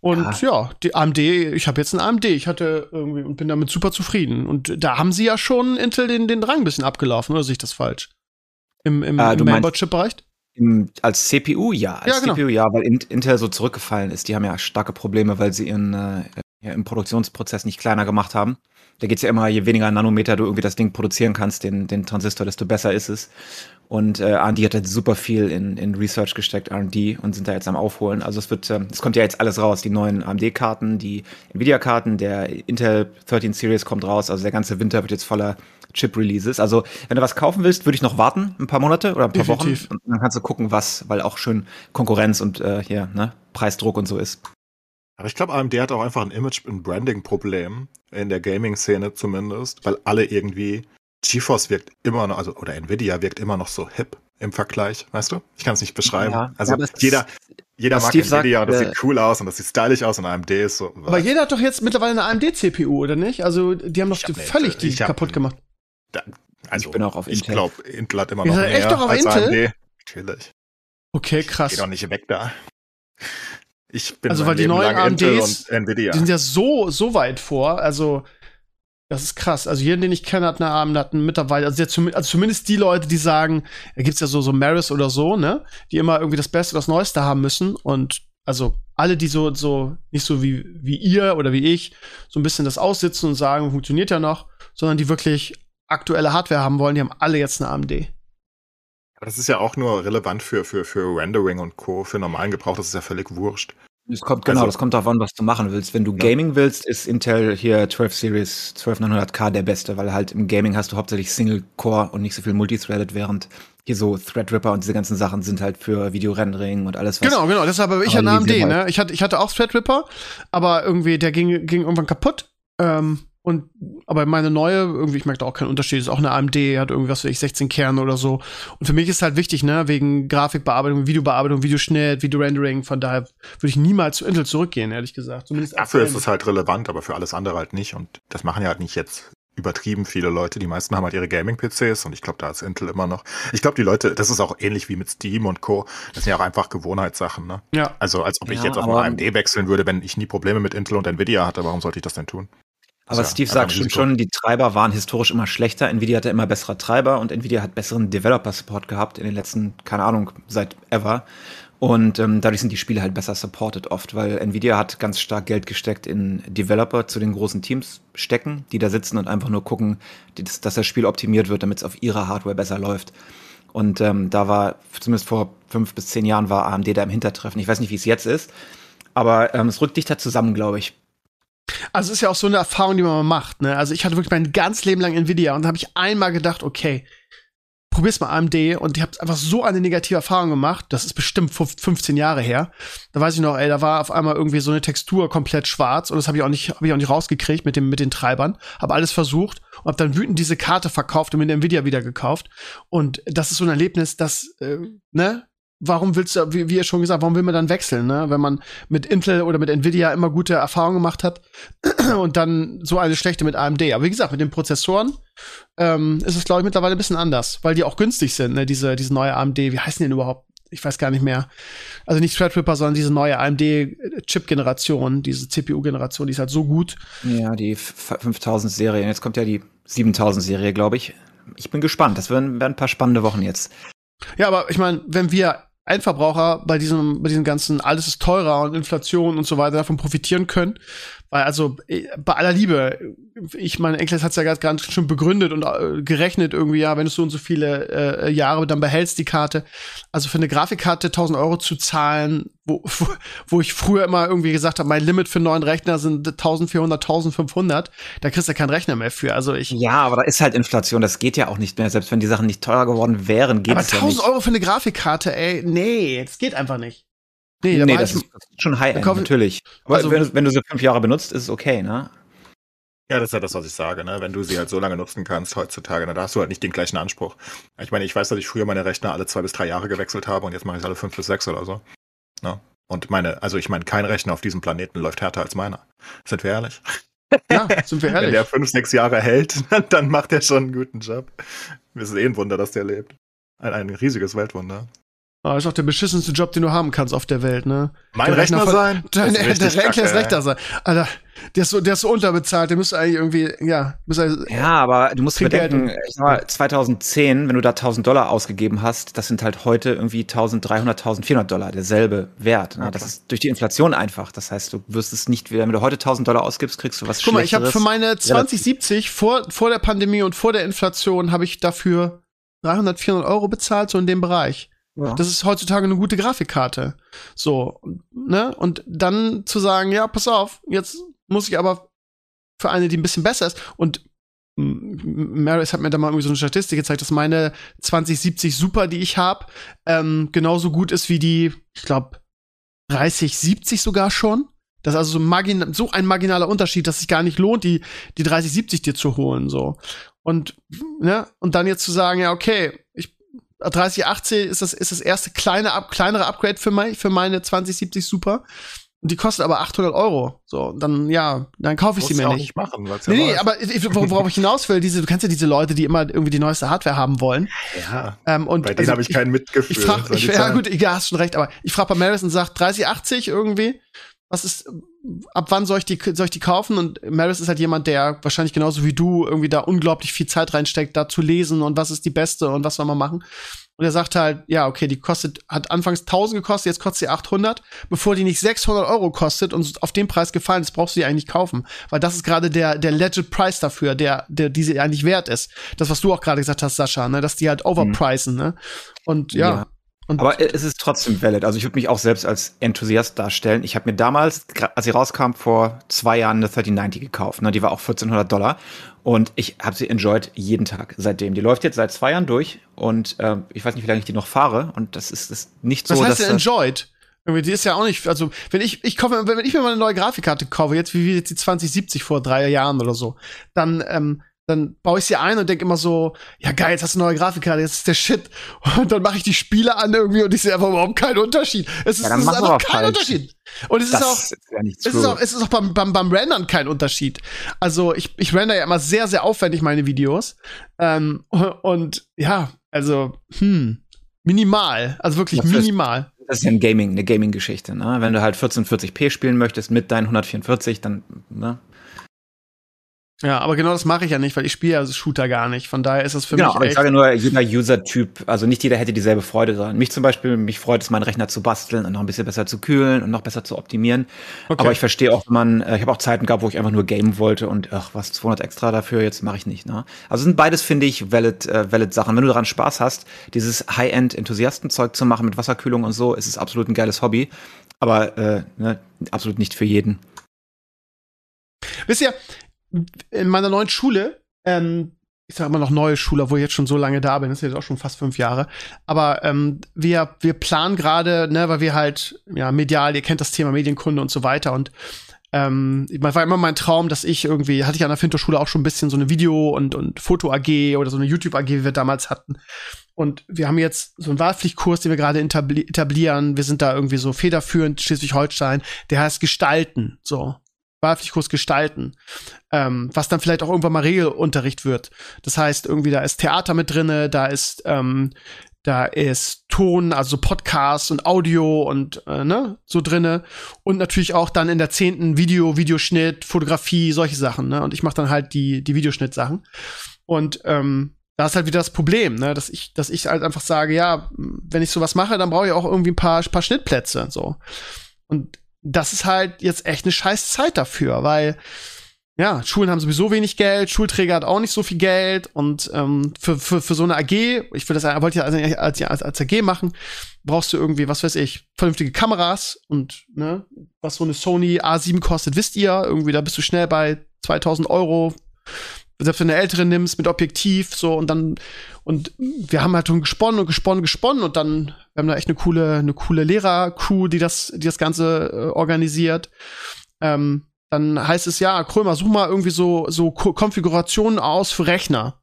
und ja, die AMD, ich habe jetzt einen AMD, ich hatte irgendwie und bin damit super zufrieden und da haben sie ja schon Intel den den Rang ein bisschen abgelaufen, oder sehe ich das falsch? Im, im, Ah, im Mainboard-Chip-Bereich? Als CPU ja, als Ja, genau. CPU ja, weil In- Intel so zurückgefallen ist. Die haben ja starke Probleme, weil sie ihren äh, im Produktionsprozess nicht kleiner gemacht haben. Da geht's ja immer, je weniger Nanometer du irgendwie das Ding produzieren kannst, den, den Transistor, desto besser ist es. Und äh, AMD hat halt super viel in, in Research gesteckt, R&D, und sind da jetzt am Aufholen. Also es wird, ähm, es kommt ja jetzt alles raus. Die neuen AMD-Karten, die Nvidia-Karten, der Intel 13 Series kommt raus. Also der ganze Winter wird jetzt voller Chip-Releases. Also wenn du was kaufen willst, würde ich noch warten, ein paar Monate oder ein paar Definitiv. Wochen. Und dann kannst du gucken, was, weil auch schön Konkurrenz und äh, hier, ne, Preisdruck und so ist. Aber ich glaube, AMD hat auch einfach ein Image- und Branding-Problem in der Gaming-Szene zumindest, weil alle irgendwie GeForce wirkt immer noch, also oder Nvidia wirkt immer noch so hip im Vergleich, weißt du? Ich kann es nicht beschreiben. Ja, also jeder, jeder was mag Steve Nvidia sagt, und das äh, sieht cool aus und das sieht stylisch aus und AMD ist so. Aber jeder hat doch jetzt mittlerweile eine AMD-CPU, oder nicht? Also, die haben doch hab völlig Intel. die kaputt eine- gemacht. also, Ich bin auch auf Ich Intel. glaube, Intel hat immer noch mehr echt doch auf als Intel? AMD. Natürlich. Okay, krass. Geh doch nicht weg da. Ich bin Also, weil die Leben neuen AMDs, und Nvidia. Die sind ja so, so weit vor. Also, das ist krass. Also, jeden, den ich kenne, hat eine AMD, hat einen Mitarbeiter. Also, zum, also zumindest die Leute, die sagen, da gibt's ja so, so Maris oder so, ne? Die immer irgendwie das Beste, das Neueste haben müssen. Und also, alle, die so, so, nicht so wie, wie ihr oder wie ich, so ein bisschen das aussitzen und sagen, funktioniert ja noch. sondern die wirklich aktuelle Hardware haben wollen, die haben alle jetzt eine AMD. Aber das ist ja auch nur relevant für, für, für Rendering und Co. Für normalen Gebrauch, das ist ja völlig wurscht. Es kommt, genau, Also- das kommt darauf an, was du machen willst. Wenn du Gaming willst, ist Intel hier 12 Series 12900K der beste, weil halt im Gaming hast du hauptsächlich Single Core und nicht so viel Multithreaded, während hier so Threadripper und diese ganzen Sachen sind halt für Videorendering und alles was. Genau, genau. Deshalb habe ich Aber eine AMD, ne? Ich hatte, ich hatte auch Threadripper, aber irgendwie, der ging, ging irgendwann kaputt. Ähm, und, aber meine neue, irgendwie, ich merke da auch keinen Unterschied, ist auch eine AMD, hat irgendwie, was weiß ich, 16 Kerne oder so. Und für mich ist halt wichtig, ne, wegen Grafikbearbeitung, Videobearbeitung, Videoschnitt, Videorendering, von daher würde ich niemals zu Intel zurückgehen, ehrlich gesagt. Zumindest Dafür ist es halt relevant, aber für alles andere halt nicht. Und das machen ja halt nicht jetzt übertrieben viele Leute. Die meisten haben halt ihre Gaming-PCs und ich glaube, da ist Intel immer noch. Ich glaube, die Leute, das ist auch ähnlich wie mit Steam und Co. Das sind ja auch einfach Gewohnheitssachen, ne? Ja. Also als ob ich Ja, jetzt auf eine AMD wechseln würde, wenn ich nie Probleme mit Intel und Nvidia hatte. Warum sollte ich das denn tun? Aber ja Steve sagt schon, schon, die Treiber waren historisch immer schlechter. Nvidia hatte immer bessere Treiber und Nvidia hat besseren Developer-Support gehabt in den letzten, keine Ahnung, seit ever. Und ähm, dadurch sind die Spiele halt besser supported oft, weil Nvidia hat ganz stark Geld gesteckt in Developer zu den großen Teams stecken, die da sitzen und einfach nur gucken, dass, dass das Spiel optimiert wird, damit es auf ihrer Hardware besser läuft. Und ähm, da war, zumindest vor fünf bis zehn Jahren, war AMD da im Hintertreffen. Ich weiß nicht, wie es jetzt ist, aber ähm, es rückt dichter zusammen, glaube ich. Also ist ja auch so eine Erfahrung, die man mal macht. Ne? Also ich hatte wirklich mein ganzes Leben lang Nvidia und da habe ich einmal gedacht, okay, probier's mal AMD und ich habe einfach so eine negative Erfahrung gemacht. Das ist bestimmt 15 Jahre her. Da weiß ich noch, ey, da war auf einmal irgendwie so eine Textur komplett schwarz und das habe ich auch nicht, habe ich auch nicht rausgekriegt mit dem mit den Treibern. Habe alles versucht und habe dann wütend diese Karte verkauft und mir Nvidia wieder gekauft. Und das ist so ein Erlebnis, das äh, ne warum willst du, wie, wie ihr schon gesagt, warum will man dann wechseln, ne? Wenn man mit Intel oder mit Nvidia immer gute Erfahrungen gemacht hat und dann so eine schlechte mit AMD. Aber wie gesagt, mit den Prozessoren ähm, ist es, glaube ich, mittlerweile ein bisschen anders, weil die auch günstig sind, ne? Diese, diese neue AMD, wie heißen die denn überhaupt? Ich weiß gar nicht mehr. Also nicht Threadripper, sondern diese neue AMD-Chip-Generation, diese CPU-Generation, die ist halt so gut. Ja, die 5000-Serie. Jetzt kommt ja die 7000-Serie, glaube ich. Ich bin gespannt. Das werden, werden ein paar spannende Wochen jetzt. Ja, aber ich meine, wenn wir Endverbraucher bei diesem, bei diesem ganzen, alles ist teurer und Inflation und so weiter davon profitieren können. Weil also eh, bei aller Liebe, ich meine, Enkles hat es ja ganz, ganz schön begründet und äh, gerechnet irgendwie, ja, wenn du so und so viele äh, Jahre dann behältst die Karte. Also für eine Grafikkarte 1000 Euro zu zahlen, wo, wo, wo ich früher immer irgendwie gesagt habe, mein Limit für einen neuen Rechner sind 1400, 1500, da kriegst du keinen Rechner mehr für. Also ich, Ja, aber da ist halt Inflation. Das geht ja auch nicht mehr. Selbst wenn die Sachen nicht teurer geworden wären, geht aber es ja 1000 nicht. Euro für eine Grafikkarte, ey, nee, das geht einfach nicht. Nee, nee, das ist, das ist schon High-End, Kauf- natürlich. Aber Also- wenn, du, wenn du sie fünf Jahre benutzt, ist es okay, ne? Ja, das ist ja das, was ich sage, ne? Wenn du sie halt so lange nutzen kannst heutzutage, dann hast du halt nicht den gleichen Anspruch. Ich meine, ich weiß, dass ich früher meine Rechner alle zwei bis drei Jahre gewechselt habe und jetzt mache ich es alle fünf bis sechs oder so. Ne? Und meine, also ich meine, kein Rechner auf diesem Planeten läuft härter als meiner. Sind wir ehrlich? Ja, sind wir Wenn ehrlich. der fünf, sechs Jahre hält, dann macht er schon einen guten Job. Es ist eh ein Wunder, dass der lebt. Ein, ein riesiges Weltwunder. Ah, ist auch der beschissenste Job, den du haben kannst auf der Welt, ne? Mein Der Rechner, Rechner sein? Dein, der Rechner ist kacke, Rechter sein. Alter, der ist so, der ist so unterbezahlt, der müsste eigentlich irgendwie, ja, müsste, Ja, aber du musst bedenken, Geld. ich sag mal, 2010, wenn du da 1000 Dollar ausgegeben hast, das sind halt heute irgendwie 1300, 1400 Dollar, derselbe Wert. Ne? Ja, das ist durch die Inflation einfach. Das heißt, du wirst es nicht wieder, wenn du heute 1000 Dollar ausgibst, kriegst du was Guck mal, ich habe für meine 2070 vor, vor der Pandemie und vor der Inflation habe ich dafür 300, 400 Euro bezahlt, so in dem Bereich. Ja. Das ist heutzutage eine gute Grafikkarte. So, ne? Und dann zu sagen, ja, pass auf, jetzt muss ich aber für eine, die ein bisschen besser ist. Und Maris hat mir da mal irgendwie so eine Statistik gezeigt, dass meine 2070 Super, die ich habe, ähm, genauso gut ist wie die, ich glaube, 3070 sogar schon. Das ist also so, margin so ein marginaler Unterschied, dass sich gar nicht lohnt, die, die 3070 dir zu holen, so. Und, ne, und dann jetzt zu sagen, ja, okay, ich, 3080 ist das, ist das erste kleine, kleinere Upgrade für, mein, für meine 2070 Super. Und die kostet aber 800 Euro. So, dann, ja, dann kaufe ich sie mir ja nicht. nicht machen, weil's ja Nee, nee, aber worauf ich hinaus will, diese, du kennst ja diese Leute, die immer irgendwie die neueste Hardware haben wollen. ja, Ähm, und bei denen also habe ich kein Mitgefühl. Ich Soll ich, ja gut, ja, hast schon recht, aber ich frage bei Maris und sag 3080 irgendwie. Was ist, ab wann soll ich die, soll ich die kaufen? Und Maris ist halt jemand, der wahrscheinlich genauso wie du irgendwie da unglaublich viel Zeit reinsteckt, da zu lesen und was ist die beste und was soll man machen. Und er sagt halt, ja, okay, die kostet, hat anfangs 1000 gekostet, jetzt kostet sie 800. Bevor die nicht 600 Euro kostet und auf den Preis gefallen ist, brauchst du die eigentlich kaufen. Weil das ist gerade der, der Legit Price dafür, der, der, die sie eigentlich wert ist. Das, was du auch gerade gesagt hast, Sascha, ne, dass die halt overpricen, ne? Und ja. Ja. Und Aber es ist trotzdem valid. Also ich würde mich auch selbst als Enthusiast darstellen. Ich habe mir damals, als sie rauskam, vor zwei Jahren eine 3090 gekauft. Ne? Die war auch 1400 Dollar. Und ich habe sie enjoyed jeden Tag seitdem. Die läuft jetzt seit zwei Jahren durch. Und ähm, ich weiß nicht, wie lange ich die noch fahre. Und das ist, ist nicht so, Was heißt dass denn enjoyed? Irgendwie, die ist ja auch nicht, also, wenn ich, ich kaufe, wenn ich mir mal eine neue Grafikkarte kaufe, jetzt wie jetzt die 2070 vor drei Jahren oder so, dann, ähm, dann baue ich sie ein und denke immer so, ja geil, jetzt hast du eine neue Grafikkarte, jetzt ist der Shit. Und dann mache ich die Spiele an irgendwie und ich sehe einfach überhaupt keinen Unterschied. Es ist, Ja, dann es ist einfach kein falsch. Unterschied. Und es ist auch, ist ja es ist auch, es ist auch beim, beim, beim Rendern kein Unterschied. Also ich, ich render ja immer sehr, sehr aufwendig meine Videos. Ähm, und ja, also, hm, minimal. Also wirklich Das ist- minimal. Das ist ja ein Gaming, eine Gaming-Geschichte. Ne? Wenn du halt 1440p spielen möchtest mit deinen 144, dann ne? Ja, aber genau das mache ich ja nicht, weil ich spiele ja Shooter gar nicht. Von daher ist das für genau, mich aber ich sage nur, jeder User-Typ, also nicht jeder hätte dieselbe Freude dran. Mich zum Beispiel, mich freut es, meinen Rechner zu basteln und noch ein bisschen besser zu kühlen und noch besser zu optimieren. Okay. Aber ich verstehe auch, wenn man, äh, ich habe auch Zeiten gehabt, wo ich einfach nur gamen wollte und ach, was 200 extra dafür, jetzt mache ich nicht. Ne? Also sind beides, finde ich, valid, äh, valid Sachen. Wenn du daran Spaß hast, dieses High-End-Enthusiastenzeug zu machen mit Wasserkühlung und so, ist es absolut ein geiles Hobby. Aber äh, ne, absolut nicht für jeden. Wisst ihr, in meiner neuen Schule, ähm, ich sage immer noch neue Schule, wo ich jetzt schon so lange da bin, das ist jetzt auch schon fast fünf Jahre. Aber ähm, wir, wir planen gerade, ne, weil wir halt, ja, medial, ihr kennt das Thema Medienkunde und so weiter und ähm, war immer mein Traum, dass ich irgendwie, hatte ich an der Finterschule auch schon ein bisschen so eine Video- und, und Foto-AG oder so eine YouTube-AG, wie wir damals hatten. Und wir haben jetzt so einen Wahlpflichtkurs, den wir gerade etabli etablieren. Wir sind da irgendwie so federführend, Schleswig-Holstein. Der heißt Gestalten, so. Wahlpflichtkurs gestalten, ähm, was dann vielleicht auch irgendwann mal Regelunterricht wird. Das heißt, irgendwie da ist Theater mit drinne, da ist ähm, da ist Ton, also Podcast und Audio und äh, ne, so drinne und natürlich auch dann in der zehnten Video, Videoschnitt, Fotografie, solche Sachen. Ne? Und ich mache dann halt die die Videoschnittsachen und ähm, da ist halt wieder das Problem, ne, dass ich, dass ich halt einfach sage, ja, wenn ich sowas mache, dann brauche ich auch irgendwie ein paar, paar Schnittplätze, so. Und das ist halt jetzt echt eine scheiß Zeit dafür, weil ja, Schulen haben sowieso wenig Geld, Schulträger hat auch nicht so viel Geld und ähm, für, für, für so eine AG, ich will das wollte ja als, als, als, als AG machen, brauchst du irgendwie, was weiß ich, vernünftige Kameras und ne, was so eine Sony A7 kostet, wisst ihr, irgendwie da bist du schnell bei 2000 Euro, selbst wenn du eine ältere nimmst mit Objektiv, so und dann und wir haben halt schon gesponnen und gesponnen, gesponnen und dann wir haben da echt eine coole, eine coole Lehrer-Crew, die das, die das Ganze äh, organisiert. Ähm, dann heißt es ja, Krömer, such mal irgendwie so, so Ko Konfigurationen aus für Rechner.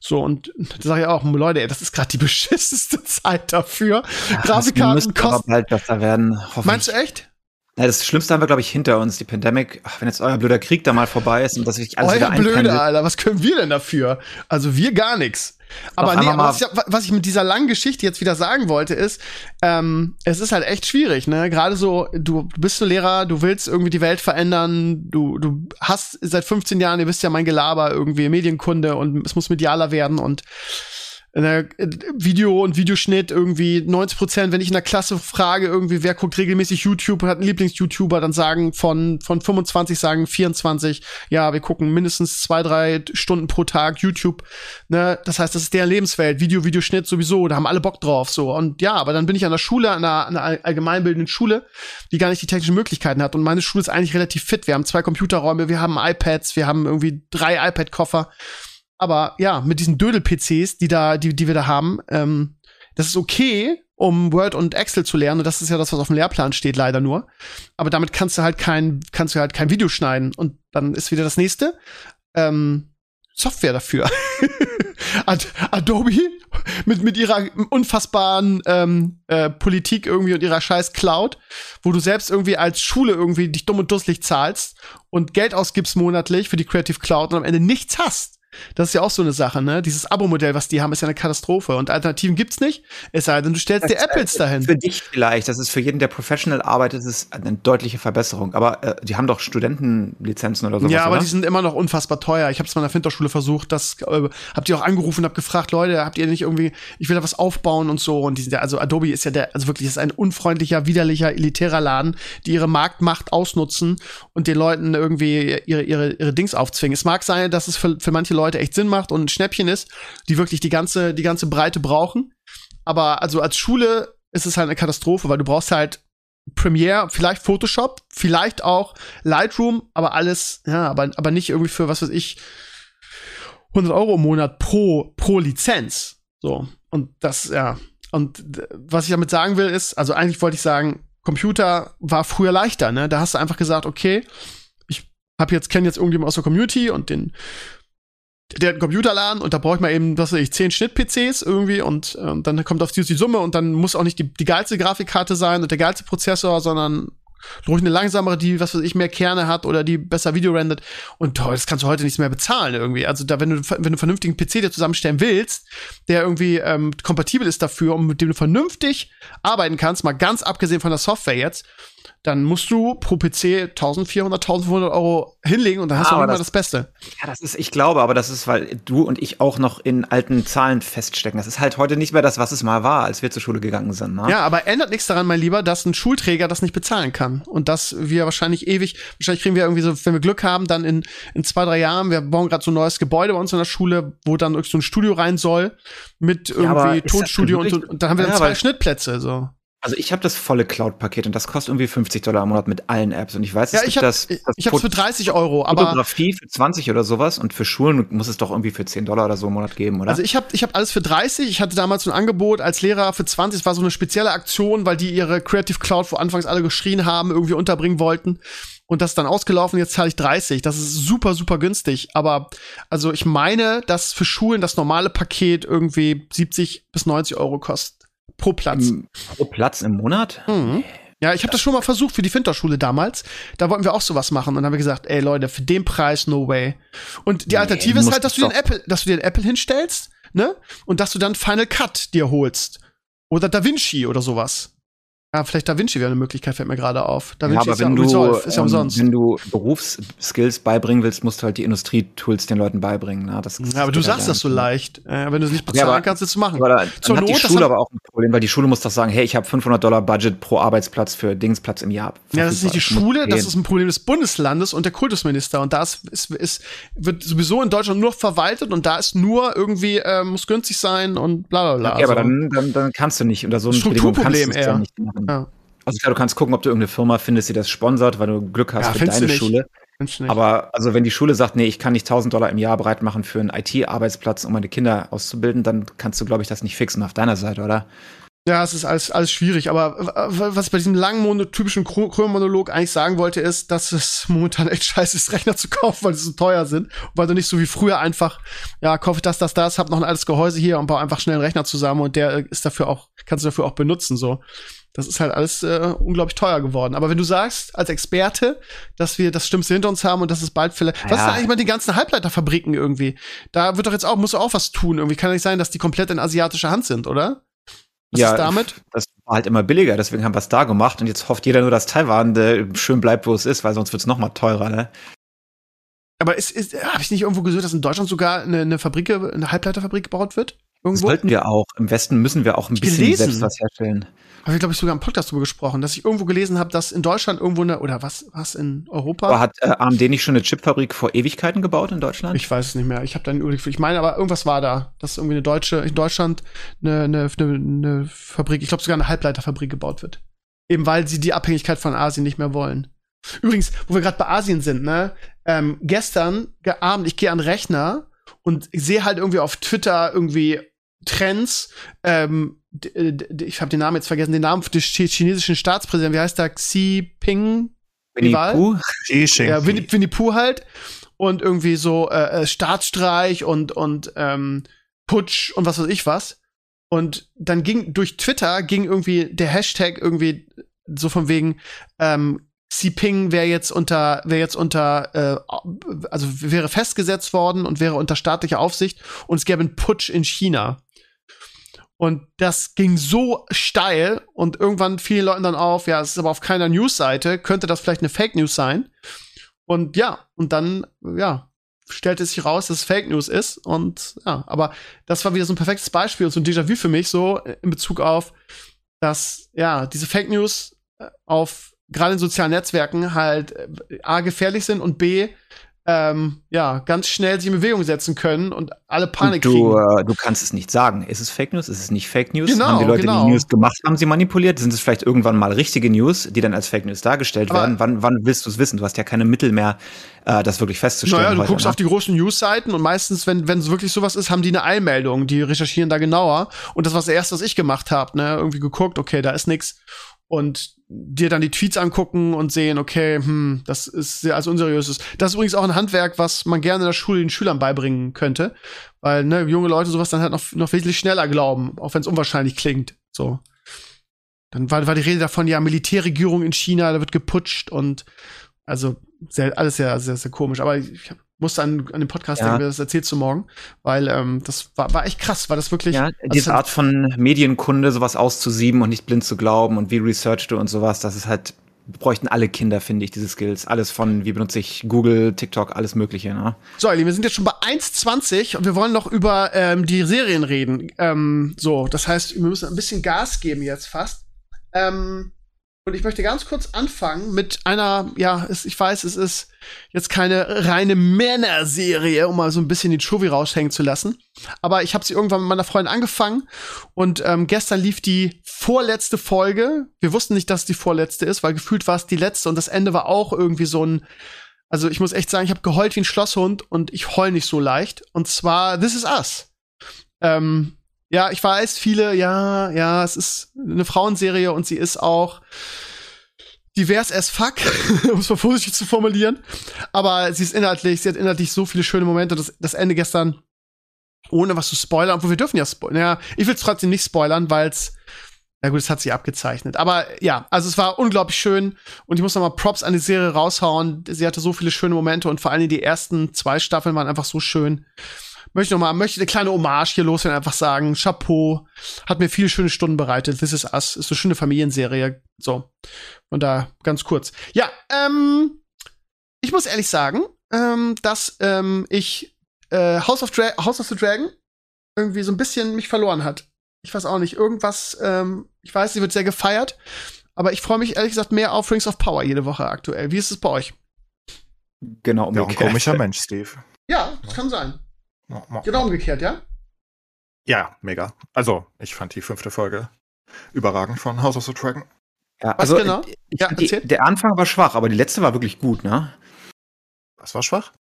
So, und da sage ich auch, Leute, ey, das ist gerade die beschissenste Zeit dafür. Grafikkarten müsste aber kosten. bald besser werden. Meinst du echt? Ja, das Schlimmste haben wir, glaube ich, hinter uns. Die Pandemic, ach, wenn jetzt euer blöder Krieg da mal vorbei ist und dass sich alles wieder Euer Blöde, einpendelt. Alter, was können wir denn dafür? Also wir gar nichts. Aber nee, was ich, was ich mit dieser langen Geschichte jetzt wieder sagen wollte, ist, ähm, es ist halt echt schwierig, ne? Gerade so, du bist so Lehrer, du willst irgendwie die Welt verändern, du, du hast seit 15 Jahren, ihr wisst ja mein Gelaber, irgendwie Medienkunde und es muss medialer werden und äh, Video und Videoschnitt irgendwie 90 Prozent, wenn ich in der Klasse frage, irgendwie, wer guckt regelmäßig YouTube hat einen Lieblings-YouTuber, dann sagen von, von 25 sagen 24, ja, wir gucken mindestens zwei, drei Stunden pro Tag YouTube, ne, das heißt, das ist deren Lebenswelt, Video, Videoschnitt sowieso, da haben alle Bock drauf, so, und ja, aber dann bin ich an der Schule, an einer, einer allgemeinbildenden Schule, die gar nicht die technischen Möglichkeiten hat. Und meine Schule ist eigentlich relativ fit, wir haben zwei Computerräume, wir haben iPads, wir haben irgendwie drei iPad-Koffer, aber ja, mit diesen Dödel-PCs, die da, die, die wir da haben, ähm, das ist okay, um Word und Excel zu lernen. Und das ist ja das, was auf dem Lehrplan steht, leider nur. Aber damit kannst du halt kein, kannst du halt kein Video schneiden. Und dann ist wieder das nächste. Ähm, Software dafür. Ad Adobe mit, mit ihrer unfassbaren ähm, äh, Politik irgendwie und ihrer scheiß Cloud, wo du selbst irgendwie als Schule irgendwie dich dumm und dusselig zahlst und Geld ausgibst monatlich für die Creative Cloud und am Ende nichts hast. Das ist ja auch so eine Sache, ne? Dieses Abo-Modell, was die haben, ist ja eine Katastrophe. Und Alternativen gibt's nicht. Es sei denn, du stellst dir Apples dahin. Für dich vielleicht, das ist für jeden, der professional arbeitet, ist es eine deutliche Verbesserung. Aber äh, die haben doch Studentenlizenzen oder sowas, Ja, aber oder? die sind immer noch unfassbar teuer. Ich habe es mal in der Finterschule versucht, das äh, habt ihr auch angerufen und hab gefragt, Leute, habt ihr nicht irgendwie, ich will da was aufbauen und so. Und die sind ja, also Adobe ist ja der, also wirklich, ist ein unfreundlicher, widerlicher, elitärer Laden, die ihre Marktmacht ausnutzen und den Leuten irgendwie ihre, ihre, ihre Dings aufzwingen. Es mag sein, dass es für, für manche Leute echt Sinn macht und ein Schnäppchen ist, die wirklich die ganze, die ganze Breite brauchen. Aber also als Schule ist es halt eine Katastrophe, weil du brauchst halt Premiere, vielleicht Photoshop, vielleicht auch Lightroom, aber alles, ja, aber, aber nicht irgendwie für, was weiß ich, 100 Euro im Monat pro, pro Lizenz. So. Und das, ja. Und was ich damit sagen will, ist, also eigentlich wollte ich sagen, Computer war früher leichter, ne? Da hast du einfach gesagt, okay, ich hab jetzt, kenne jetzt irgendjemand aus der Community und den, der hat einen Computerladen und da brauche ich mal eben, was weiß ich, 10 Schnitt-PCs irgendwie und ähm, dann kommt auf die, die Summe und dann muss auch nicht die, die geilste Grafikkarte sein und der geilste Prozessor, sondern ruhig eine langsamere, die, was weiß ich, mehr Kerne hat oder die besser Video rendert. Und toll, das kannst du heute nichts mehr bezahlen irgendwie. Also da, wenn du, wenn du einen vernünftigen PC dir zusammenstellen willst, der irgendwie ähm, kompatibel ist dafür und mit dem du vernünftig arbeiten kannst, mal ganz abgesehen von der Software jetzt, dann musst du pro PC 1400, 1500 Euro hinlegen und dann hast Ah, du immer das- das Beste. Ja, das ist, ich glaube, aber das ist, weil du und ich auch noch in alten Zahlen feststecken. Das ist halt heute nicht mehr das, was es mal war, als wir zur Schule gegangen sind. Ne? Ja, aber ändert nichts daran, mein Lieber, dass ein Schulträger das nicht bezahlen kann. Und dass wir wahrscheinlich ewig, wahrscheinlich kriegen wir irgendwie so, wenn wir Glück haben, dann in, in zwei, drei Jahren, wir bauen gerade so ein neues Gebäude bei uns in der Schule, wo dann irgendwie so ein Studio rein soll, mit irgendwie das Tonstudio und, und, dann haben wir dann Ja, zwei Schnittplätze, so. Also ich habe das volle Cloud-Paket und das kostet irgendwie 50 Dollar im Monat mit allen Apps. Und ich weiß, es Ja, gibt ich hab, das, ich, das ich hab's für Fot- 30 Euro, aber Fotografie für 20 oder sowas und für Schulen muss es doch irgendwie für 10 Dollar oder so im Monat geben, oder? Also ich habe ich hab alles für 30. Ich hatte damals so ein Angebot als Lehrer für 20. Es war so eine spezielle Aktion, weil die ihre Creative Cloud, wo anfangs alle geschrien haben, irgendwie unterbringen wollten. Und das ist dann ausgelaufen. Jetzt zahle ich 30. Das ist super, super günstig. Aber also ich meine, dass für Schulen das normale Paket irgendwie 70 bis 90 Euro kostet. Pro Platz. Im- Pro Platz im Monat? Mhm. Ja, ich habe das schon mal versucht für die Finterschule damals. Da wollten wir auch sowas machen und dann haben wir gesagt, ey Leute, für den Preis no way. Und die Nee, Alternative ist halt, dass du den Apple, dass du dir den Apple hinstellst, ne? Und dass du dann Final Cut dir holst oder DaVinci oder sowas. Ja, vielleicht DaVinci wäre eine Möglichkeit, fällt mir gerade auf. DaVinci ja, aber ist ja wenn du, Resolve, ist ja ähm, umsonst. wenn du Berufsskills beibringen willst, musst du halt die Industrietools den Leuten beibringen. Ne? Das, ja, aber du sagst das so leicht. Äh, wenn du es nicht Ja, bezahlen aber- kannst, willst du machen. Aber da, Zur die Not, das Schule aber auch ein Problem, weil die Schule muss doch sagen, hey, ich habe 500 Dollar Budget pro Arbeitsplatz für Dingsplatz im Jahr. Ja, das ist nicht die. Schule, das ist ein Problem des Bundeslandes und der Kultusminister. Und da ist, ist, ist, wird sowieso in Deutschland nur verwaltet und da ist nur irgendwie, äh, muss günstig sein und bla bla bla. Aber Also, dann, dann, dann kannst du nicht unter so einem Strukturproblem kannst du es eher. ja nicht machen. Ja. Also klar, du kannst gucken, ob du irgendeine Firma findest, die das sponsert, weil du Glück hast Ja, für deine nicht. Schule. Aber also wenn die Schule sagt, nee, ich kann nicht 1000 Dollar im Jahr bereit machen für einen IT-Arbeitsplatz, um meine Kinder auszubilden, dann kannst du, glaube ich, das nicht fixen auf deiner Seite, oder? Ja, es ist alles, alles schwierig, aber was ich bei diesem langen Mono, typischen Krömer-Monolog eigentlich sagen wollte, ist, dass es momentan echt scheiße ist, Rechner zu kaufen, weil sie so teuer sind. Weil du nicht so wie früher einfach, ja, kauf das, das, das, hab noch ein altes Gehäuse hier und baue einfach schnell einen Rechner zusammen und der ist dafür auch, kannst du dafür auch benutzen, so. Das ist halt alles äh, unglaublich teuer geworden. Aber wenn du sagst, als Experte, dass wir das Schlimmste hinter uns haben und dass es bald vielleicht. Was ist Ja. eigentlich mit den ganzen Halbleiterfabriken irgendwie? Da wird doch jetzt auch, muss auch was tun. Irgendwie kann ja nicht sein, dass die komplett in asiatischer Hand sind, oder? Was ist damit? Das war halt immer billiger, deswegen haben wir es da gemacht und jetzt hofft jeder nur, dass Taiwan äh, schön bleibt, wo es ist, weil sonst wird es noch mal teurer, ne? Aber ist, ist, habe ich nicht irgendwo gehört, dass in Deutschland sogar eine, eine Fabrik, eine Halbleiterfabrik gebaut wird? Irgendwo? Sollten wir auch. Im Westen müssen wir auch ein bisschen gelesen. selbst was herstellen. Habe ich, glaube ich, sogar im Podcast drüber gesprochen, dass ich irgendwo gelesen habe, dass in Deutschland irgendwo eine, oder was, was in Europa? Aber hat äh, AMD nicht schon eine Chipfabrik vor Ewigkeiten gebaut in Deutschland? ich weiß es nicht mehr. Ich habe da einen Überblick. für- Ich meine, aber irgendwas war da, dass irgendwie eine deutsche, in Deutschland eine, eine, eine, eine Fabrik, ich glaube sogar eine Halbleiterfabrik gebaut wird. Eben weil sie die Abhängigkeit von Asien nicht mehr wollen. Übrigens, wo wir gerade bei Asien sind, ne? Ähm, gestern ge- Abend, ich gehe an den Rechner und sehe halt irgendwie auf Twitter irgendwie Trends. Ähm, d- ich habe den Namen jetzt vergessen, den Namen des chi- chinesischen Staatspräsidenten. Wie heißt der? Xi Ping? Winnie? Pooh? Xi Ja, Winnie, Pooh halt. Und irgendwie so äh, äh, Staatsstreich und, und ähm, Putsch und was weiß ich was. Und dann ging durch Twitter ging irgendwie der Hashtag irgendwie so von wegen ähm, Xi Jinping wäre jetzt unter, wäre jetzt unter, äh, also wäre festgesetzt worden und wäre unter staatlicher Aufsicht und es gäbe einen Putsch in China. Und das ging so steil und irgendwann fielen Leuten dann auf, ja, es ist aber auf keiner Newsseite, könnte das vielleicht eine Fake News sein? Und ja, und dann, ja, stellte sich raus, dass es Fake News ist. Und ja, aber das war wieder so ein perfektes Beispiel und so ein Déjà-vu für mich, so in Bezug auf, dass, ja, diese Fake News äh, auf gerade in sozialen Netzwerken halt äh, A gefährlich sind und B ähm, ja, ganz schnell sich in Bewegung setzen können und alle Panik und du, kriegen. Äh, du kannst es nicht sagen. Ist es Fake News? Ist es nicht Fake News? Genau, haben die Leute, genau. die News gemacht haben, sie manipuliert? Sind es vielleicht irgendwann mal richtige News, die dann als Fake News dargestellt Aber- werden? Wann, wann willst du es wissen? Du hast ja keine Mittel mehr, äh, das wirklich festzustellen. Naja, du guckst ne? auf die großen News-Seiten und meistens, wenn wenn es wirklich sowas ist, haben die eine Eilmeldung, die recherchieren da genauer. Und das war das erste, was ich gemacht habe, ne? Irgendwie geguckt, okay, da ist nix. Und dir dann die Tweets angucken und sehen, okay, hm, das ist sehr als unseriöses. Das ist übrigens auch ein Handwerk, was man gerne in der Schule den Schülern beibringen könnte. Weil, ne, junge Leute sowas dann halt noch, noch wesentlich schneller glauben, auch wenn es unwahrscheinlich klingt. So. Dann war, war die Rede davon, ja, Militärregierung in China, da wird geputscht und also sehr, alles sehr, sehr, sehr komisch. Aber ich hab- musste an, an den Podcast Ja. denken, das erzählst du morgen, weil ähm, das war, war echt krass, war das wirklich. Ja, also diese Art von Medienkunde, sowas auszusieben und nicht blind zu glauben und wie researchst du und sowas, das ist halt, bräuchten alle Kinder, finde ich, diese Skills. Alles von, wie benutze ich Google, TikTok, alles Mögliche, ne? So, ihr Lieben, wir sind jetzt schon bei 1,20 und wir wollen noch über ähm, die Serien reden. Ähm, so, das heißt, wir müssen ein bisschen Gas geben jetzt fast. Ähm, und ich möchte ganz kurz anfangen mit einer, ja, es, ich weiß, es ist jetzt keine reine Männerserie, um mal so ein bisschen die Chuvi raushängen zu lassen. Aber ich habe sie irgendwann mit meiner Freundin angefangen und ähm, gestern lief die vorletzte Folge. Wir wussten nicht, dass es die vorletzte ist, weil gefühlt war es die letzte und das Ende war auch irgendwie so ein also ich muss echt sagen, ich habe geheult wie ein Schlosshund und ich heul nicht so leicht. Und zwar This Is Us. Ähm, ja, ich weiß, viele, ja, ja, es ist eine Frauenserie und sie ist auch divers as fuck, um es mal vorsichtig zu formulieren. Aber sie ist inhaltlich, sie hat inhaltlich so viele schöne Momente. Das, das Ende gestern, ohne was zu spoilern, obwohl wir dürfen ja spoilern. Ja, ich will es trotzdem nicht spoilern, weil es na gut, es hat sich abgezeichnet. Aber ja, also es war unglaublich schön und ich muss noch mal Props an die Serie raushauen. Sie hatte so viele schöne Momente und vor allem die ersten zwei Staffeln waren einfach so schön. Möchte noch mal, möchte eine kleine Hommage hier loswerden, einfach sagen, Chapeau, hat mir viele schöne Stunden bereitet. This is Us, ist eine schöne Familienserie. So. Und da ganz kurz. Ja, ähm, ich muss ehrlich sagen, ähm, dass ähm, ich äh, House, of Dra House of the Dragon irgendwie so ein bisschen mich verloren hat. Ich weiß auch nicht, irgendwas, ähm, ich weiß, sie wird sehr gefeiert, aber ich freue mich ehrlich gesagt mehr auf Rings of Power jede Woche aktuell. Wie ist es bei euch? Genau, Ja, ein komischer Mensch, Steve. Ja, das kann sein. Genau umgekehrt, ja? Ja, mega. Also, ich fand die fünfte Folge überragend von House of the Dragon. Ja, Was also, genau? Ich, Ja, die, der Anfang war schwach, aber die letzte war wirklich gut, ne? Was war schwach?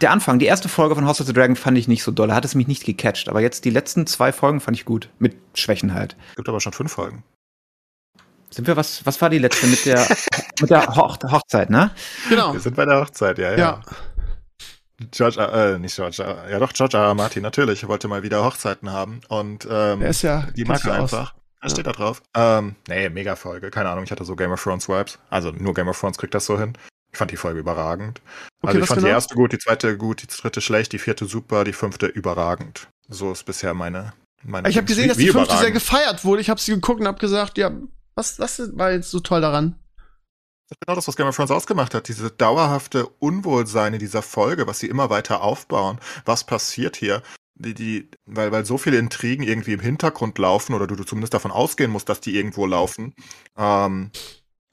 Der Anfang, die erste Folge von House of the Dragon fand ich nicht so doll, da hat es mich nicht gecatcht, aber jetzt die letzten zwei Folgen fand ich gut. Mit Schwächen halt. Gibt aber schon fünf Folgen. Sind wir, was, was war die letzte mit der, mit der Hoch Hochzeit, ne? Genau. Wir sind bei der Hochzeit, ja, ja. Ja. George, äh, nicht George, ja doch, George R. Martin, natürlich, wollte mal wieder Hochzeiten haben. Und ähm, Der ist ja. die mag er du aus. einfach. Da steht da drauf. Ähm, nee, mega Folge. Keine Ahnung, ich hatte so Game of Thrones Vibes. Also nur Game of Thrones kriegt das so hin. Ich fand die Folge überragend. Okay, also ich fand genau? die erste gut, die zweite gut, die dritte schlecht, die vierte super, die fünfte überragend. So ist bisher meine. meine Ich habe gesehen, dass die fünfte sehr gefeiert wurde. Ich habe sie geguckt und habe gesagt, ja, was, was war jetzt so toll daran? Das ist genau das, was Game of Thrones ausgemacht hat. Diese dauerhafte Unwohlsein in dieser Folge, was sie immer weiter aufbauen. Was passiert hier? Die, die, weil, weil so viele Intrigen irgendwie im Hintergrund laufen oder du, du zumindest davon ausgehen musst, dass die irgendwo laufen. Ähm,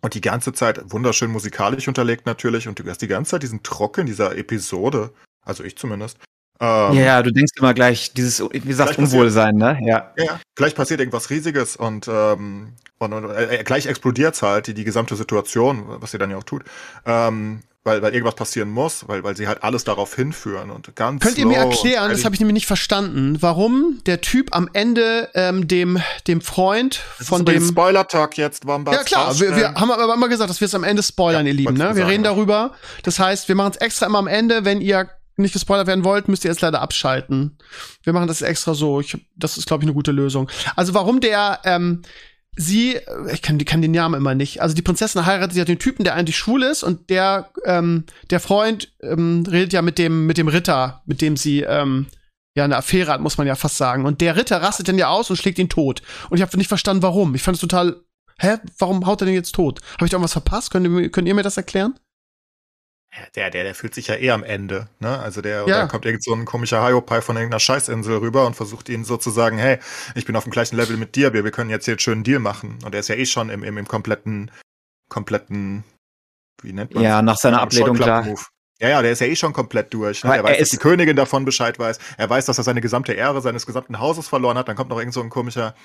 und die ganze Zeit wunderschön musikalisch unterlegt natürlich und du hast die ganze Zeit diesen Trock in dieser Episode, also ich zumindest. Ähm, ja, du denkst immer gleich, dieses, wie gesagt, Gleich passiert- Unwohlsein, ne? Ja. Ja. Gleich passiert irgendwas Riesiges und, ähm, und, und äh, gleich explodiert's halt, die, die gesamte Situation, was sie dann ja auch tut. Ähm, weil, weil irgendwas passieren muss, weil, weil sie halt alles darauf hinführen und ganz Könnt ihr mir erklären, das habe ich nämlich nicht verstanden, warum der Typ am Ende ähm, dem, dem Freund von dem. den Spoiler-Talk jetzt, Wombat. Ja klar, wir, wir haben aber immer gesagt, dass wir es am Ende spoilern, Ja, ihr Lieben. Ne? Wir sagen, reden darüber. Das heißt, wir machen es extra immer am Ende. Wenn ihr nicht gespoilert werden wollt, müsst ihr jetzt leider abschalten. Wir machen das extra so. Ich, das ist, glaube ich, eine gute Lösung. Also warum der, ähm, sie, äh, ich kann, kann den Namen immer nicht, also die Prinzessin heiratet ja den Typen, der eigentlich schwul ist und der, ähm, der Freund ähm, redet ja mit dem, mit dem Ritter, mit dem sie ähm, ja eine Affäre hat, muss man ja fast sagen. Und der Ritter rastet dann ja aus und schlägt ihn tot. Und ich habe nicht verstanden, warum. Ich fand es total, hä, warum haut er den jetzt tot? Habe ich da irgendwas verpasst? Könnt könnt ihr mir das erklären? Der, der, der fühlt sich ja eh am Ende, ne? Also der, Ja. da kommt irgend so ein komischer Hyopai von irgendeiner Scheißinsel rüber und versucht ihn sozusagen, hey, ich bin auf dem gleichen Level mit dir, wir, wir können jetzt hier einen schönen Deal machen. Und er ist ja eh schon im, im, im kompletten, kompletten, wie nennt man Ja, nach seiner Ablehnung. Scheuklappen-Move. Ja, ja, der ist ja eh schon komplett durch. Ne? Er weiß, er dass die Königin davon Bescheid weiß. Er weiß, dass er seine gesamte Ehre seines gesamten Hauses verloren hat. Dann kommt noch irgend so ein komischer,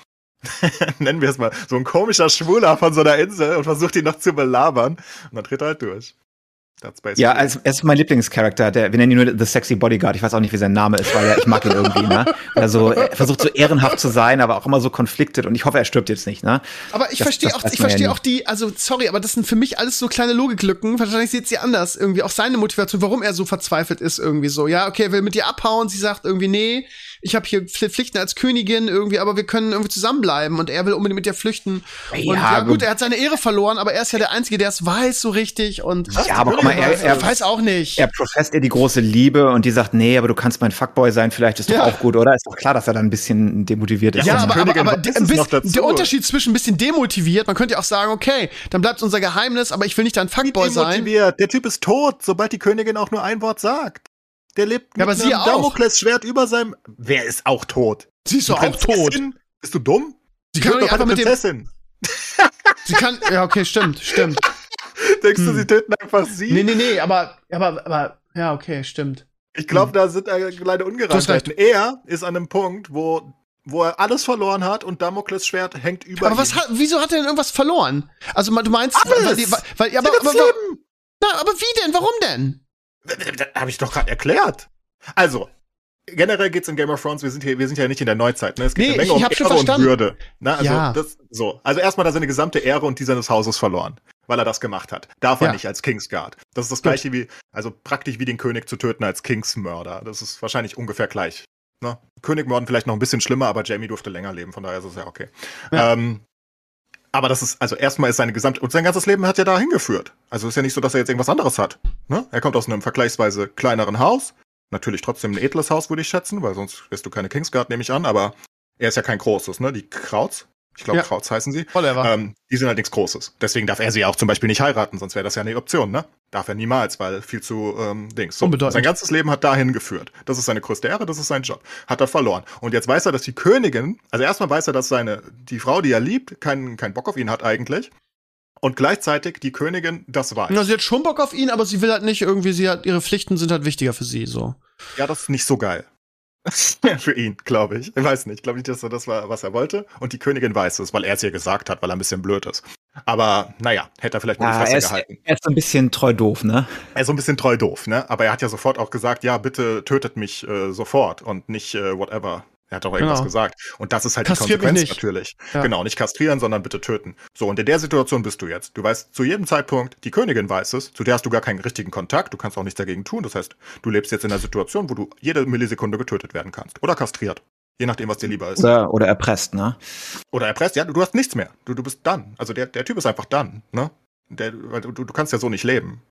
nennen wir es mal, so ein komischer Schwuler von so einer Insel und versucht ihn noch zu belabern. Und dann dreht er halt durch. Ja, it. also, er ist mein Lieblingscharakter. Der, wir nennen ihn nur The Sexy Bodyguard. Ich weiß auch nicht, wie sein Name ist, weil er, ich mag ihn irgendwie, ne? Also, er versucht so ehrenhaft zu sein, aber auch immer so konfliktet und ich hoffe, er stirbt jetzt nicht, ne? Aber ich Das- verstehe das auch, ich ja verstehe nie. auch die, also sorry, aber das sind für mich alles so kleine Logiklücken. Wahrscheinlich sieht sie anders irgendwie. Auch seine Motivation, warum er so verzweifelt ist irgendwie so. Ja, okay, er will mit ihr abhauen. Sie sagt irgendwie, nee, ich habe hier Pfli- Pflichten als Königin irgendwie, aber wir können irgendwie zusammenbleiben. Und er will unbedingt mit ihr flüchten. und Ja, ja, gut, er hat seine Ehre verloren, aber er ist ja der Einzige, der es weiß so richtig. Und Ja, aber guck mal, er, er er, weiß auch nicht. er professt ihr die große Liebe und die sagt, nee, aber du kannst mein Fuckboy sein, vielleicht ist doch Ja. auch gut, oder? Ist doch klar, dass er dann ein bisschen demotiviert ist. Ja, aber, aber, Königin aber bisschen, noch dazu. der Unterschied zwischen ein bisschen demotiviert, man könnte ja auch sagen, okay, dann bleibt unser Geheimnis, aber ich will nicht dein Fuckboy sein. Demotiviert. Der Typ ist tot, sobald die Königin auch nur ein Wort sagt. Der lebt Ja, aber mit sie einem. Damoklesschwert über seinem. Wer ist auch tot? Sie ist doch auch tot. Bist du dumm? Sie kann doch einfach mit dem, Prinzessin. sie kann, ja, okay, stimmt, stimmt. Denkst du, Hm. sie töten einfach sie? Nee, nee, nee, aber, aber, aber, ja, okay, stimmt. Ich glaube, da sind äh, kleine Ungereimtheiten. Er ist an einem Punkt, wo, wo er alles verloren hat und Damokles Schwert hängt über Aber was ihm. hat, wieso hat er denn irgendwas verloren? Also, du meinst, Alles! weil, weil, weil aber, aber, aber, na, aber wie denn? Warum denn? Das habe ich doch gerade erklärt. Also, generell geht's in Game of Thrones, wir sind hier, wir sind ja nicht in der Neuzeit, ne? Es geht Nee, eine Menge ich- ich um Ehre und verstanden. Würde. Ne? Also, Ja. das, so. Also erstmal hat er seine gesamte Ehre und die seines Hauses verloren, weil er das gemacht hat. Darf er Ja. nicht als Kingsguard. Das ist das gleiche wie, also praktisch wie den König zu töten als Kingsmörder. Das ist wahrscheinlich ungefähr gleich. Ne? König morden vielleicht noch ein bisschen schlimmer, aber Jamie durfte länger leben, von daher ist es ja okay. Ja. Ähm, aber das ist, also erstmal ist seine gesamte, und sein ganzes Leben hat ja da hingeführt. Also ist ja nicht so, dass er jetzt irgendwas anderes hat. Ne? Er kommt aus einem vergleichsweise kleineren Haus. Natürlich trotzdem ein edles Haus, würde ich schätzen, weil sonst wirst du keine Kingsguard, nehme ich an, aber er ist ja kein großes, ne? Die Krauts, ich glaube, Ja. Krauts heißen sie. Whatever. Ähm, die sind halt nichts Großes. Deswegen darf er sie auch zum Beispiel nicht heiraten, sonst wäre das ja eine Option, ne? Darf er niemals, weil viel zu ähm, Dings. So, Unbedeutend. sein ganzes Leben hat dahin geführt. Das ist seine größte Ehre, das ist sein Job. Hat er verloren. Und jetzt weiß er, dass die Königin, also erstmal weiß er, dass seine, die Frau, die er liebt, keinen keinen Bock auf ihn hat eigentlich. Und gleichzeitig die Königin das weiß. Na, sie hat schon Bock auf ihn, aber sie will halt nicht irgendwie, sie hat, ihre Pflichten sind halt wichtiger für sie, so. Ja, das ist nicht so geil. Für ihn, glaube ich. Ich weiß nicht. Ich glaube nicht, dass er das war, was er wollte. Und die Königin weiß es, weil er es ihr gesagt hat, weil er ein bisschen blöd ist. Aber naja, hätte er vielleicht mal die Ja, Fresse er, ist, gehalten. er ist so ein bisschen treu doof, ne? Er ist so ein bisschen treu doof, ne? Aber er hat ja sofort auch gesagt, ja, bitte tötet mich äh, sofort und nicht äh, whatever. Er hat doch irgendwas Genau. gesagt. Und das ist halt Kastriert die Konsequenz nicht. natürlich. Ja. Genau, nicht kastrieren, sondern bitte töten. So, und in der Situation bist du jetzt. Du weißt zu jedem Zeitpunkt, die Königin weiß es, zu der hast du gar keinen richtigen Kontakt, du kannst auch nichts dagegen tun. Das heißt, du lebst jetzt in einer Situation, wo du jede Millisekunde getötet werden kannst. Oder kastriert. Je nachdem, was dir lieber ist. Oder, oder erpresst, ne? Oder erpresst, ja, du, du hast nichts mehr. Du, du bist dann. Also der, der Typ ist einfach dann, ne? Der, weil du, du kannst ja so nicht leben.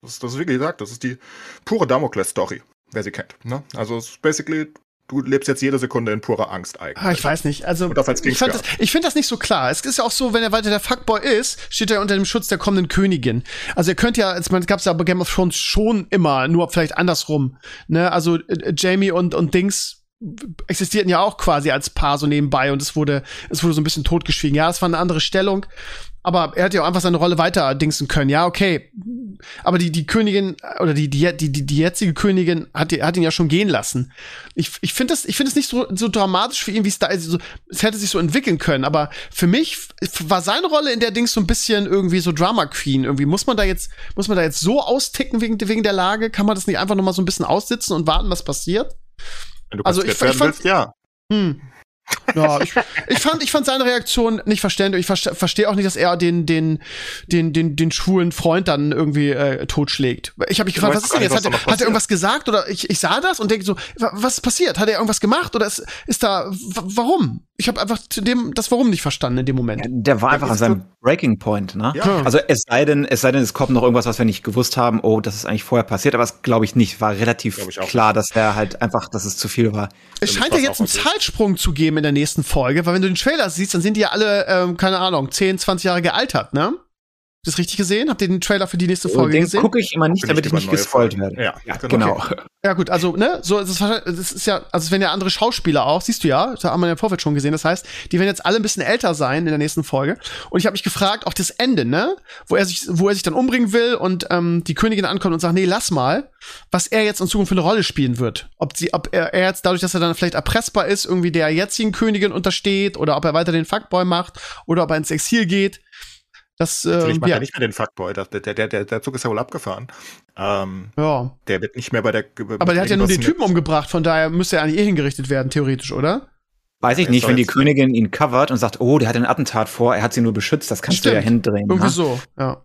Das, das ist wie gesagt, das ist die pure Damokles-Story, wer sie kennt. Ne? Also es ist basically, du lebst jetzt jede Sekunde in purer Angst eigentlich. Ah, ich weiß nicht. Also, ich, das, ich finde das nicht so klar. Es ist ja auch so, wenn er weiter der Fuckboy ist, steht er unter dem Schutz der kommenden Königin. Also er könnte ja, es gab es ja bei Game of Thrones schon immer, nur vielleicht andersrum. Ne? Also äh, Jamie und, und Dings existierten ja auch quasi als Paar so nebenbei und es wurde, es wurde so ein bisschen totgeschwiegen. Ja, es war eine andere Stellung. Aber er hätte ja auch einfach seine Rolle weiter dingsen können. Ja, okay. Aber die, die Königin, oder die, die, die, die, jetzige Königin hat, hat ihn ja schon gehen lassen. Ich, ich finde das, ich finde es nicht so, so dramatisch für ihn, wie es da ist. So, es hätte sich so entwickeln können. Aber für mich war seine Rolle in der Dings so ein bisschen irgendwie so Drama Queen. Irgendwie muss man da jetzt, muss man da jetzt so austicken wegen, wegen der Lage? Kann man das nicht einfach noch mal so ein bisschen aussitzen und warten, was passiert? Wenn du also ich- ich fand- willst, ja. Hm. Ja, ich, ich fand, ich fand seine Reaktion nicht verständlich. Ich verste- verstehe auch nicht, dass er den, den, den, den, den schwulen Freund dann irgendwie äh, totschlägt. Ich habe mich gefragt, was ist denn jetzt? Hat, er- hat er irgendwas gesagt oder ich, ich sah das und denke so, wa- was ist passiert? Hat er irgendwas gemacht oder ist, ist da, wa- warum? Ich habe einfach zu dem das Warum nicht verstanden in dem Moment. Der war einfach an seinem Breaking Point, ne? Ja. Also es sei denn, es sei denn, es kommt noch irgendwas, was wir nicht gewusst haben, oh, das ist eigentlich vorher passiert, aber das glaube ich nicht. War relativ klar, dass er halt einfach, dass es zu viel war. Es scheint ja jetzt einen. Zeitsprung zu geben in der nächsten Folge, weil wenn du den Trailer siehst, dann sind die ja alle, ähm, keine Ahnung, 10, 20 Jahre gealtert, ne? Das richtig gesehen? Habt ihr den Trailer für die nächste Folge Den gesehen? gucke ich immer nicht, damit nicht ich nicht gespoilt werde. Ja, genau. okay. Ja gut, also ne, so es ist, es ist ja, also es werden ja andere Schauspieler auch, siehst du ja, das haben wir ja im Vorfeld schon gesehen. Das heißt, die werden jetzt alle ein bisschen älter sein in der nächsten Folge. Und ich habe mich gefragt, auch das Ende, ne, wo er sich, wo er sich dann umbringen will und ähm, die Königin ankommt und sagt, nee, lass mal, was er jetzt in Zukunft für eine Rolle spielen wird. Ob sie, ob er, er jetzt dadurch, dass er dann vielleicht erpressbar ist, irgendwie der jetzigen Königin untersteht oder ob er weiter den Fuckboy macht oder ob er ins Exil geht. Das, Natürlich ähm, macht ja, er nicht mehr den Fuckboy. Der, der, der, der, Zug ist ja wohl abgefahren. Ähm, ja. der wird nicht mehr bei der. Aber der hat ja nur den Typen umgebracht, von daher müsste er eigentlich eh hingerichtet werden, theoretisch, oder? Weiß ich Er nicht, wenn die Königin ihn covert und sagt, oh, der hat ein Attentat vor, er hat sie nur beschützt, das kannst du ja Stimmt. hindrehen. Irgendwie ne? so, ja.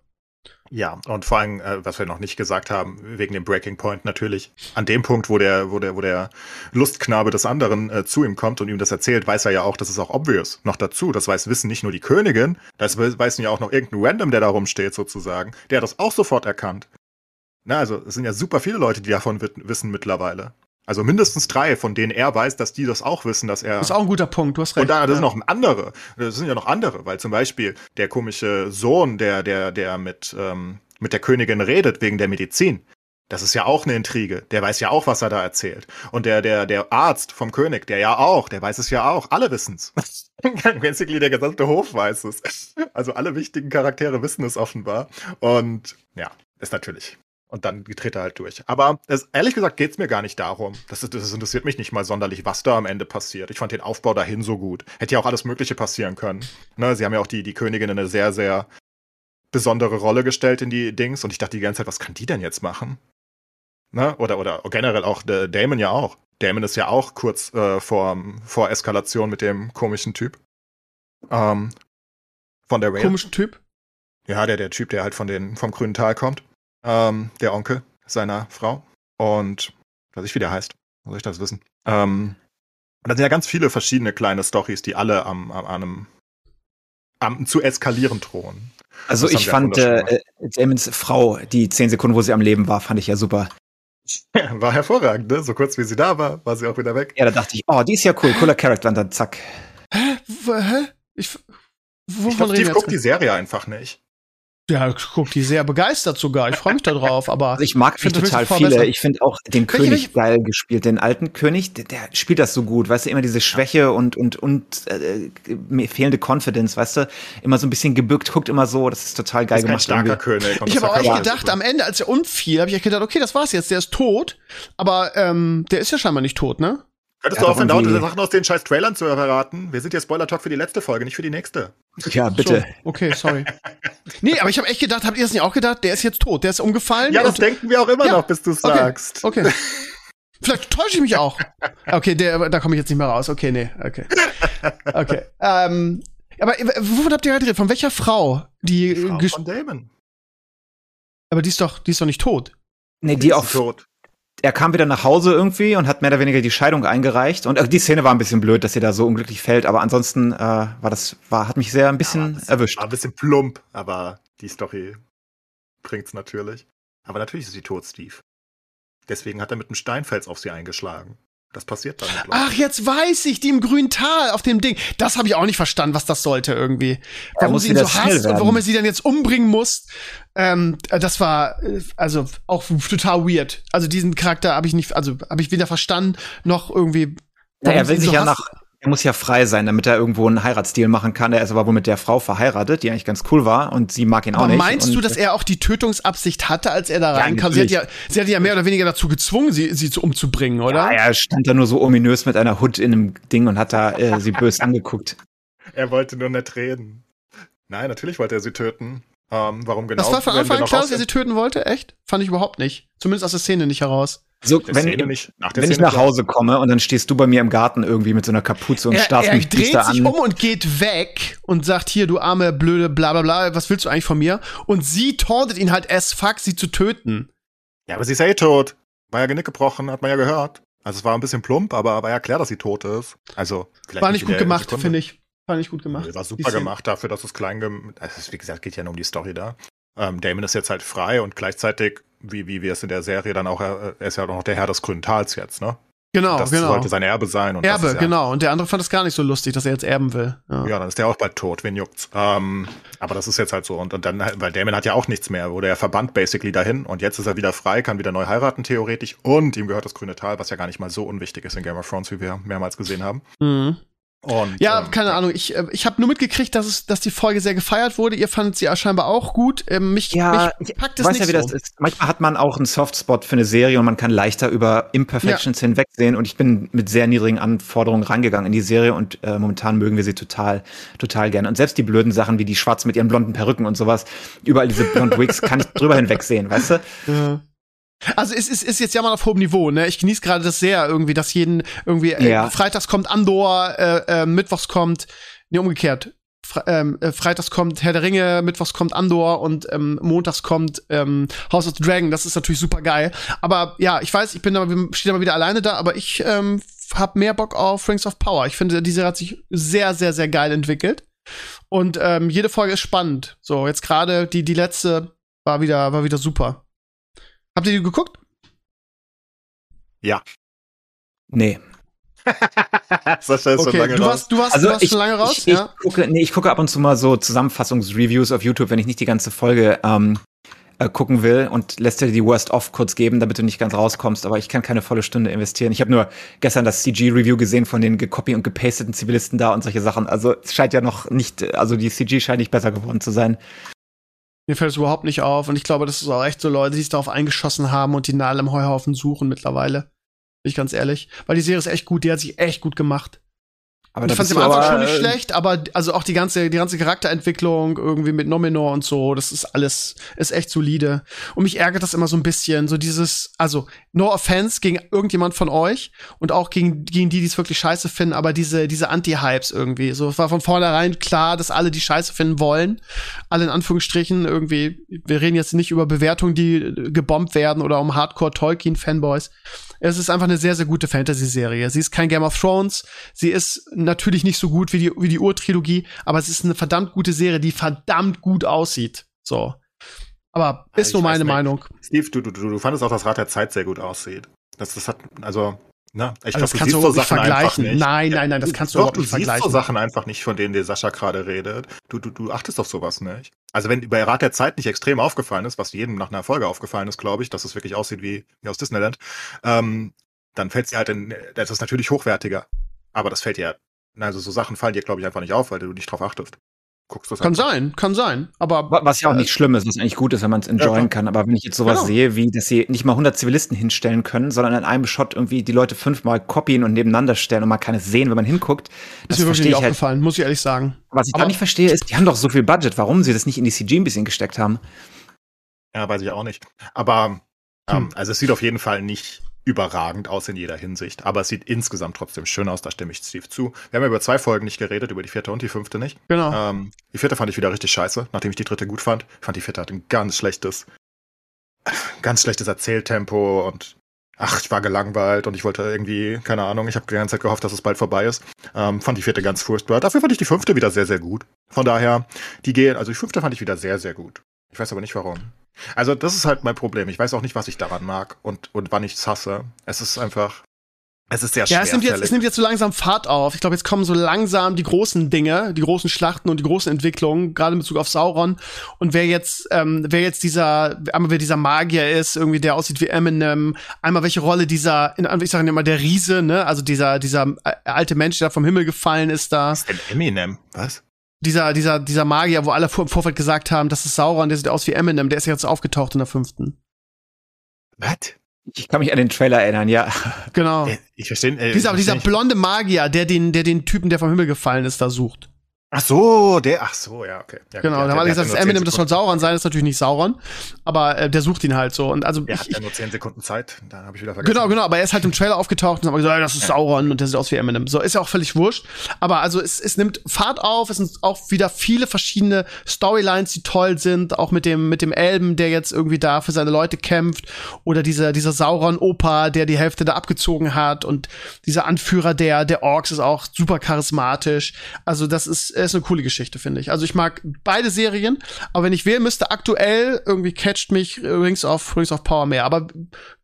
Ja, und vor allem, äh, was wir noch nicht gesagt haben, wegen dem Breaking Point natürlich, an dem Punkt, wo der, wo der, wo der Lustknabe des anderen äh, zu ihm kommt und ihm das erzählt, weiß er ja auch, das ist auch obvious. Noch dazu, das weiß wissen nicht nur die Königin, das we- weiß ja auch noch irgendein Random, der da rumsteht sozusagen. Der hat das auch sofort erkannt. Na, also es sind ja super viele Leute, die davon wissen mittlerweile. Also mindestens drei, von denen er weiß, dass die das auch wissen, dass er Das ist auch ein guter Punkt, du hast recht. und da, das ja. sind noch andere. Das sind ja noch andere, weil zum Beispiel der komische Sohn, der, der, der mit, ähm, mit der Königin redet wegen der Medizin. Das ist ja auch eine Intrige. Der weiß ja auch, was er da erzählt. Und der, der, der Arzt vom König, der ja auch, der weiß es ja auch. Alle wissen's. Basically der gesamte Hof weiß es. Also alle wichtigen Charaktere wissen es offenbar. Und ja, ist natürlich. Und dann dreht er halt durch. Aber es, ehrlich gesagt geht's mir gar nicht darum. Das, das interessiert mich nicht mal sonderlich, was da am Ende passiert. Ich fand den Aufbau dahin so gut. Hätte ja auch alles Mögliche passieren können. Ne, sie haben ja auch die, die Königin in eine sehr, sehr besondere Rolle gestellt in die Dings. Und ich dachte die ganze Zeit, was kann die denn jetzt machen? Ne? Oder, oder generell auch der Damon ja auch. Damon ist ja auch kurz äh, vor, vor Eskalation mit dem komischen Typ. Ähm, von der Rail. Komischer Typ. Ja, der, der Typ, der halt von den, vom grünen Tal kommt. Ähm, der Onkel seiner Frau. Und weiß ich, wie der heißt. Soll ich das wissen? Ähm, und da sind ja ganz viele verschiedene kleine Stories, die alle am, am, an einem am, zu eskalieren drohen. Also Das ich fand wunderschön äh, Damons Frau, die zehn Sekunden, wo sie am Leben war, fand ich ja super. War hervorragend, ne? So kurz wie sie da war, war sie auch wieder weg. Ja, da dachte ich, oh, die ist ja cool, cooler Charakter und dann zack. Hä? Hä? Ich, Ich wovon glaube, reden Steve guckt die? Serie einfach nicht. Ja, ich guck die sehr begeistert sogar. Ich freue mich da drauf, aber Also ich mag Ich das total viele. Ich finde auch den Welche- König welche- geil gespielt, den alten König, der, der spielt das so gut, weißt du, immer diese Schwäche und und und äh, mir fehlende Confidence, weißt du, immer so ein bisschen gebückt, guckt immer so, das ist total geil ist kein gemacht. starker irgendwie. König. ich das habe auch echt gedacht, am Ende, als er umfiel, habe ich echt gedacht, okay, das war's jetzt, der ist tot. Aber ähm, der ist ja scheinbar nicht tot, ne? Könntest Ja, du aufhören, doch dauernde Sachen aus den scheiß Trailern zu verraten? Wir sind ja Spoiler-Talk für die letzte Folge, nicht für die nächste. Ja, bitte. So, okay, sorry. nee, aber ich habe echt gedacht, habt ihr das nicht auch gedacht? Der ist jetzt tot, der ist umgefallen. Ja, das denken wir auch immer Ja, noch, bis du es okay. sagst. Okay. Vielleicht täusche ich mich auch. Okay, der, da komme ich jetzt nicht mehr raus. Okay, nee, okay. Okay. Ähm, aber wovon habt ihr gerade geredet? Von welcher Frau? Die, Die Frau von Damon. aber die ist doch, die ist doch nicht tot. Nee, Die die ist auch tot. Er kam wieder nach Hause irgendwie und hat mehr oder weniger die Scheidung eingereicht. Und äh, die Szene war ein bisschen blöd, dass sie da so unglücklich fällt, aber ansonsten äh, war das, war, hat mich sehr ein bisschen das erwischt. War ein bisschen plump, aber die Story bringt's natürlich. Aber natürlich ist sie tot, Steve. Deswegen hat er mit einem Steinfels auf sie eingeschlagen. Das passiert dann. glaub ich. Ach, jetzt weiß ich, die im grünen Tal auf dem Ding. Das habe ich auch nicht verstanden, was das sollte irgendwie. Warum muss sie ihn so hasst und warum er sie dann jetzt umbringen muss. Ähm, äh, das war also auch total weird. Also diesen Charakter habe ich nicht, also habe ich weder verstanden noch irgendwie. Na, warum er will sich so ja hasst. nach, er muss ja frei sein, damit er irgendwo einen Heiratsdeal machen kann. Er ist aber wohl mit der Frau verheiratet, die eigentlich ganz cool war und sie mag ihn auch Aber nicht. meinst du, dass er auch die Tötungsabsicht hatte, als er da Ja, reinkam? sie, hat ja, sie hat ja mehr oder weniger dazu gezwungen, sie, sie zu umzubringen, oder? Ja, er stand da nur so ominös mit einer Hut in einem Ding und hat da äh, sie bös angeguckt. Er wollte nur nicht reden. Nein, natürlich wollte er sie töten. Ähm, warum genau? das war von werden wir Anfang an klar, dass er sie töten wollte? Echt? Fand ich überhaupt nicht. Zumindest aus der Szene nicht heraus. So, wenn, Szene nicht, nach der wenn ich nach Hause komme und dann stehst du bei mir im Garten irgendwie mit so einer Kapuze und Er, starrst er mich dreht sich an. um und geht weg und sagt, hier, du arme, blöde, bla bla bla, was willst du eigentlich von mir? Und sie tauntet ihn halt as fuck, sie zu töten. Ja, aber sie ist ja eh tot. War ja Genick gebrochen, hat man ja gehört. Also es war ein bisschen plump, aber war ja klar, dass sie tot ist. Also vielleicht War nicht gut gemacht, finde ich. War nicht gut gemacht. War super gemacht dafür, dass es klein gem also Wie gesagt, geht ja nur um die Story da. Ähm, Damon ist jetzt halt frei und gleichzeitig, wie, wie wir es in der Serie dann auch, äh, er ist ja auch noch der Herr des grünen Tals jetzt, ne? Genau, das genau. sollte sein Erbe sein. Und das Erbe, genau. Und der andere fand es gar nicht so lustig, dass er jetzt erben will. Ja. Ja, dann ist der auch bald tot, wen juckt's. Ähm, aber das ist jetzt halt so. Und, und dann, weil Damon hat ja auch nichts mehr, wurde er verbannt basically dahin. Und jetzt ist er wieder frei, kann wieder neu heiraten, theoretisch. Und ihm gehört das grüne Tal, was ja gar nicht mal so unwichtig ist in Game of Thrones, wie wir mehrmals gesehen haben. Mhm. Und, Ja, ähm, keine Ahnung. Ich, äh, ich habe nur mitgekriegt, dass, es, dass die Folge sehr gefeiert wurde. Ihr fandet sie ja scheinbar auch gut. Ähm, mich, Ja, mich ich packt es weiß nicht ja, wie so. das ist. Manchmal hat man auch einen Softspot für eine Serie und man kann leichter über Imperfections hinwegsehen. Und ich bin mit sehr niedrigen Anforderungen rangegangen in die Serie und äh, momentan mögen wir sie total, total gerne. Und selbst die blöden Sachen wie die Schwarzen mit ihren blonden Perücken und sowas, überall diese Blond Wigs, kann ich drüber hinwegsehen, weißt du? Ja. Also es ist, ist jetzt ja mal auf hohem Niveau, ne? Ich genieße gerade das sehr irgendwie, dass jeden irgendwie äh, Ja. freitags kommt Andor, äh, äh, mittwochs kommt, nee, umgekehrt. Fre ähm, äh, freitags kommt Herr der Ringe, mittwochs kommt Andor und ähm, montags kommt ähm, House of the Dragon. Das ist natürlich super geil. Aber ja, ich weiß, ich bin da, stehe aber wieder alleine da, aber ich ähm, hab mehr Bock auf Rings of Power. Ich finde, die Serie hat sich sehr, sehr, sehr geil entwickelt. Und ähm, jede Folge ist spannend. So, jetzt gerade die, die letzte war wieder, war wieder super. Habt ihr die geguckt? Nee. Sascha ist schon Okay, lange du raus. warst, du warst, Also du warst ich, schon lange raus, ich, ich, ja? gucke, nee, ich gucke ab und zu mal so Zusammenfassungsreviews auf YouTube, wenn ich nicht die ganze Folge ähm, äh, gucken will und lässt dir die Worst-Off kurz geben, damit du nicht ganz rauskommst. Aber ich kann keine volle Stunde investieren. Ich habe nur gestern das CG-Review gesehen von den gecopy- und gepasteten Zivilisten da und solche Sachen. Also es scheint ja noch nicht, also die CG scheint nicht besser geworden zu sein. Mir fällt es überhaupt nicht auf und ich glaube, das ist auch echt so Leute, die sich darauf eingeschossen haben und die Nadel im Heuhaufen suchen mittlerweile. Bin ich ganz ehrlich. Weil die Serie ist echt gut, die hat sich echt gut gemacht. Aber ich fand bist am Anfang schon nicht äh, schlecht, aber also auch die ganze, die ganze Charakterentwicklung irgendwie mit Nominor und so, das ist alles, ist echt solide. Und mich ärgert das immer so ein bisschen, so dieses, also no offense gegen irgendjemand von euch und auch gegen, gegen die, die es wirklich scheiße finden, aber diese, diese Anti-Hypes irgendwie. So, es war von vornherein klar, dass alle die scheiße finden wollen. Alle in Anführungsstrichen irgendwie, wir reden jetzt nicht über Bewertungen, die gebombt werden oder um Hardcore-Tolkien-Fanboys. Es ist einfach eine sehr, sehr gute Fantasy-Serie. Sie ist kein Game of Thrones. Sie ist natürlich nicht so gut wie die, wie die Urtrilogie, aber es ist eine verdammt gute Serie, die verdammt gut aussieht. So. Aber ist ich nur meine. Meinung. Steve, du, du, du du fandest auch, dass Rat der Zeit sehr gut aussieht. Das, das hat, also, ne? Ich Also das glaub, kannst du so Sachen vergleichen. nicht. Nein, nein, nein, das kannst du Doch, überhaupt du nicht siehst vergleichen. so Sachen einfach nicht, von denen der Sascha gerade redet. Du, du, du achtest auf sowas nicht. Also wenn bei Rat der Zeit nicht extrem aufgefallen ist, was jedem nach einer Folge aufgefallen ist, glaube ich, dass es wirklich aussieht wie, wie aus Disneyland, ähm, dann fällt sie halt in, das ist natürlich hochwertiger. Aber das fällt dir, also so Sachen fallen dir, glaube ich, einfach nicht auf, weil du nicht drauf achtest. Guckst du Kann sein, kann sein. Aber Wa- Was ja auch nicht schlimm ist, was eigentlich gut ist, wenn man es enjoyen klar. kann. Aber wenn ich jetzt sowas Genau. sehe, wie, dass sie nicht mal 100 Zivilisten hinstellen können, sondern in einem Shot irgendwie die Leute fünfmal copien und nebeneinander stellen und man kann es sehen, wenn man hinguckt, das ist mir wirklich verstehe nicht ich halt. aufgefallen, muss ich ehrlich sagen. Was ich Aber- da nicht verstehe, ist, die haben doch so viel Budget, warum sie das nicht in die CG ein bisschen gesteckt haben. Ja, weiß ich auch nicht. Aber ähm, Hm. also es sieht auf jeden Fall nicht überragend aus in jeder Hinsicht. Aber es sieht insgesamt trotzdem schön aus, da stimme ich Steve zu. Wir haben ja über zwei Folgen nicht geredet, über die vierte und die fünfte nicht. Genau. Ähm, die vierte fand ich wieder richtig scheiße, nachdem ich die dritte gut fand. Ich fand die vierte hat ein ganz schlechtes, ganz schlechtes Erzähltempo und ach, ich war gelangweilt und ich wollte irgendwie, keine Ahnung, ich habe die ganze Zeit gehofft, dass es bald vorbei ist. Ähm, fand die vierte ganz furchtbar. Dafür fand ich die fünfte wieder sehr, sehr gut. Von daher, die gehen, also die fünfte fand ich wieder sehr, sehr gut. Ich weiß aber nicht warum. Also, das ist halt mein Problem. Ich weiß auch nicht, was ich daran mag und, und wann ich es hasse. Es ist einfach, es ist sehr Ja, es nimmt, jetzt, es nimmt jetzt so langsam Fahrt auf. Ich glaube, jetzt kommen so langsam die großen Dinge, die großen Schlachten und die großen Entwicklungen, gerade in Bezug auf Sauron. Und wer jetzt, ähm, wer jetzt dieser, einmal wer dieser Magier ist, irgendwie der aussieht wie Eminem, einmal welche Rolle dieser, in, ich sage immer der Riese, ne, also dieser, dieser äh, alte Mensch, der vom Himmel gefallen ist da, Was ist denn Eminem? Was? Dieser, dieser, dieser Magier, wo alle vor, im Vorfeld gesagt haben, das ist Sauron, der sieht aus wie Eminem, der ist jetzt aufgetaucht in der fünften. Was? Ich kann mich an den Trailer erinnern, ja. Genau. Äh, Ich verstehe. Äh, dieser, dieser blonde Magier, der den, der den Typen, der vom Himmel gefallen ist, da sucht. Ach so, der, ach so, ja, okay. Ja, genau, da haben alle gesagt, das Eminem, das soll. Sauron sein, das ist natürlich nicht Sauron, aber äh, der sucht ihn halt so. Und also Der ich, hat ja nur 10 Sekunden Zeit, da habe ich wieder vergessen. Genau, genau, aber er ist halt im Trailer aufgetaucht und haben gesagt, das ist Sauron und der sieht aus wie Eminem. So, ist ja auch völlig wurscht. Aber also es, es nimmt Fahrt auf, es sind auch wieder viele verschiedene Storylines, die toll sind, auch mit dem, mit dem Elben, der jetzt irgendwie da für seine Leute kämpft, oder dieser, dieser Sauron-Opa, der die Hälfte da abgezogen hat und dieser Anführer der, der Orks ist auch super charismatisch. Also das ist, ist eine coole Geschichte, finde ich. Also ich mag beide Serien, aber wenn ich wählen müsste, aktuell irgendwie catcht mich Rings of, Rings of Power mehr. Aber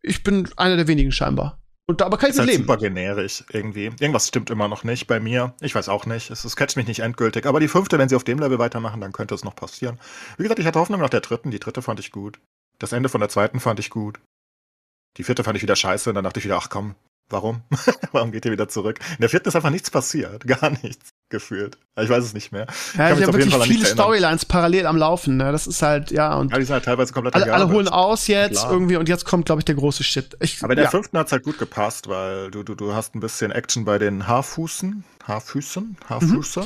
ich bin einer der wenigen scheinbar. Und aber kann ich ist halt leben. super generisch irgendwie. Irgendwas stimmt immer noch nicht bei mir. Ich weiß auch nicht. Es, es catcht mich nicht endgültig. Aber die fünfte, wenn sie auf dem Level weitermachen, dann könnte es noch passieren. Wie gesagt, ich hatte Hoffnung nach der dritten. Die dritte fand ich gut. Das Ende von der zweiten fand ich gut. Die vierte fand ich wieder scheiße und dann dachte ich wieder, ach komm, warum? warum geht ihr wieder zurück? In der vierten ist einfach nichts passiert. Gar nichts gefühlt. Ich weiß es nicht mehr. Ja, ich habe wirklich viele. Storylines parallel am Laufen. Ne? Das ist halt, ja, und Ja, die sind halt teilweise komplett alle, alle holen aus jetzt Klar. irgendwie und jetzt kommt, glaube ich, der große Shit. Ich, Aber in der ja. fünften hat's halt gut gepasst, weil du, du, du hast ein bisschen Action bei den Haarfußen, Haarfüßen, Haarfüße.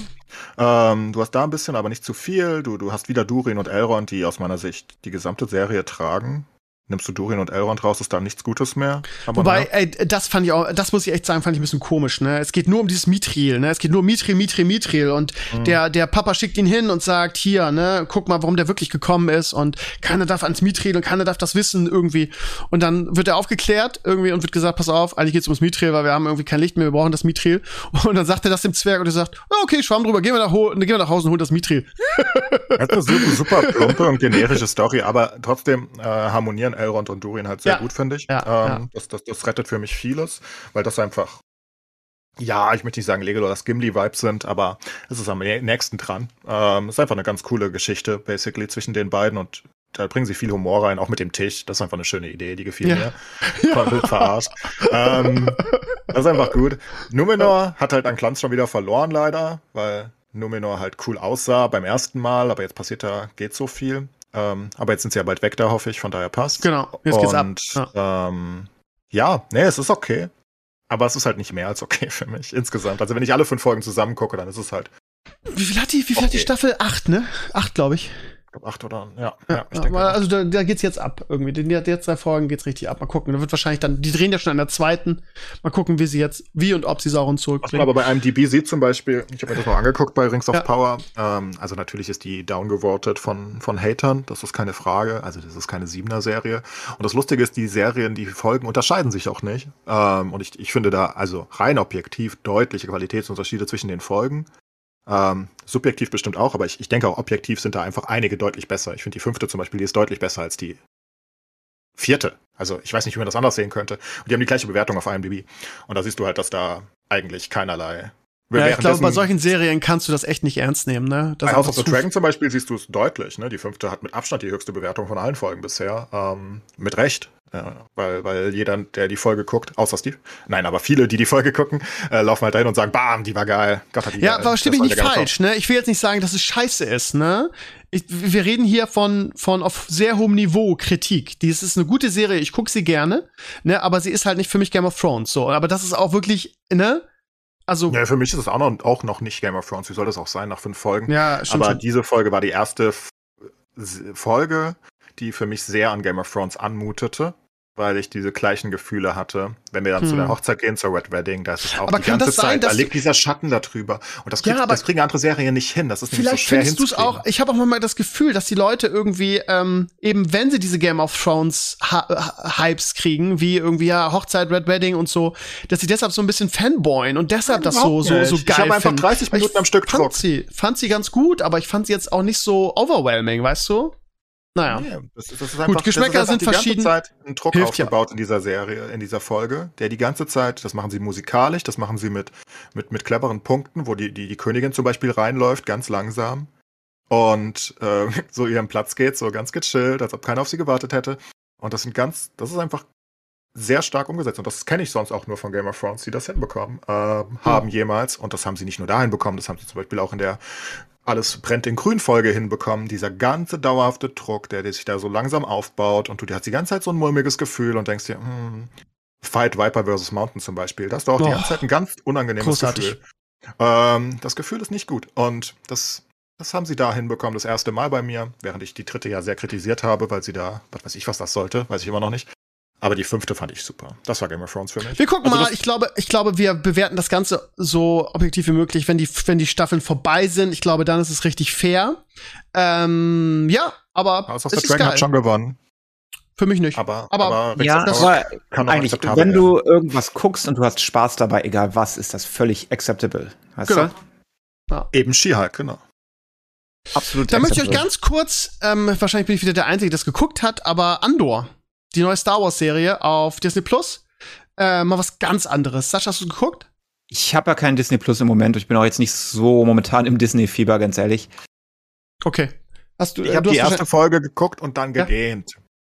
Ähm, du hast da ein bisschen, aber nicht zu viel. Du, du hast wieder Durin und Elrond, die aus meiner Sicht die gesamte Serie tragen. Nimmst du Durin und Elrond raus, ist da nichts Gutes mehr. Aber Wobei, na, ey, das fand ich auch, das muss ich echt sagen, fand ich ein bisschen komisch, ne? Es geht nur um dieses Mithril, ne? Es geht nur um Mithril, Mithril, Mithril und Mhm. der, der Papa schickt ihn hin und sagt, hier, ne, guck mal, warum der wirklich gekommen ist und keiner darf ans Mithril und keiner darf das wissen irgendwie. Und dann wird er aufgeklärt irgendwie und wird gesagt, pass auf, eigentlich geht's ums Mithril, weil wir haben irgendwie kein Licht mehr, wir brauchen das Mithril. Und dann sagt er das dem Zwerg und er sagt, oh, okay, schwamm drüber, gehen wir nach, gehen wir nach Hause und holen das Mithril. das ist eine super, super plumpe und generische Story, aber trotzdem äh, harmonieren Elrond und Durin halt sehr Ja. gut, finde ich. Ja, ähm, ja. Das, das, das rettet für mich vieles, weil das einfach ja, ich möchte nicht sagen Legolas Gimli-Vibes sind, aber es ist am nä- nächsten dran. Ähm, es ist einfach eine ganz coole Geschichte, basically, zwischen den beiden und da bringen sie viel Humor rein, auch mit dem Tisch. Das ist einfach eine schöne Idee, die gefiel Ja. mir. War wild verarscht. ähm, das ist einfach gut. Numenor hat halt an Glanz schon wieder verloren, leider, weil Numenor halt cool aussah beim ersten Mal, aber jetzt passiert da, geht so viel. Ähm, aber jetzt sind sie ja bald weg da, hoffe ich, von daher passt. Genau, jetzt geht's ab. Und, Ja. Ähm, ja, nee, es ist okay. Aber es ist halt nicht mehr als okay für mich insgesamt. Also wenn ich alle fünf Folgen zusammen gucke, dann ist es halt, Wie viel hat die, wie viel hat die Okay. Staffel? Acht, ne? Acht, glaube ich. Ich glaub, acht oder ja, ja, ich Ja, denke. also da, da geht's jetzt ab irgendwie. Die, die jetzt drei Folgen geht's richtig ab. Mal gucken. Da wird wahrscheinlich dann, die drehen ja schon an der zweiten. Mal gucken, wie sie jetzt, wie und ob sie Sauron Was man zurückbringen. aber bei IMDb sieht zum Beispiel, ich habe mir das mal angeguckt bei Rings of Ja. Power, ähm, also natürlich ist die downgevotet von, von Hatern, das ist keine Frage, also das ist keine Siebener-Serie. Und das Lustige ist, die Serien, die Folgen unterscheiden sich auch nicht. Ähm, und ich, ich finde da also rein objektiv deutliche Qualitätsunterschiede zwischen den Folgen. Ähm, subjektiv bestimmt auch, aber ich, ich denke auch objektiv sind da einfach einige deutlich besser. Ich finde die fünfte zum Beispiel, die ist deutlich besser als die vierte. Also ich weiß nicht, wie man das anders sehen könnte. Und die haben die gleiche Bewertung auf IMDb. Und da siehst du halt, dass da eigentlich keinerlei. Ja, ich glaube, bei solchen Serien kannst du das echt nicht ernst nehmen, ne? Das House of the Dragon zum Beispiel siehst du es deutlich. Ne? Die fünfte hat mit Abstand die höchste Bewertung von allen Folgen bisher. Ähm, mit Recht. Ja, weil, weil jeder, der die Folge guckt, außer Steve, nein, aber viele, die die Folge gucken, äh, laufen halt dahin und sagen, bam, die war geil. Gott hat die Ja, geil. aber stimme ich nicht falsch, ne? Ich will jetzt nicht sagen, dass es scheiße ist, ne? Ich, wir reden hier von, von auf sehr hohem Niveau Kritik. Die ist eine gute Serie, ich gucke sie gerne, ne? Aber sie ist halt nicht für mich Game of Thrones, so. Aber das ist auch wirklich, ne? Also, Ja, für mich ist es auch noch, auch noch nicht Game of Thrones. Wie soll das auch sein nach fünf Folgen? ja, stimmt Aber schon. diese Folge war die erste Folge, die für mich sehr an Game of Thrones anmutete, weil ich diese gleichen Gefühle hatte. Wenn wir dann zu Hm. der Hochzeit gehen, zur Red Wedding, da ist es auch Aber die kann ganze das sein, Zeit, da liegt dieser Schatten da drüber. Und das, Ja, kriegt, aber- das kriegen andere Serien nicht hin. Das ist nämlich so Vielleicht schwer findest du es auch. Ich habe auch mal das Gefühl, dass die Leute irgendwie ähm, eben, wenn sie diese Game of Thrones Hypes kriegen, wie irgendwie ja Hochzeit, Red Wedding und so, dass sie deshalb so ein bisschen fanboyen und deshalb das so so so nicht. geil Ich habe einfach finden. 30 Weil ich Minuten am Stück fand Druck. sie, fand sie ganz gut, aber ich fand sie jetzt auch nicht so overwhelming, weißt du? Naja. Nee, das, ist- das ist einfach, Geschmäcker das ist einfach sind die verschieden. ganze Zeit ein Druck Hilft ja. aufgebaut in dieser Serie, in dieser Folge, der die ganze Zeit, das machen sie musikalisch, das machen sie mit, mit, mit cleveren Punkten, wo die, die, die Königin zum Beispiel reinläuft, ganz langsam und äh, so ihren Platz geht, so ganz gechillt, als ob keiner auf sie gewartet hätte. Und das sind ganz, das ist einfach sehr stark umgesetzt. Und das kenne ich sonst auch nur von Game of Thrones, die das hinbekommen ähm, haben jemals. Und das haben sie nicht nur dahin bekommen, das haben sie zum Beispiel auch in der alles brennt in Grün-Folge hinbekommen. Dieser ganze dauerhafte Druck, der, der sich da so langsam aufbaut und du hast die ganze Zeit so ein mulmiges Gefühl und denkst dir, hm, Fight Viper vs. Mountain zum Beispiel, da hast du auch die Oh. ganze Zeit ein ganz unangenehmes Großartig. Gefühl. Ähm, das Gefühl ist nicht gut. Und das, das haben sie da hinbekommen, das erste Mal bei mir, während ich die dritte ja sehr kritisiert habe, weil sie da, was weiß ich, was das sollte, weiß ich immer noch nicht. Aber die fünfte fand ich super. Das war Game of Thrones für mich. Wir gucken Also mal, das- ich glaube, ich glaube, wir bewerten das Ganze so objektiv wie möglich, wenn die, wenn die Staffeln vorbei sind. Ich glaube, dann ist es richtig fair. Ähm, ja, aber House of the ist Dragon geil. hat schon gewonnen. Für mich nicht. Aber, Aber- Rick Ja, aber kann auch eigentlich, wenn werden. du irgendwas guckst und du hast Spaß dabei, egal was, ist das völlig acceptable. Weißt Genau. du? Eben She-Hulk, genau. Absolut Da möchte ich euch ganz kurz, ähm, wahrscheinlich bin ich wieder der Einzige, der das geguckt hat, aber Andor, die neue Star Wars Serie auf Disney Plus, äh, mal was ganz anderes. Sascha, hast du geguckt? Ich habe ja keinen Disney Plus im Moment. Ich bin auch jetzt nicht so momentan im Disney-Fieber, ganz ehrlich. Okay. Hast du, Ich äh, habe die hast erste Folge geguckt und dann Ja? gegähnt.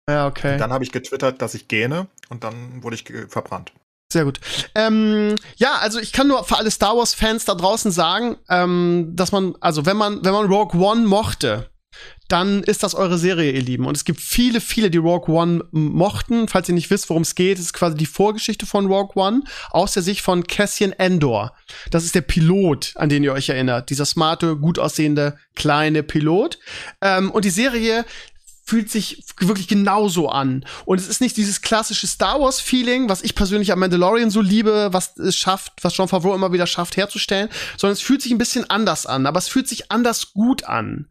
Ja, okay. Dann habe ich getwittert, dass ich gähne und dann wurde ich verbrannt. Sehr gut. Ähm, ja, also ich kann nur für alle Star Wars Fans da draußen sagen, ähm, dass man, also wenn man, wenn man Rogue One mochte, dann ist das eure Serie, ihr Lieben. Und es gibt viele, viele, die Rogue One mochten. Falls ihr nicht wisst, worum es geht, ist quasi die Vorgeschichte von Rogue One aus der Sicht von Cassian Endor. Das ist der Pilot, an den ihr euch erinnert. Dieser smarte, gut aussehende, kleine Pilot. Ähm, und die Serie fühlt sich wirklich genauso an. Und es ist nicht dieses klassische Star Wars Feeling, was ich persönlich am Mandalorian so liebe, was es schafft, was John Favreau immer wieder schafft herzustellen, sondern es fühlt sich ein bisschen anders an, aber es fühlt sich anders gut an.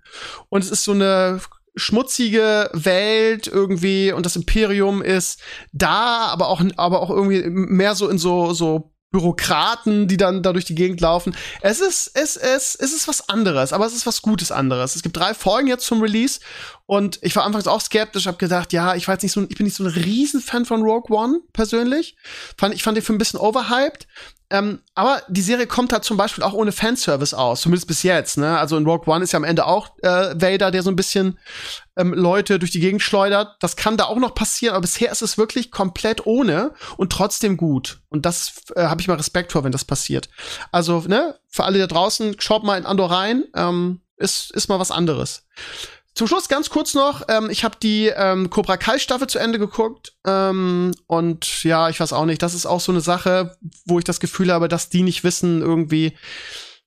Und es ist so eine schmutzige Welt irgendwie und das Imperium ist da, aber auch aber auch irgendwie mehr so in so so Bürokraten, die dann da durch die Gegend laufen. Es ist, es, es, es ist was anderes, aber es ist was Gutes anderes. Es gibt drei Folgen jetzt zum Release und ich war anfangs auch skeptisch, habe gedacht, ja, ich war jetzt nicht so, ich bin nicht so ein Riesenfan von Rogue One persönlich. Fand, ich fand den Film ein bisschen overhyped. Ähm, aber die Serie kommt halt zum Beispiel auch ohne Fanservice aus, zumindest bis jetzt. Ne? Also in Rogue One ist ja am Ende auch äh, Vader, der so ein bisschen ähm, Leute durch die Gegend schleudert. Das kann da auch noch passieren, aber bisher ist es wirklich komplett ohne und trotzdem gut. Und das äh, habe ich mal Respekt vor, wenn das passiert. Also, ne, für alle da draußen, schaut mal in Andor rein. Ähm, ist, ist mal was anderes. Zum Schluss ganz kurz noch, ähm, ich habe die ähm, Cobra Kai Staffel zu Ende geguckt ähm, und ja, ich weiß auch nicht, das ist auch so eine Sache, wo ich das Gefühl habe, dass die nicht wissen irgendwie,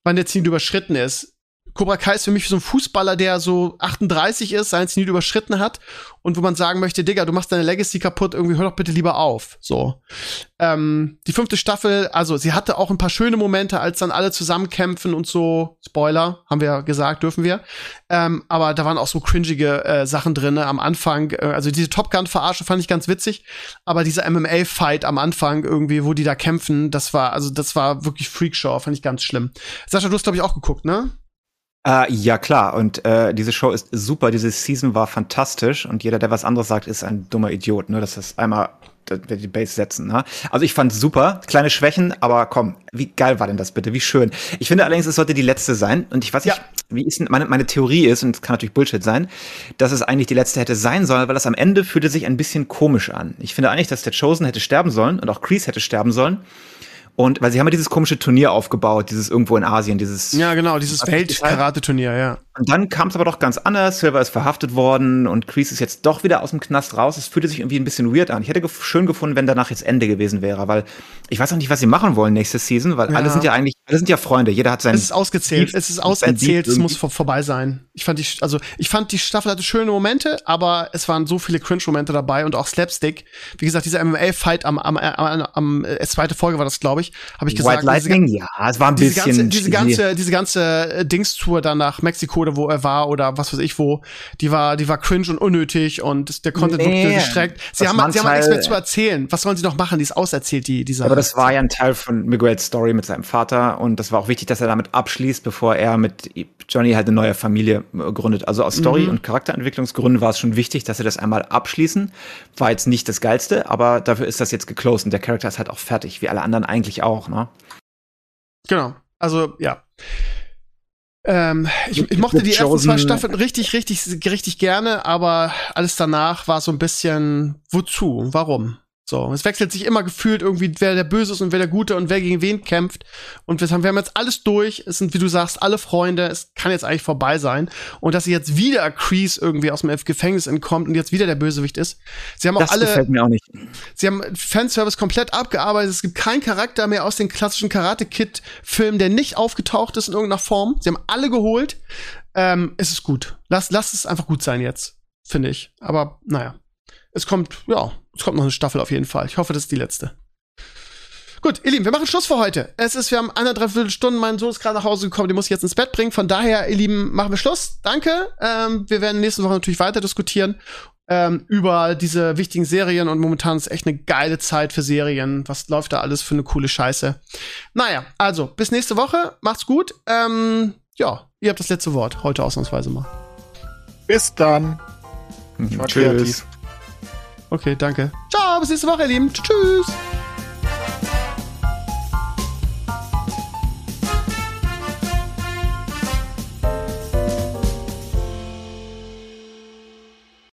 wann der Ziel überschritten ist. Cobra Kai ist für mich so ein Fußballer, der so 38 ist, sein Ziel überschritten hat und wo man sagen möchte, Digga, du machst deine Legacy kaputt, irgendwie hör doch bitte lieber auf. So. Ähm, die fünfte Staffel, also sie hatte auch ein paar schöne Momente, als dann alle zusammenkämpfen und so. Spoiler, haben wir gesagt, dürfen wir. Ähm, aber da waren auch so cringige äh, Sachen drin ne, am Anfang. Äh, also diese Top Gun-Verarsche fand ich ganz witzig. Aber dieser MMA-Fight am Anfang irgendwie, wo die da kämpfen, das war, also das war wirklich Freakshow, fand ich ganz schlimm. Sascha, du hast, glaube ich, auch geguckt, ne? Äh, ja, klar. Und äh, diese Show ist super. Diese Season war fantastisch. Und jeder, der was anderes sagt, ist ein dummer Idiot. Ne? Das ist einmal die Base setzen. Ne? Also ich fand super. Kleine Schwächen, aber komm, wie geil war denn das bitte? Wie schön. Ich finde allerdings, es sollte die letzte sein. Und ich weiß nicht, Ja. wie ist denn, meine, meine Theorie ist, und es kann natürlich Bullshit sein, dass es eigentlich die letzte hätte sein sollen, weil das am Ende fühlte sich ein bisschen komisch an. Ich finde eigentlich, dass der Chosen hätte sterben sollen und auch Kreese hätte sterben sollen. Und weil sie haben ja dieses komische Turnier aufgebaut, dieses irgendwo in Asien, dieses Ja, genau, dieses? Welt-Karate-Turnier, ja. Und dann kam es aber doch ganz anders. Silver ist verhaftet worden und Kreese ist jetzt doch wieder aus dem Knast raus. Es fühlte sich irgendwie ein bisschen weird an. Ich hätte gef schön gefunden, wenn danach jetzt Ende gewesen wäre, weil ich weiß auch nicht, was sie machen wollen nächste Season, weil Ja. alle sind ja eigentlich, alle sind ja Freunde. Jeder hat sein. Es ist ausgezählt, es ist ausgezählt, es muss vor, vorbei sein. Ich fand die, also ich fand die Staffel hatte schöne Momente, aber es waren so viele Cringe-Momente dabei und auch Slapstick. Wie gesagt, dieser MMA-Fight am, am, am, am äh, zweite Folge war das, glaube ich, habe ich gesagt. White Lightning, ja, es war ein diese bisschen. ganze, diese ganze, diese ganze äh, Dingstour dann nach Mexiko oder wo er war oder was weiß ich wo, die war, die war cringe und unnötig und der Content Nee, wurde gestreckt. Sie das haben, ein sie haben nichts Teil- mehr zu erzählen. Was sollen sie noch machen? Die ist auserzählt, die, die Sache. aber das war ja ein Teil von Miguels Story mit seinem Vater und das war auch wichtig, dass er damit abschließt, bevor er mit Johnny halt eine neue Familie äh, gründet. Also aus Story- Mhm. und Charakterentwicklungsgründen war es schon wichtig, dass sie das einmal abschließen. War jetzt nicht das Geilste, aber dafür ist das jetzt geclosed und der Charakter ist halt auch fertig, wie alle anderen eigentlich auch, ne? Genau. Also, ja. Ähm, ich, ich mochte die ersten zwei Staffeln richtig, richtig, richtig gerne, aber alles danach war so ein bisschen, wozu? Warum? So, es wechselt sich immer gefühlt irgendwie, wer der Böse ist und wer der Gute und wer gegen wen kämpft. Und wir haben, wir haben jetzt alles durch. Es sind, wie du sagst, alle Freunde. Es kann jetzt eigentlich vorbei sein. Und dass sie jetzt wieder Crease irgendwie aus dem Gefängnis entkommt und jetzt wieder der Bösewicht ist. Sie haben auch Das alle, gefällt mir auch nicht. sie haben Fanservice komplett abgearbeitet. Es gibt keinen Charakter mehr aus den klassischen Karate-Kid-Filmen, der nicht aufgetaucht ist in irgendeiner Form. Sie haben alle geholt. Ähm, es ist gut. Lass, lass es einfach gut sein jetzt, finde ich. Aber naja. Es kommt, ja, es kommt noch eine Staffel auf jeden Fall. Ich hoffe, das ist die letzte. Gut, ihr Lieben, wir machen Schluss für heute. Es ist, wir haben eine, dreiviertel Stunden, mein Sohn ist gerade nach Hause gekommen, den muss ich jetzt ins Bett bringen. Von daher, ihr Lieben, machen wir Schluss. Danke. Ähm, wir werden nächste Woche natürlich weiter diskutieren ähm, über diese wichtigen Serien und momentan ist echt eine geile Zeit für Serien. Was läuft da alles für eine coole Scheiße? Naja, also, bis nächste Woche. Macht's gut. Ähm, ja, ihr habt das letzte Wort. Heute ausnahmsweise mal. Bis dann. Ich war Tschüss. kreativ. Okay, danke. Ciao, bis nächste Woche, ihr Lieben. Tschüss.